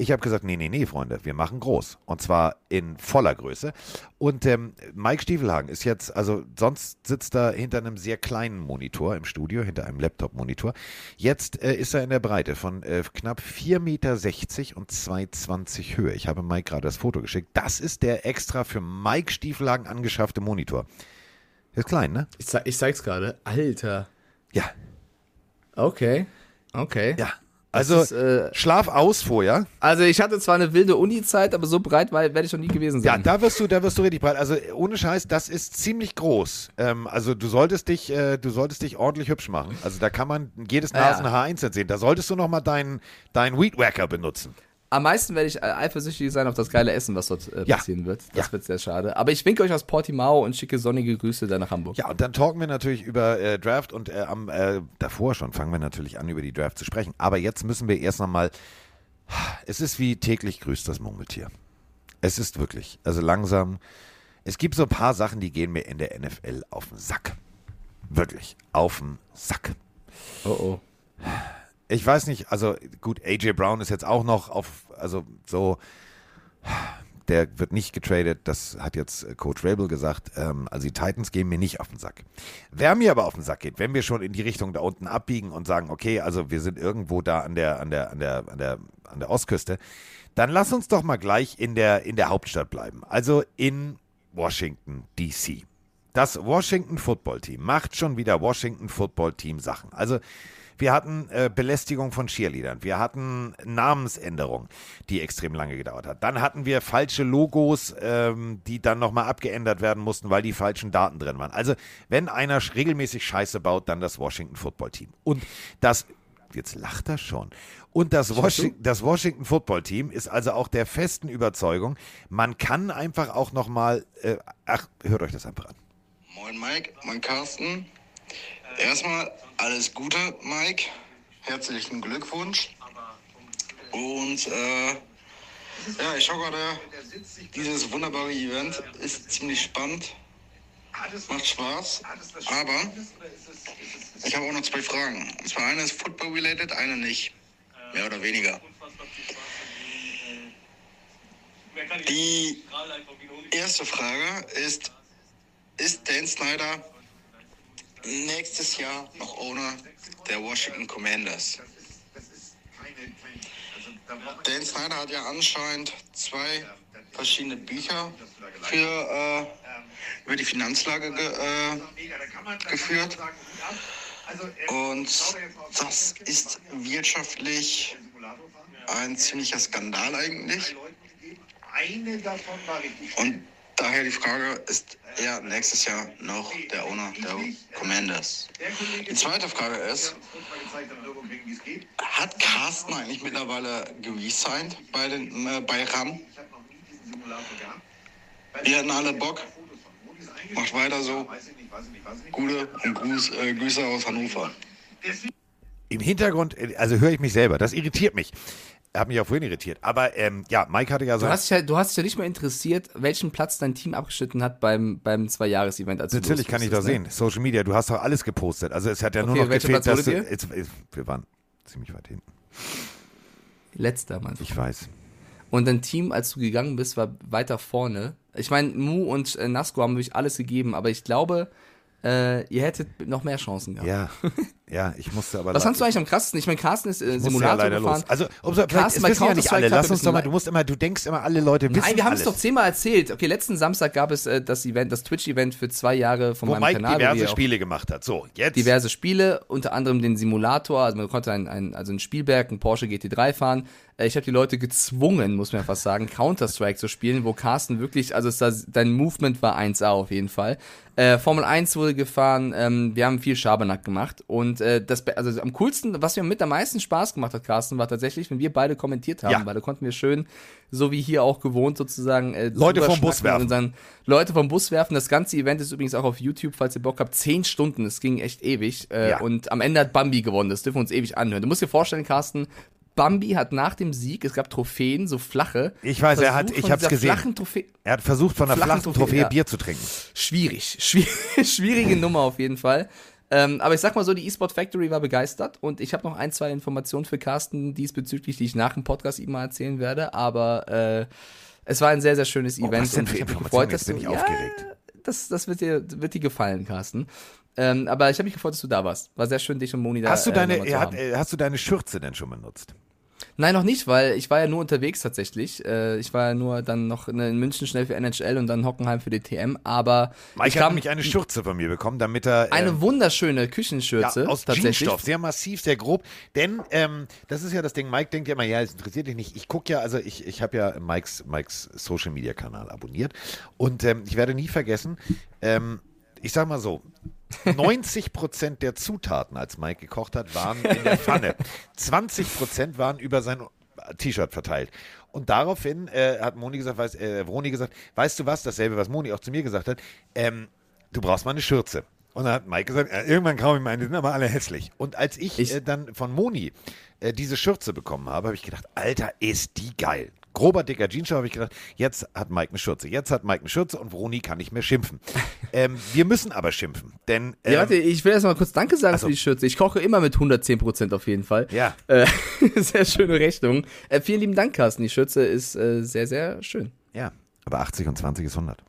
Ich habe gesagt, nee, nee, nee, Freunde, wir machen groß. Und zwar in voller Größe. Und ähm, Mike Stiefelhagen ist jetzt, also sonst sitzt er hinter einem sehr kleinen Monitor im Studio, hinter einem Laptop-Monitor. Jetzt äh, ist er in der Breite von äh, knapp 4,60 Meter und 2,20 Höhe. Ich habe Mike gerade das Foto geschickt. Das ist der extra für Mike Stiefelhagen angeschaffte Monitor. Ist klein, ne? Ich, zeig, ich zeig's gerade. Alter. Ja. Okay. Okay. Ja. Also ist, äh, schlaf aus vorher. Also ich hatte zwar eine wilde Uni-Zeit, aber so breit war- werde ich noch nie gewesen Ja, sein. da wirst du, da wirst du richtig breit. Also ohne Scheiß, das ist ziemlich groß. Ähm, also du solltest dich, äh, du solltest dich ordentlich hübsch machen. Also da kann man jedes Ja, ja. Nasenhaar einzeln sehen. Da solltest du noch mal deinen, deinen Weed Wacker benutzen. Am meisten werde ich äh, eifersüchtig sein auf das geile Essen, was dort äh, Ja. passieren wird. Das wird sehr schade. Aber ich winke euch aus Portimao und schicke sonnige Grüße dann nach Hamburg. Ja, und dann talken wir natürlich über äh, Draft und äh, am äh, davor schon fangen wir natürlich an, über die Draft zu sprechen. Aber jetzt müssen wir erst noch mal. Es ist wie täglich grüßt das Murmeltier. Es ist wirklich, also langsam. Es gibt so ein paar Sachen, die gehen mir in der NFL auf den Sack. Wirklich, auf den Sack. Oh oh. Ich weiß nicht, also gut, AJ Brown ist jetzt auch noch auf, also so, der wird nicht getradet, das hat jetzt äh, Coach Rabel gesagt. Ähm, also die Titans gehen mir nicht auf den Sack. Wer mir aber auf den Sack geht, wenn wir schon in die Richtung da unten abbiegen und sagen, okay, also wir sind irgendwo da an der, an der, an der, an der, an der Ostküste, dann lass uns doch mal gleich in der, in der Hauptstadt bleiben. Also in Washington, DC. Das Washington Football Team macht schon wieder Washington Football Team Sachen. Also wir hatten äh, Belästigung von Cheerleadern, wir hatten Namensänderung, die extrem lange gedauert hat. Dann hatten wir falsche Logos, ähm, die dann nochmal abgeändert werden mussten, weil die falschen Daten drin waren. Also wenn einer regelmäßig Scheiße baut, dann das Washington Football Team. Und das, jetzt lacht er schon. Und das, Washi das Washington Football Team ist also auch der festen Überzeugung, man kann einfach auch nochmal, äh, ach, hört euch das einfach an. Moin Mike, moin Carsten. Erstmal alles Gute, Mike. Herzlichen Glückwunsch. Und äh, ja, ich schaue gerade dieses wunderbare Event. Ist ziemlich spannend. Macht Spaß. Aber ich habe auch noch zwei Fragen. Und zwar eine ist Football-related, eine nicht. Mehr oder weniger. Die erste Frage ist, ist Dan Snyder nächstes Jahr noch Owner der Washington Commanders? Dan Snyder hat ja anscheinend zwei verschiedene Bücher für, äh, über die Finanzlage ge, äh, geführt. Und das ist wirtschaftlich ein ziemlicher Skandal eigentlich. Und daher die Frage, ist er nächstes Jahr noch der Owner der Commanders? Die zweite Frage ist, hat Carsten eigentlich mittlerweile geresigned bei, äh, bei RAM? Wir hatten alle Bock. Macht weiter so. Gute und Gruß, äh, Grüße aus Hannover. Im Hintergrund, äh, also höre ich mich selber, das irritiert mich. Hat mich auch vorhin irritiert. Aber ähm, ja, Mike hatte ja so. Du hast, dich ja, du hast dich ja nicht mal interessiert, welchen Platz dein Team abgeschnitten hat beim, beim Zwei-Jahres-Event. Natürlich kann ich das ne? sehen. Social Media, du hast doch alles gepostet. Also es hat ja nur Okay, noch welcher gefehlt, Platz dass du, jetzt, wir waren ziemlich weit hinten. Letzter, Mann. Ich weiß. Und dein Team, als du gegangen bist, war weiter vorne. Ich meine, Mu und äh, Nasco haben wirklich alles gegeben, aber ich glaube, äh, ihr hättet noch mehr Chancen gehabt. Ja, (laughs) ja, ich musste aber. Was fandst du eigentlich am krassesten? Ich meine, Carsten ist äh, ja Simulator leider gefahren. los. Also, umso, Carsten bei wissen ja nicht alle. Lass uns doch mal, du musst immer, du denkst immer, alle Leute wissen Nein, wir haben es doch zehnmal erzählt. Okay, letzten Samstag gab es äh, das Event, das Twitch-Event für zwei Jahre von Wo meinem Mike Kanal. wo diverse Spiele gemacht hat. So, jetzt. diverse Spiele, unter anderem den Simulator, also man konnte ein, ein, also ein Spielberg, ein Porsche GT3 fahren. Äh, Ich habe die Leute gezwungen, muss man fast sagen, Counter-Strike zu spielen, wo Carsten wirklich, also da, dein Movement war 1A auf jeden Fall. Äh, Formel 1 wurde gefahren, ähm, wir haben viel Schabernack gemacht und äh, das, also am coolsten, was mir mit am meisten Spaß gemacht hat, Carsten, war tatsächlich, wenn wir beide kommentiert haben, Ja. weil da konnten wir schön, so wie hier auch gewohnt sozusagen, äh, Leute vom Bus werfen. dann Leute vom Bus werfen. Das ganze Event ist übrigens auch auf YouTube, falls ihr Bock habt. Zehn Stunden, es ging echt ewig. Äh, Ja. Und am Ende hat Bambi gewonnen. Das dürfen wir uns ewig anhören. Du musst dir vorstellen, Carsten, Bambi hat nach dem Sieg, es gab Trophäen, so flache. Ich weiß, er hat, ich hab's gesehen. Er hat versucht, von einer Flachen flachen Trophäe, Trophäe ja. Bier zu trinken. schwierig. (laughs) Schwierig schwierige Nummer auf jeden Fall. Ähm, aber ich sag mal so, die eSport Factory war begeistert und ich habe noch ein, zwei Informationen für Carsten diesbezüglich, die ich nach dem Podcast ihm mal erzählen werde. Aber äh, es war ein sehr, sehr schönes Oh, Event. und ich hab mich gefreut, dass Jetzt bin du, ich aufgeregt. Ja, das, das wird dir, wird dir gefallen, Carsten. Ähm, aber ich habe mich gefreut, dass du da warst. War sehr schön, dich und Moni da Hast du äh, deine, er hat, äh, hast du deine Schürze denn schon benutzt? Nein, noch nicht, weil ich war ja nur unterwegs tatsächlich. Äh, ich war ja nur dann noch in München schnell für NHL und dann Hockenheim für die TM. Aber Mike ich hat kam nämlich eine Schürze von mir bekommen, damit er. ähm, eine wunderschöne Küchenschürze Ja, aus tatsächlich. Jeansstoff, sehr massiv, sehr grob. Denn ähm, das ist ja das Ding, Mike denkt ja immer, ja, es interessiert dich nicht. Ich gucke ja, also ich, ich habe ja Mikes, Mikes Social Media Kanal abonniert und ähm, ich werde nie vergessen, ähm, ich sag mal so, 90 Prozent der Zutaten, als Mike gekocht hat, waren in der Pfanne. (laughs) 20 Prozent waren über sein T-Shirt verteilt. Und daraufhin äh, hat Moni gesagt, weiß, äh, Vroni gesagt, weißt du was, dasselbe, was Moni auch zu mir gesagt hat, ähm, du brauchst mal eine Schürze. Und dann hat Mike gesagt, äh, irgendwann kaufe ich meine, die sind aber alle hässlich. Und als ich, Ich- äh, dann von Moni äh, diese Schürze bekommen habe, habe ich gedacht, Alter, ist die geil. Grober, dicker Jeansstoff, habe ich gedacht, jetzt hat Mike eine Schürze. Jetzt hat Mike eine Schürze und Vroni kann nicht mehr schimpfen. (laughs) ähm, wir müssen aber schimpfen, denn ähm, Ja, warte, ich will erst mal kurz Danke sagen Ach so. für die Schürze. Ich koche immer mit 110% auf jeden Fall. Ja. Äh, (laughs) sehr schöne Rechnung. Äh, vielen lieben Dank, Carsten. Die Schürze ist äh, sehr, sehr schön. ja, aber 80 und 20 ist 100.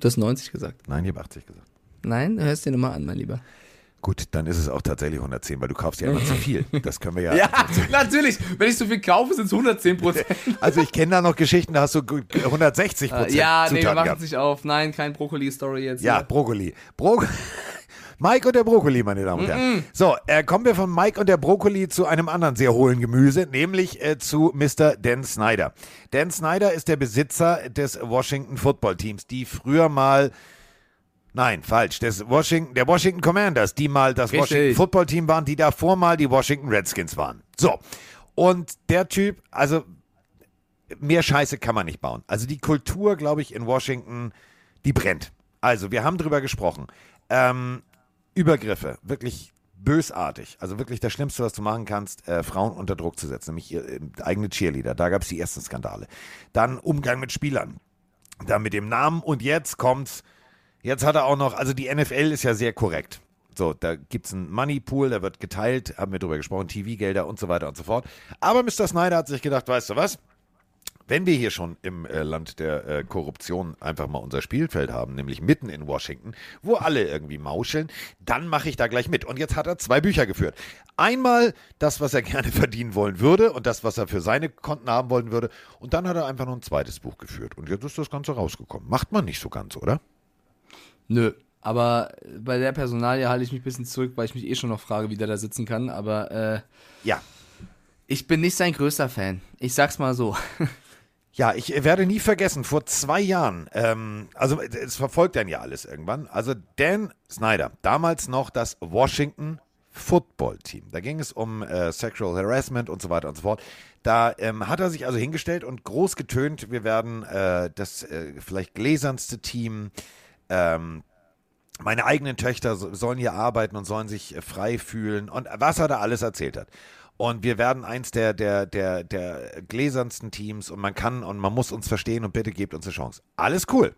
Du hast 90 gesagt. Nein, ich habe 80 gesagt. Nein, hörst dir nochmal an, mein Lieber. Gut, dann ist es auch tatsächlich 110, weil du kaufst ja immer zu (laughs) viel. Das können wir ja. (laughs) Ja, natürlich. Wenn ich so viel kaufe, sind es 110%. Also ich kenne da noch Geschichten, da hast du gut 160 Prozent ja, nee, wir Zutaten machen es nicht auf. Nein, kein Brokkoli-Story jetzt. Ja, hier. Brokkoli. Bro (laughs) Mike und der Brokkoli, meine Damen und Herren. So, äh, kommen wir von Mike und der Brokkoli zu einem anderen sehr hohlen Gemüse, nämlich äh, zu Mr. Dan Snyder. Dan Snyder ist der Besitzer des Washington Football Teams, die früher mal Nein, falsch. Des Washington, der Washington Commanders, die mal das Richtig. Washington Football Team waren, die davor mal die Washington Redskins waren. So. Und der Typ, also mehr Scheiße kann man nicht bauen. Also die Kultur, glaube ich, in Washington, die brennt. Also, wir haben drüber gesprochen. Ähm, Übergriffe, wirklich bösartig. Also wirklich das Schlimmste, was du machen kannst, äh, Frauen unter Druck zu setzen, nämlich ihr äh, eigene Cheerleader. Da gab es die ersten Skandale. Dann Umgang mit Spielern. Dann mit dem Namen und jetzt kommt's. Jetzt hat er auch noch, also die NFL ist ja sehr korrekt. So, da gibt es einen Moneypool, der wird geteilt, haben wir drüber gesprochen, TV-Gelder und so weiter und so fort. Aber Mr. Snyder hat sich gedacht, weißt du was? Wenn wir hier schon im äh, Land der äh, Korruption einfach mal unser Spielfeld haben, nämlich mitten in Washington, wo alle irgendwie mauscheln, dann mache ich da gleich mit. Und jetzt hat er zwei Bücher geführt. Einmal das, was er (laughs) gerne verdienen wollen würde und das, was er für seine Konten haben wollen würde. Und dann hat er einfach noch ein zweites Buch geführt. Und jetzt ist das Ganze rausgekommen. Macht man nicht so ganz, oder? Nö. Aber bei der Personalie halte ich mich ein bisschen zurück, weil ich mich eh schon noch frage, wie der da sitzen kann. Aber äh, Ja. ich bin nicht sein größter Fan. Ich sag's mal so. (laughs) Ja, ich äh, werde nie vergessen, vor zwei Jahren, ähm, also äh, es verfolgt dann ja alles irgendwann, also Dan Snyder, damals noch das Washington Football Team. Da ging es um äh, Sexual Harassment und so weiter und so fort. Da ähm, hat er sich also hingestellt und groß getönt, wir werden äh, das äh, vielleicht gläsernste Team, ähm, meine eigenen Töchter so- sollen hier arbeiten und sollen sich äh, frei fühlen und was er da alles erzählt hat. Und wir werden eins der, der, der, der gläsernsten Teams und man kann und man muss uns verstehen und bitte gebt uns eine Chance. Alles cool.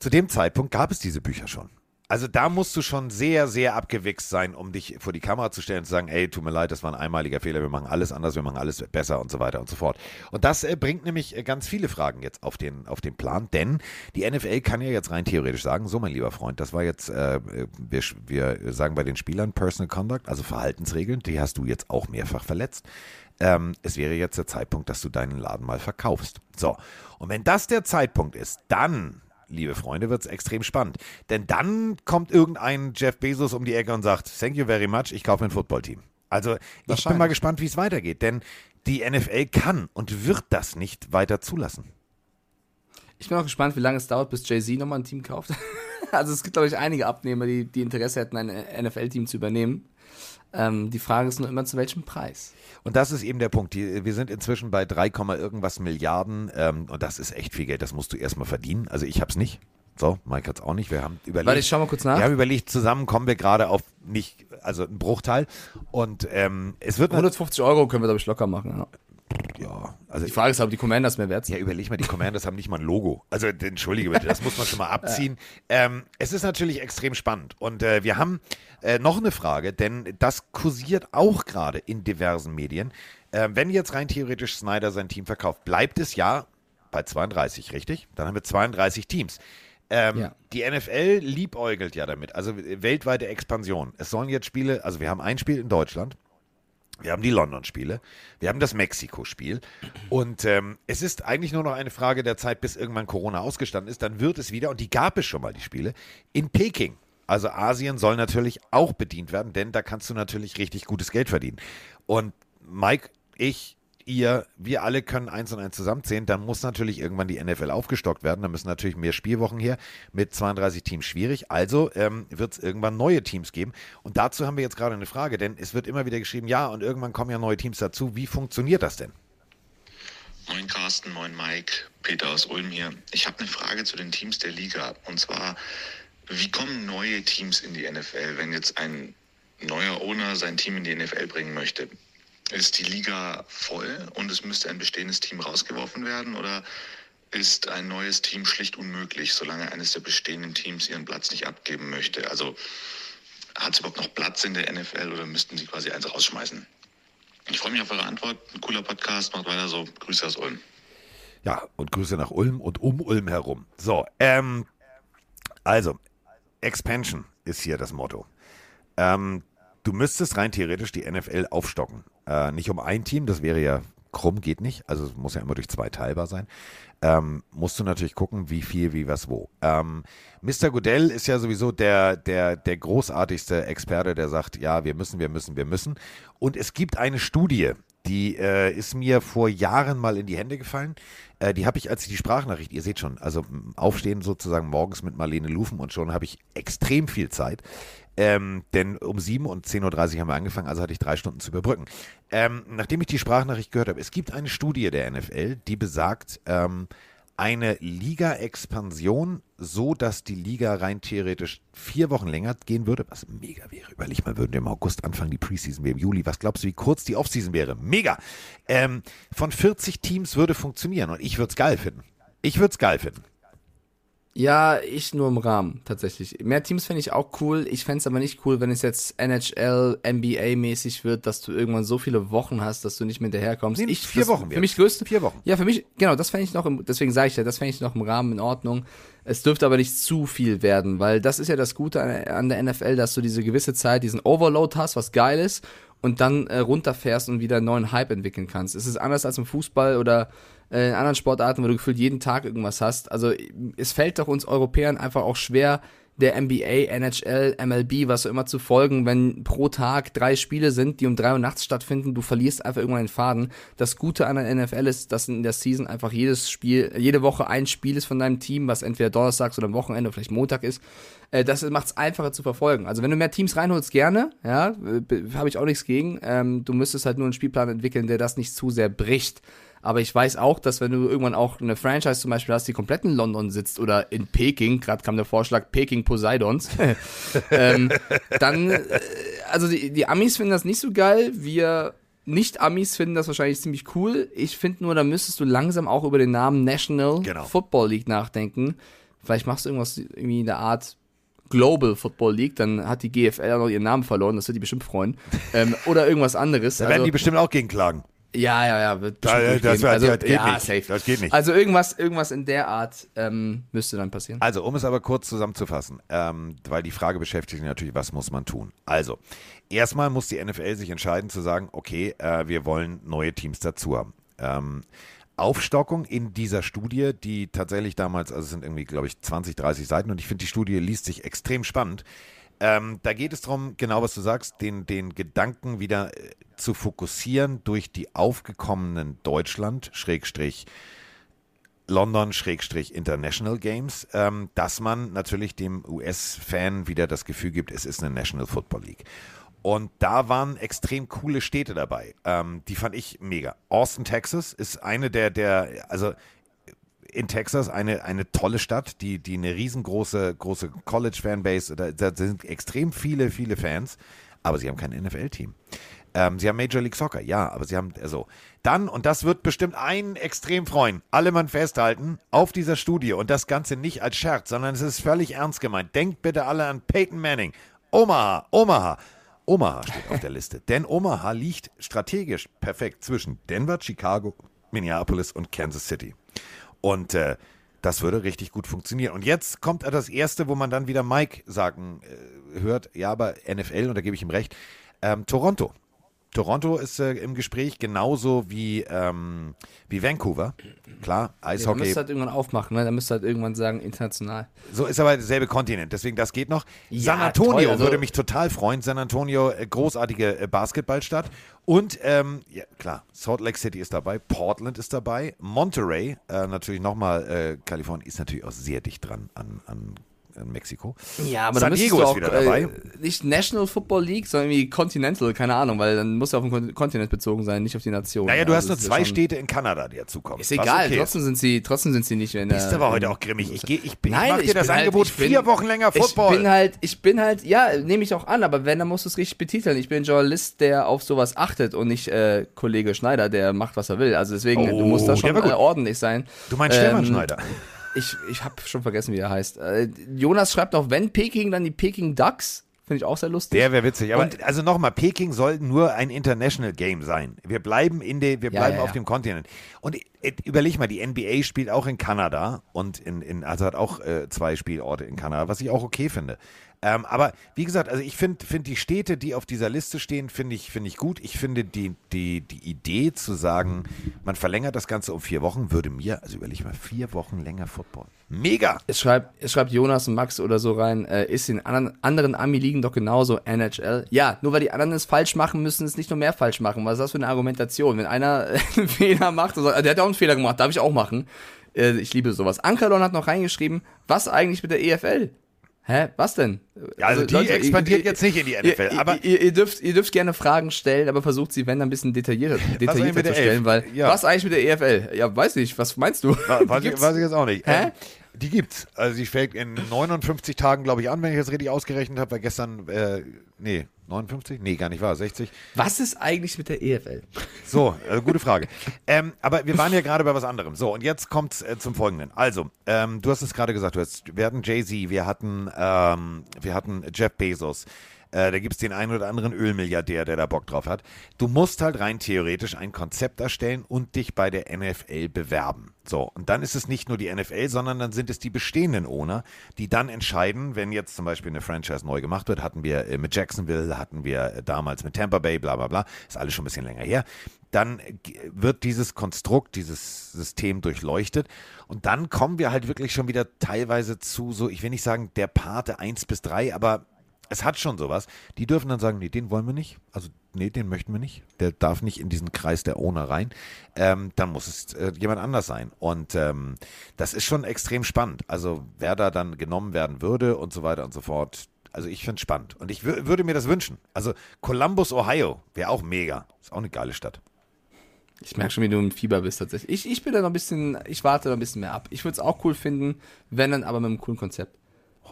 Zu dem Zeitpunkt gab es diese Bücher schon. Also da musst du schon sehr, sehr abgewichst sein, um dich vor die Kamera zu stellen und zu sagen, ey, tut mir leid, das war ein einmaliger Fehler, wir machen alles anders, wir machen alles besser und so weiter und so fort. Und das äh, bringt nämlich äh, ganz viele Fragen jetzt auf den, auf den Plan, denn die NFL kann ja jetzt rein theoretisch sagen, so mein lieber Freund, das war jetzt, äh, wir, wir sagen bei den Spielern Personal Conduct, also Verhaltensregeln, die hast du jetzt auch mehrfach verletzt. Ähm, es wäre jetzt der Zeitpunkt, dass du deinen Laden mal verkaufst. So, und wenn das der Zeitpunkt ist, dann liebe Freunde, wird es extrem spannend. Denn dann kommt irgendein Jeff Bezos um die Ecke und sagt, thank you very much, ich kaufe ein Footballteam. Also ich bin mal gespannt, wie es weitergeht, denn die NFL kann und wird das nicht weiter zulassen. Ich bin auch gespannt, wie lange es dauert, bis Jay-Z nochmal ein Team kauft. (laughs) also es gibt, glaube ich, einige Abnehmer, die, die Interesse hätten, ein NFL-Team zu übernehmen. Ähm, die Frage ist nur immer, zu welchem Preis. Und das ist eben der Punkt. Die, wir sind inzwischen bei 3, irgendwas Milliarden ähm, und das ist echt viel Geld. Das musst du erstmal verdienen. Also ich habe es nicht. So, Mike hat es auch nicht. Wir haben überlegt. Warte, ich schau mal kurz nach. Wir haben überlegt, zusammen kommen wir gerade auf nicht, also einen Bruchteil. Und ähm, es wird. 150 Euro können wir, glaube ich, locker machen. Ja. Ja, also die Frage ist, ob die Commanders mehr wert sind. Ja, überleg mal, die Commanders haben nicht mal ein Logo. Also entschuldige bitte, das muss man schon mal (laughs) abziehen. Ja. Ähm, es ist natürlich extrem spannend und äh, wir haben äh, noch eine Frage, denn das kursiert auch gerade in diversen Medien. Äh, wenn jetzt rein theoretisch Snyder sein Team verkauft, bleibt es ja bei 32, richtig? Dann haben wir 32 Teams. Ähm, ja. Die NFL liebäugelt ja damit, also weltweite Expansion. Es sollen jetzt Spiele, also wir haben ein Spiel in Deutschland, wir haben die London-Spiele, wir haben das Mexiko-Spiel und ähm, es ist eigentlich nur noch eine Frage der Zeit, bis irgendwann Corona ausgestanden ist. Dann wird es wieder, und die gab es schon mal, die Spiele, in Peking. Also Asien soll natürlich auch bedient werden, denn da kannst du natürlich richtig gutes Geld verdienen. Und Mike, ich, ihr, wir alle können eins und eins zusammenzählen, dann muss natürlich irgendwann die NFL aufgestockt werden. Da müssen natürlich mehr Spielwochen her. Mit 32 Teams schwierig. Also ähm, wird es irgendwann neue Teams geben. Und dazu haben wir jetzt gerade eine Frage, denn es wird immer wieder geschrieben, ja, und irgendwann kommen ja neue Teams dazu. Wie funktioniert das denn? Moin Carsten, moin Mike, Peter aus Ulm hier. Ich habe eine Frage zu den Teams der Liga. Und zwar, wie kommen neue Teams in die NFL, wenn jetzt ein neuer Owner sein Team in die NFL bringen möchte? Ist die Liga voll und es müsste ein bestehendes Team rausgeworfen werden oder ist ein neues Team schlicht unmöglich, solange eines der bestehenden Teams ihren Platz nicht abgeben möchte? Also hat es überhaupt noch Platz in der NFL oder müssten sie quasi eins rausschmeißen? Ich freue mich auf eure Antwort. Ein cooler Podcast, macht weiter so. Grüße aus Ulm. Ja, und Grüße nach Ulm und um Ulm herum. So, ähm, also, Expansion ist hier das Motto. Ähm, du müsstest rein theoretisch die NFL aufstocken. Äh, nicht um ein Team, das wäre ja krumm, geht nicht. Also es muss ja immer durch zwei teilbar sein. Ähm, musst du natürlich gucken, wie viel, wie was, wo. Ähm, Mr. Goodell ist ja sowieso der, der, der großartigste Experte, der sagt, ja, wir müssen, wir müssen, wir müssen. Und es gibt eine Studie, die äh, ist mir vor Jahren mal in die Hände gefallen. Äh, die habe ich als die Sprachnachricht, ihr seht schon, also aufstehen sozusagen morgens mit Marlene Lufen und schon habe ich extrem viel Zeit. Ähm, denn um 7 und 10.30 Uhr haben wir angefangen, also hatte ich drei Stunden zu überbrücken. Ähm, nachdem ich die Sprachnachricht gehört habe, es gibt eine Studie der NFL, die besagt, ähm, eine Liga-Expansion, so dass die Liga rein theoretisch vier Wochen länger gehen würde, was mega wäre. Überleg mal, würden wir im August anfangen, die Preseason wäre im Juli. Was glaubst du, wie kurz die Offseason wäre? Mega! Ähm, von 40 Teams würde funktionieren und ich würde es geil finden. Ich würde es geil finden. Ja, ich nur im Rahmen, tatsächlich. Mehr Teams fände ich auch cool. Ich fände es aber nicht cool, wenn es jetzt NHL, NBA-mäßig wird, dass du irgendwann so viele Wochen hast, dass du nicht mehr hinterherkommst. Nee, ich, vier das, Wochen. Für mich größte. Vier Wochen. Ja, für mich, genau, das fände ich noch, im, deswegen sage ich ja, das fände ich noch im Rahmen in Ordnung. Es dürfte aber nicht zu viel werden, weil das ist ja das Gute an, an der NFL, dass du diese gewisse Zeit, diesen Overload hast, was geil ist, und dann äh, runterfährst und wieder einen neuen Hype entwickeln kannst. Es ist anders als im Fußball oder äh, in anderen Sportarten, wo du gefühlt jeden Tag irgendwas hast. Also es fällt doch uns Europäern einfach auch schwer, der NBA, NHL, MLB, was auch immer zu folgen, wenn pro Tag drei Spiele sind, die um drei Uhr nachts stattfinden, du verlierst einfach irgendwann den Faden. Das Gute an der NFL ist, dass in der Season einfach jedes Spiel, jede Woche ein Spiel ist von deinem Team, was entweder donnerstags oder am Wochenende, vielleicht Montag ist. Äh, das macht es einfacher zu verfolgen. Also wenn du mehr Teams reinholst, gerne, ja, habe ich auch nichts gegen. Ähm, du müsstest halt nur einen Spielplan entwickeln, der das nicht zu sehr bricht. Aber ich weiß auch, dass wenn du irgendwann auch eine Franchise zum Beispiel hast, die komplett in London sitzt oder in Peking, gerade kam der Vorschlag Peking Poseidons, (laughs) ähm, dann äh, also die, die Amis finden das nicht so geil. Wir Nicht-Amis finden das wahrscheinlich ziemlich cool. Ich finde nur, da müsstest du langsam auch über den Namen National Genau. Football League nachdenken. Vielleicht machst du irgendwas irgendwie in der Art Global Football League, dann hat die GFL auch noch ihren Namen verloren, das wird die bestimmt freuen. ähm, oder irgendwas anderes. Da werden die bestimmt auch gegen klagen. Ja, ja, ja, wird Da- bestimmt das wird- also, das geht ja, nicht. safe. Das geht nicht. Also irgendwas, irgendwas in der Art ähm, müsste dann passieren. Also, um es aber kurz zusammenzufassen, ähm, weil die Frage beschäftigt natürlich, was muss man tun? Also, erstmal muss die NFL sich entscheiden zu sagen, okay, äh, wir wollen neue Teams dazu haben. Ähm, Aufstockung in dieser Studie, die tatsächlich damals, also es sind irgendwie, glaube ich, 20, 30 Seiten und ich finde, die Studie liest sich extrem spannend. Ähm, da geht es darum, genau was du sagst, den, den Gedanken wieder äh, zu fokussieren durch die aufgekommenen Deutschland, Schrägstrich, London Schrägstrich International Games, ähm, dass man natürlich dem US-Fan wieder das Gefühl gibt, es ist eine National Football League. Und da waren extrem coole Städte dabei. Ähm, die fand ich mega. Austin, Texas ist eine der, der, also in Texas eine, eine tolle Stadt, die, die eine riesengroße große College-Fanbase, da, da sind extrem viele, viele Fans, aber sie haben kein NFL-Team. Ähm, sie haben Major League Soccer, ja, aber sie haben, also, dann, und das wird bestimmt einen extrem freuen, alle Mann festhalten, auf dieser Studie und das Ganze nicht als Scherz, sondern es ist völlig ernst gemeint. Denkt bitte alle an Peyton Manning. Omaha, Omaha. Omaha steht auf der Liste, denn Omaha liegt strategisch perfekt zwischen Denver, Chicago, Minneapolis und Kansas City. Und äh, das würde richtig gut funktionieren. Und jetzt kommt das Erste, wo man dann wieder Mike sagen äh, hört, ja, aber NFL, und da gebe ich ihm recht, ähm, Toronto. Toronto ist äh, im Gespräch genauso wie, ähm, wie Vancouver. Klar, Ja, da Eishockey. müsst halt irgendwann aufmachen, ne? Da müsst ihr halt irgendwann sagen, international. So ist aber derselbe Kontinent, deswegen das geht noch. Ja, San Antonio toll, also- würde mich total freuen. San Antonio, äh, großartige äh, Basketballstadt. Und ähm, ja, klar, Salt Lake City ist dabei, Portland ist dabei, Monterey, äh, natürlich nochmal, äh, Kalifornien ist natürlich auch sehr dicht dran an, an, an Mexiko. Ja, aber San dann Diego ist auch, wieder dabei. Äh, nicht National Football League, sondern irgendwie Continental, keine Ahnung, weil dann muss er auf den Kon- Kontinent bezogen sein, nicht auf die Nation. naja, du Also hast nur das zwei ja Städte in Kanada, die dazukommen. Ist egal, okay trotzdem sind sie, trotzdem sind sie nicht in der. Bist aber heute in- auch grimmig. Ich, geh, ich, bin- ich Nein, mach dir das bin halt- Angebot ich bin- vier Wochen länger Football. Ich bin halt, ich bin halt, ja, nehme ich auch an, aber wenn, dann musst du es richtig betiteln. Ich bin Journalist, der auf sowas achtet und nicht äh, Kollege Schneider, der macht, was er will. Also deswegen, du musst da Oh, schon äh, ordentlich sein. Du meinst Stefan Ähm, Schneider? Ich, ich habe schon vergessen, wie er heißt. Äh, Jonas schreibt noch, wenn Peking, dann die Peking Ducks. Finde ich auch sehr lustig. Der wäre witzig. Aber Und- also nochmal, Peking soll nur ein International Game sein. Wir bleiben in der, wir Ja, bleiben ja, auf ja. dem Kontinent. Und äh, überleg mal, die NBA spielt auch in Kanada und in, in also hat auch äh, zwei Spielorte in Kanada, was ich auch okay finde. Ähm, aber wie gesagt, also ich finde find die Städte, die auf dieser Liste stehen, finde ich, finde ich gut. Ich finde die, die, die Idee zu sagen, man verlängert das Ganze um vier Wochen, würde mir, also überleg mal, vier Wochen länger Football. Mega! Es schreibt, es schreibt Jonas und Max oder so rein, äh, ist in anderen, anderen Ami-Ligen doch genauso NHL. Ja, nur weil die anderen es falsch machen, müssen es nicht nur mehr falsch machen. Was ist das für eine Argumentation? Wenn einer (laughs) einen Fehler macht, und sagt, der hat ja auch einen Fehler gemacht, darf ich auch machen. Äh, ich liebe sowas. Ankerlon hat noch reingeschrieben, was eigentlich mit der EFL? Hä? Was denn? Ja, also die expandiert jetzt nicht in die NFL, ihr, aber- ihr, ihr, dürft, ihr dürft gerne Fragen stellen, aber versucht sie, wenn, dann ein bisschen detaillierter, detaillierter zu stellen, Elf? weil Ja. was eigentlich mit der EFL? Ja, weiß ich, was meinst du? Weiß ich, weiß ich jetzt auch nicht. Hä? Die gibt's. Also die fängt in 59 Tagen, glaube ich, an, wenn ich das richtig ausgerechnet habe, weil gestern, äh, nee, 59? Nee, gar nicht wahr, 60. Was ist eigentlich mit der EFL? So, äh, gute Frage. ähm, aber wir waren ja gerade bei was anderem. So, und jetzt kommt's äh, zum Folgenden. Also, ähm, du hast es gerade gesagt, du hast, wir hatten Jay-Z, wir hatten, ähm, wir hatten Jeff Bezos. Äh, da gibt's den einen oder anderen Ölmilliardär, der da Bock drauf hat. Du musst halt rein theoretisch ein Konzept erstellen und dich bei der NFL bewerben. So, und dann ist es nicht nur die NFL, sondern dann sind es die bestehenden Owner, die dann entscheiden, wenn jetzt zum Beispiel eine Franchise neu gemacht wird, hatten wir äh, mit Jacksonville, hatten wir äh, damals mit Tampa Bay, bla bla bla, ist alles schon ein bisschen länger her. Dann äh, wird dieses Konstrukt, dieses System durchleuchtet und dann kommen wir halt wirklich schon wieder teilweise zu so, ich will nicht sagen der Pate 1 bis 3, aber es hat schon sowas. Die dürfen dann sagen, nee, den wollen wir nicht. Also, nee, den möchten wir nicht. Der darf nicht in diesen Kreis der Owner rein. Ähm, dann muss es äh, jemand anders sein. Und ähm, das ist schon extrem spannend. Also, wer da dann genommen werden würde und so weiter und so fort. Also, ich finde es spannend. Und ich wür- würde mir das wünschen. Also, Columbus, Ohio wäre auch mega. Ist auch eine geile Stadt. Ich merke schon, wie du im Fieber bist tatsächlich. Ich, ich bin da noch ein bisschen, ich warte da ein bisschen mehr ab. Ich würde es auch cool finden, wenn dann aber mit einem coolen Konzept.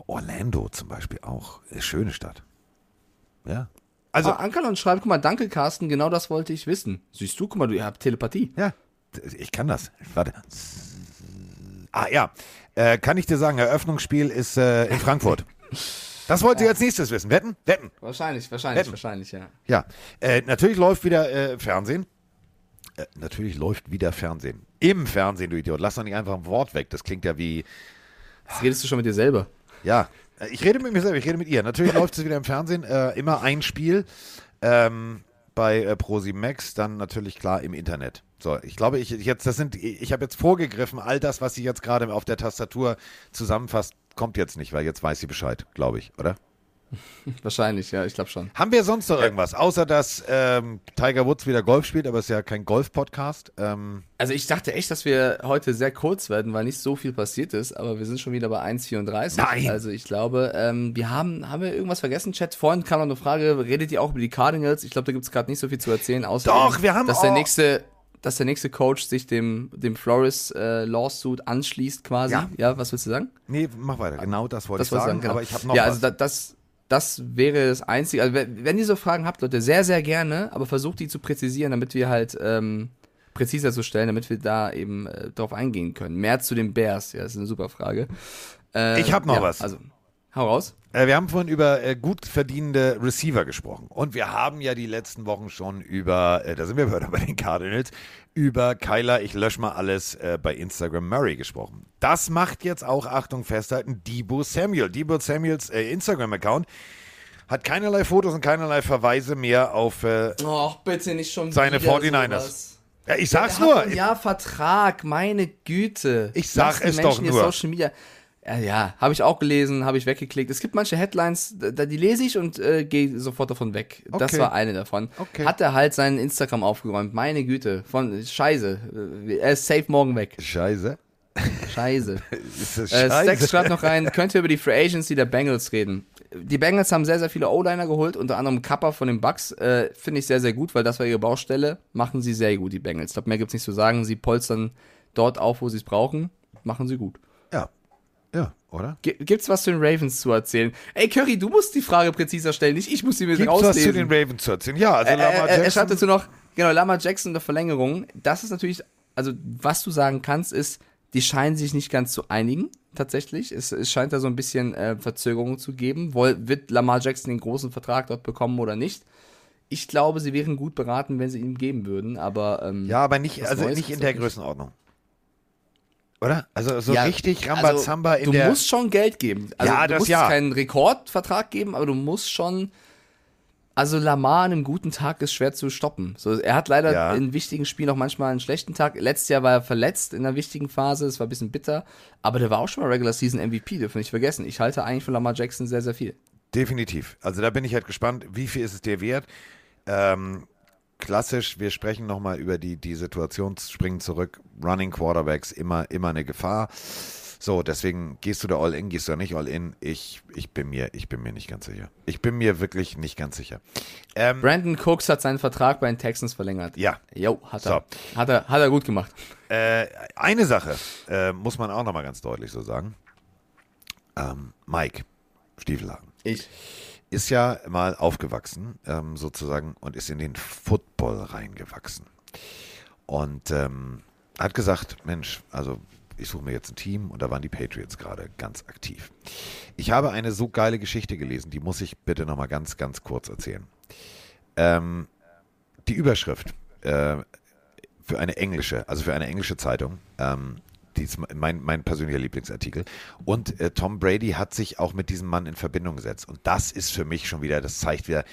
Orlando zum Beispiel auch. Eine schöne Stadt. Ja. Also- Also Ankerlon schreibt, guck mal, danke Carsten, genau das wollte ich wissen. Siehst du, guck mal, du ihr habt Telepathie. Ja, ich kann das. Warte. Ah ja, äh, kann ich dir sagen, Eröffnungsspiel ist äh, in Frankfurt. (laughs) Das wollt ihr als nächstes wissen. Wetten? Wetten. Wahrscheinlich, wahrscheinlich, Wetten. wahrscheinlich, ja. Ja, äh, natürlich läuft wieder äh, Fernsehen. Äh, natürlich läuft wieder Fernsehen. Im Fernsehen, du Idiot. Lass doch nicht einfach ein Wort weg. Das klingt ja wie. Das redest du schon mit dir selber. Ja, äh, ich rede mit mir selber, ich rede mit ihr. Natürlich (laughs) läuft es wieder im Fernsehen. Äh, immer ein Spiel. Ähm, bei äh, Pro7 Max, dann natürlich klar im Internet. So, ich glaube, ich jetzt, das sind, ich habe jetzt vorgegriffen, all das, was sie jetzt gerade auf der Tastatur zusammenfasst, kommt jetzt nicht, weil jetzt weiß sie Bescheid, glaube ich, oder? (laughs) Wahrscheinlich, ja, ich glaube schon. Haben wir sonst noch irgendwas, außer dass ähm, Tiger Woods wieder Golf spielt, aber es ist ja kein Golf-Podcast. Ähm, Also ich dachte echt, dass wir heute sehr kurz werden, weil nicht so viel passiert ist, aber wir sind schon wieder bei 1,34. Nein. Also ich glaube, ähm, wir haben, haben wir irgendwas vergessen, Chat? Vorhin kam noch eine Frage, redet ihr auch über die Cardinals? Ich glaube, da gibt es gerade nicht so viel zu erzählen, außer Doch, wir haben dass der nächste dass der nächste Coach sich dem, dem Flores äh, Lawsuit anschließt quasi. Ja. Ja. was willst du sagen? nee, mach weiter. Genau das wollte Das ich sagen, genau. aber ich habe noch Ja, was. also da, das, das wäre das Einzige. Also wenn, ihr so Fragen habt, Leute, sehr, sehr gerne, aber versucht die zu präzisieren, damit wir halt ähm, präziser zu stellen, damit wir da eben äh, drauf eingehen können. Mehr zu den Bears, ja, das ist eine super Frage. Äh, Ich hab noch ja, was. Also, hau raus. Äh, wir haben vorhin über äh, gut verdienende Receiver gesprochen. Und wir haben ja die letzten Wochen schon über, äh, da sind wir wieder bei den Cardinals, über Kyler, ich lösche mal alles äh, bei Instagram Murray gesprochen. Das macht jetzt auch, Achtung, festhalten, Debo Samuel. Debo Samuels äh, Instagram-Account hat keinerlei Fotos und keinerlei Verweise mehr auf äh, Och, bitte nicht schon seine wieder 49ers. sowas. Ja, ich sag's nur. Jahr Vertrag, meine Güte. Ich sag Lass die es Menschen doch nur. Social Media. Ja, ja habe ich auch gelesen, habe ich weggeklickt. Es gibt manche Headlines, da, die lese ich und äh, gehe sofort davon weg. Das Okay. war eine davon. Okay. Hat er halt seinen Instagram aufgeräumt. Meine Güte. Von Scheiße. Er ist safe morgen weg. Scheiße. Scheiße. (laughs) Das Äh, scheiße? Stacks schreibt noch rein, könnt ihr über die Free Agency der Bengals reden? Die Bengals haben sehr, sehr viele O-Liner geholt, unter anderem Kappa von den Bucks. Äh, Finde ich sehr, sehr gut, weil das war ihre Baustelle. Machen sie sehr gut, die Bengals. Ich glaube, mehr gibt's nicht zu sagen. Sie polstern dort auf, wo sie es brauchen. Machen sie gut. Ja. Oder? Gibt's was zu den Ravens zu erzählen? Ey, Curry, du musst die Frage präziser stellen, nicht ich muss sie mir Gibt's rauslesen. was zu den Ravens zu erzählen? Ja, also Äh, Lamar äh, er Jackson. schreibt dazu noch, genau, Lama Jackson in der Verlängerung. Das ist natürlich, also was du sagen kannst, ist, die scheinen sich nicht ganz zu einigen, tatsächlich. Es, es scheint da so ein bisschen äh, Verzögerung zu geben. Woll, wird Lamar Jackson den großen Vertrag dort bekommen oder nicht? Ich glaube, sie wären gut beraten, wenn sie ihn geben würden, aber ähm, Ja, aber nicht, also Neues nicht in gibt's der nicht. Oder? Also so Ja, richtig also, Rambazamba in du der. musst schon Geld geben. Also Ja, du das musst ja. keinen Rekordvertrag geben, aber du musst schon. Also Lamar an einem guten Tag ist schwer zu stoppen. So, er hat leider Ja. in wichtigen Spielen auch manchmal einen schlechten Tag. Letztes Jahr war er verletzt in einer wichtigen Phase, es war ein bisschen bitter, aber der war auch schon mal Regular Season MVP, dürfen wir nicht vergessen. Ich halte eigentlich von Lamar Jackson sehr, sehr viel. Definitiv. Also da bin ich halt gespannt, wie viel ist es dir wert? Ähm, klassisch, wir sprechen nochmal über die, die Situation, springen zurück, Running Quarterbacks, immer, immer eine Gefahr. So, deswegen gehst du da all in, gehst du da nicht all in. Ich, ich bin mir, ich bin mir nicht ganz sicher. Ich bin mir wirklich nicht ganz sicher. Ähm, Brandon Cooks hat seinen Vertrag bei den Texans verlängert. Ja. Jo, hat er. Hat er, hat er gut gemacht. Äh, eine Sache äh, muss man auch nochmal ganz deutlich so sagen. Ähm, Mike Stiefelhagen. Ich. Ist ja mal aufgewachsen, ähm, sozusagen, und ist in den Football reingewachsen. Und ähm, hat gesagt, Mensch, also ich suche mir jetzt ein Team und da waren die Patriots gerade ganz aktiv. Ich habe eine so geile Geschichte gelesen, die muss ich bitte nochmal ganz, ganz kurz erzählen. Ähm, die Überschrift äh, für eine englische, also für eine englische Zeitung, ähm, die ist mein, mein persönlicher Lieblingsartikel. Und äh, Tom Brady hat sich auch mit diesem Mann in Verbindung gesetzt. Und das ist für mich schon wieder, das zeigt wieder,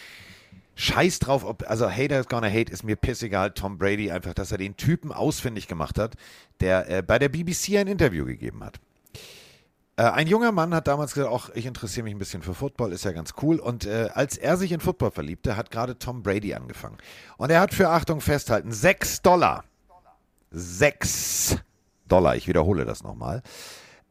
Scheiß drauf, ob, also Haters gonna hate, ist mir pissegal. Tom Brady einfach, dass er den Typen ausfindig gemacht hat, der äh, bei der BBC ein Interview gegeben hat. Äh, ein junger Mann hat damals gesagt, auch ich interessiere mich ein bisschen für Football, ist ja ganz cool. Und äh, als er sich in Football verliebte, hat gerade Tom Brady angefangen. Und er hat für, Achtung, festhalten, 6 Dollar. 6 Dollar, ich wiederhole das nochmal.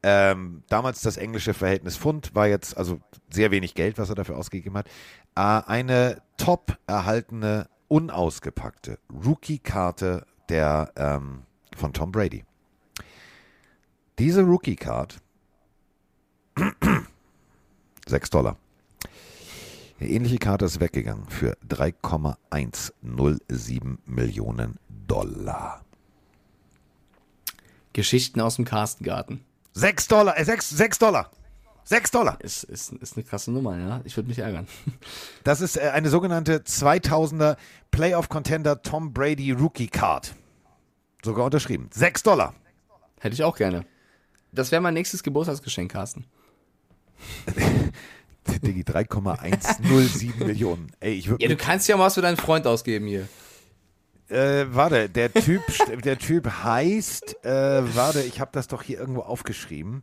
Ähm, damals das englische Verhältnis Pfund war jetzt also sehr wenig Geld, was er dafür ausgegeben hat. Äh, eine top erhaltene, unausgepackte Rookie-Karte der ähm, von Tom Brady. Diese Rookie-Card (clears throat) 6 Dollar. Eine ähnliche Karte ist weggegangen für 3,107 Millionen Dollar. Geschichten aus dem Carstengarten. 6 Dollar, äh, 6, 6 Dollar. 6 Dollar. Ist, ist, ist eine krasse Nummer, ja. Ich würde mich ärgern. (laughs) Das ist äh, eine sogenannte 2000er Playoff-Contender Tom Brady Rookie Card. Sogar unterschrieben. 6 Dollar. Hätte ich auch gerne. Das wäre mein nächstes Geburtstagsgeschenk, Carsten. (laughs) Diggi, 3,107 Millionen. Ey, ich würde Ja, du kannst ja mal was für deinen Freund ausgeben hier. Äh, warte, der Typ, der Typ heißt, äh, warte, ich habe das doch hier irgendwo aufgeschrieben.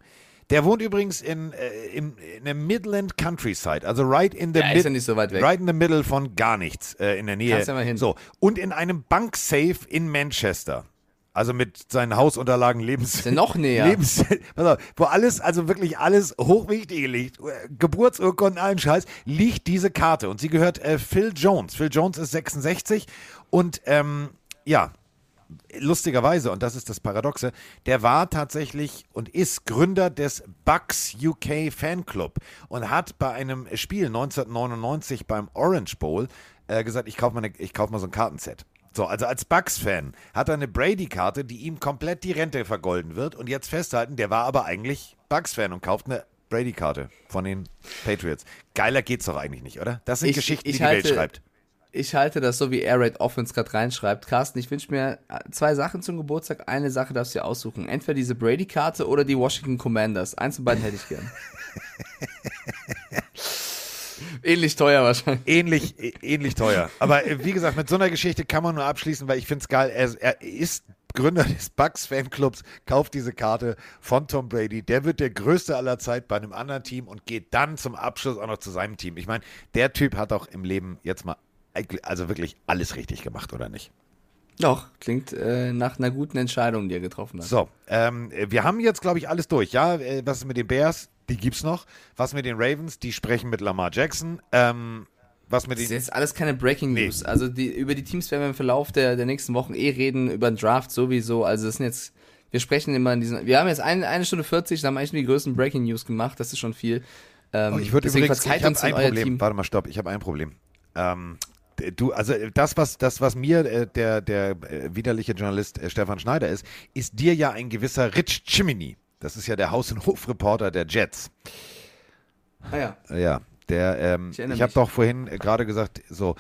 Der wohnt übrigens in, äh, im, in der Midland Countryside, also right in the Ja, ist ja nicht so weit weg. right in the middle von gar nichts äh, in der Nähe. Kannst ja mal hin. So und in einem Banksafe in Manchester. Also mit seinen Hausunterlagen, Lebens. Noch näher. Lebens, (laughs) auf, wo alles, also wirklich alles Hochwichtige liegt, Geburtsurkunden, allen Scheiß, liegt diese Karte. Und sie gehört äh, Phil Jones. Phil Jones ist 66 und ähm, ja, lustigerweise, und das ist das Paradoxe, der war tatsächlich und ist Gründer des Bucks UK Fanclub und hat bei einem Spiel 1999 beim Orange Bowl äh, gesagt, ich kaufe mal, ich kauf mal so ein Kartenset. So, also als Bucks-Fan hat er eine Brady-Karte, die ihm komplett die Rente vergolden wird. Und jetzt festhalten, der war aber eigentlich Bucks-Fan und kauft eine Brady-Karte von den Patriots. Geiler geht's doch eigentlich nicht, oder? Das sind Ich- Geschichten, ich die die Welt halte- schreibt. Ich halte das so, wie Air Raid Offense gerade reinschreibt. Carsten, ich wünsche mir äh, zwei Sachen zum Geburtstag. Eine Sache darfst du dir aussuchen. Entweder diese Brady-Karte oder die Washington Commanders. Eins von beiden hätte ich gern. (laughs) Ähnlich teuer wahrscheinlich. Ähnlich, ähnlich teuer. Aber äh, wie gesagt, mit so einer Geschichte kann man nur abschließen, weil ich finde es geil. Er, er ist Gründer des Bucks Fanclubs, kauft diese Karte von Tom Brady. Der wird der größte aller Zeit bei einem anderen Team und geht dann zum Abschluss auch noch zu seinem Team. Ich meine, der Typ hat auch im Leben jetzt mal also wirklich alles richtig gemacht, oder nicht? Doch, klingt äh, nach einer guten Entscheidung, die er getroffen hat. So, ähm, wir haben jetzt, glaube ich, alles durch. Ja, äh, was ist mit den Bears? Die gibt's noch. Was mit den Ravens? Die sprechen mit Lamar Jackson. Ähm, was mit Das ist den jetzt alles keine Breaking News. Also die, über die Teams werden wir im Verlauf der, der nächsten Wochen eh reden, über den Draft sowieso. Also das sind jetzt, wir sprechen immer in diesen, wir haben jetzt eine, eine Stunde 40, da haben wir eigentlich nur die größten Breaking News gemacht, das ist schon viel. Ähm, Oh, ich würde übrigens, ich habe ein Problem. Team. Warte mal, stopp, ich habe ein Problem. Ähm, du, also äh, das, was, das, was mir äh, der, der äh, widerliche Journalist äh, Stefan Schneider ist, ist dir ja ein gewisser Rich Chimney. Das ist ja der Haus- und Hofreporter der Jets. Ah ja. Ja, der, ähm, Ich ich, habe doch vorhin äh, gerade gesagt, so,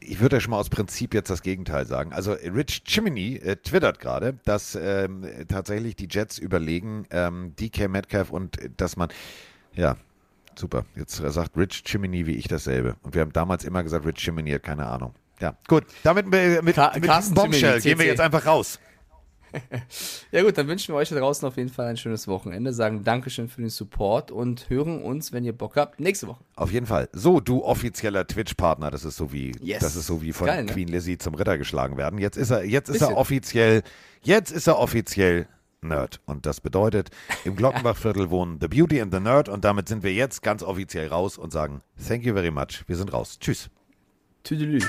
ich würde ja schon mal aus Prinzip jetzt das Gegenteil sagen. Also Rich Chimney äh, twittert gerade, dass ähm, tatsächlich die Jets überlegen, ähm, DK Metcalf und äh, dass man, ja, super, jetzt äh, sagt Rich Chimney wie ich dasselbe. Und wir haben damals immer gesagt, Rich Chimney hat keine Ahnung. Ja, gut, damit äh, mit, mit diesem Bombshell gehen wir jetzt einfach raus. (laughs) Ja gut, dann wünschen wir euch da draußen auf jeden Fall ein schönes Wochenende, sagen Dankeschön für den Support und hören uns, wenn ihr Bock habt, nächste Woche. Auf jeden Fall. So, du offizieller Twitch-Partner, das ist so wie, Yes. das ist so wie von Geil, ne? Queen Lizzie zum Ritter geschlagen werden. Jetzt ist er, jetzt ist er Bisschen. offiziell, jetzt ist er offiziell Nerd. Und das bedeutet, im Glockenbachviertel (laughs) wohnen The Beauty and the Nerd und damit sind wir jetzt ganz offiziel raus und sagen, thank you very much. Wir sind raus. Tschüss. Tüdelü.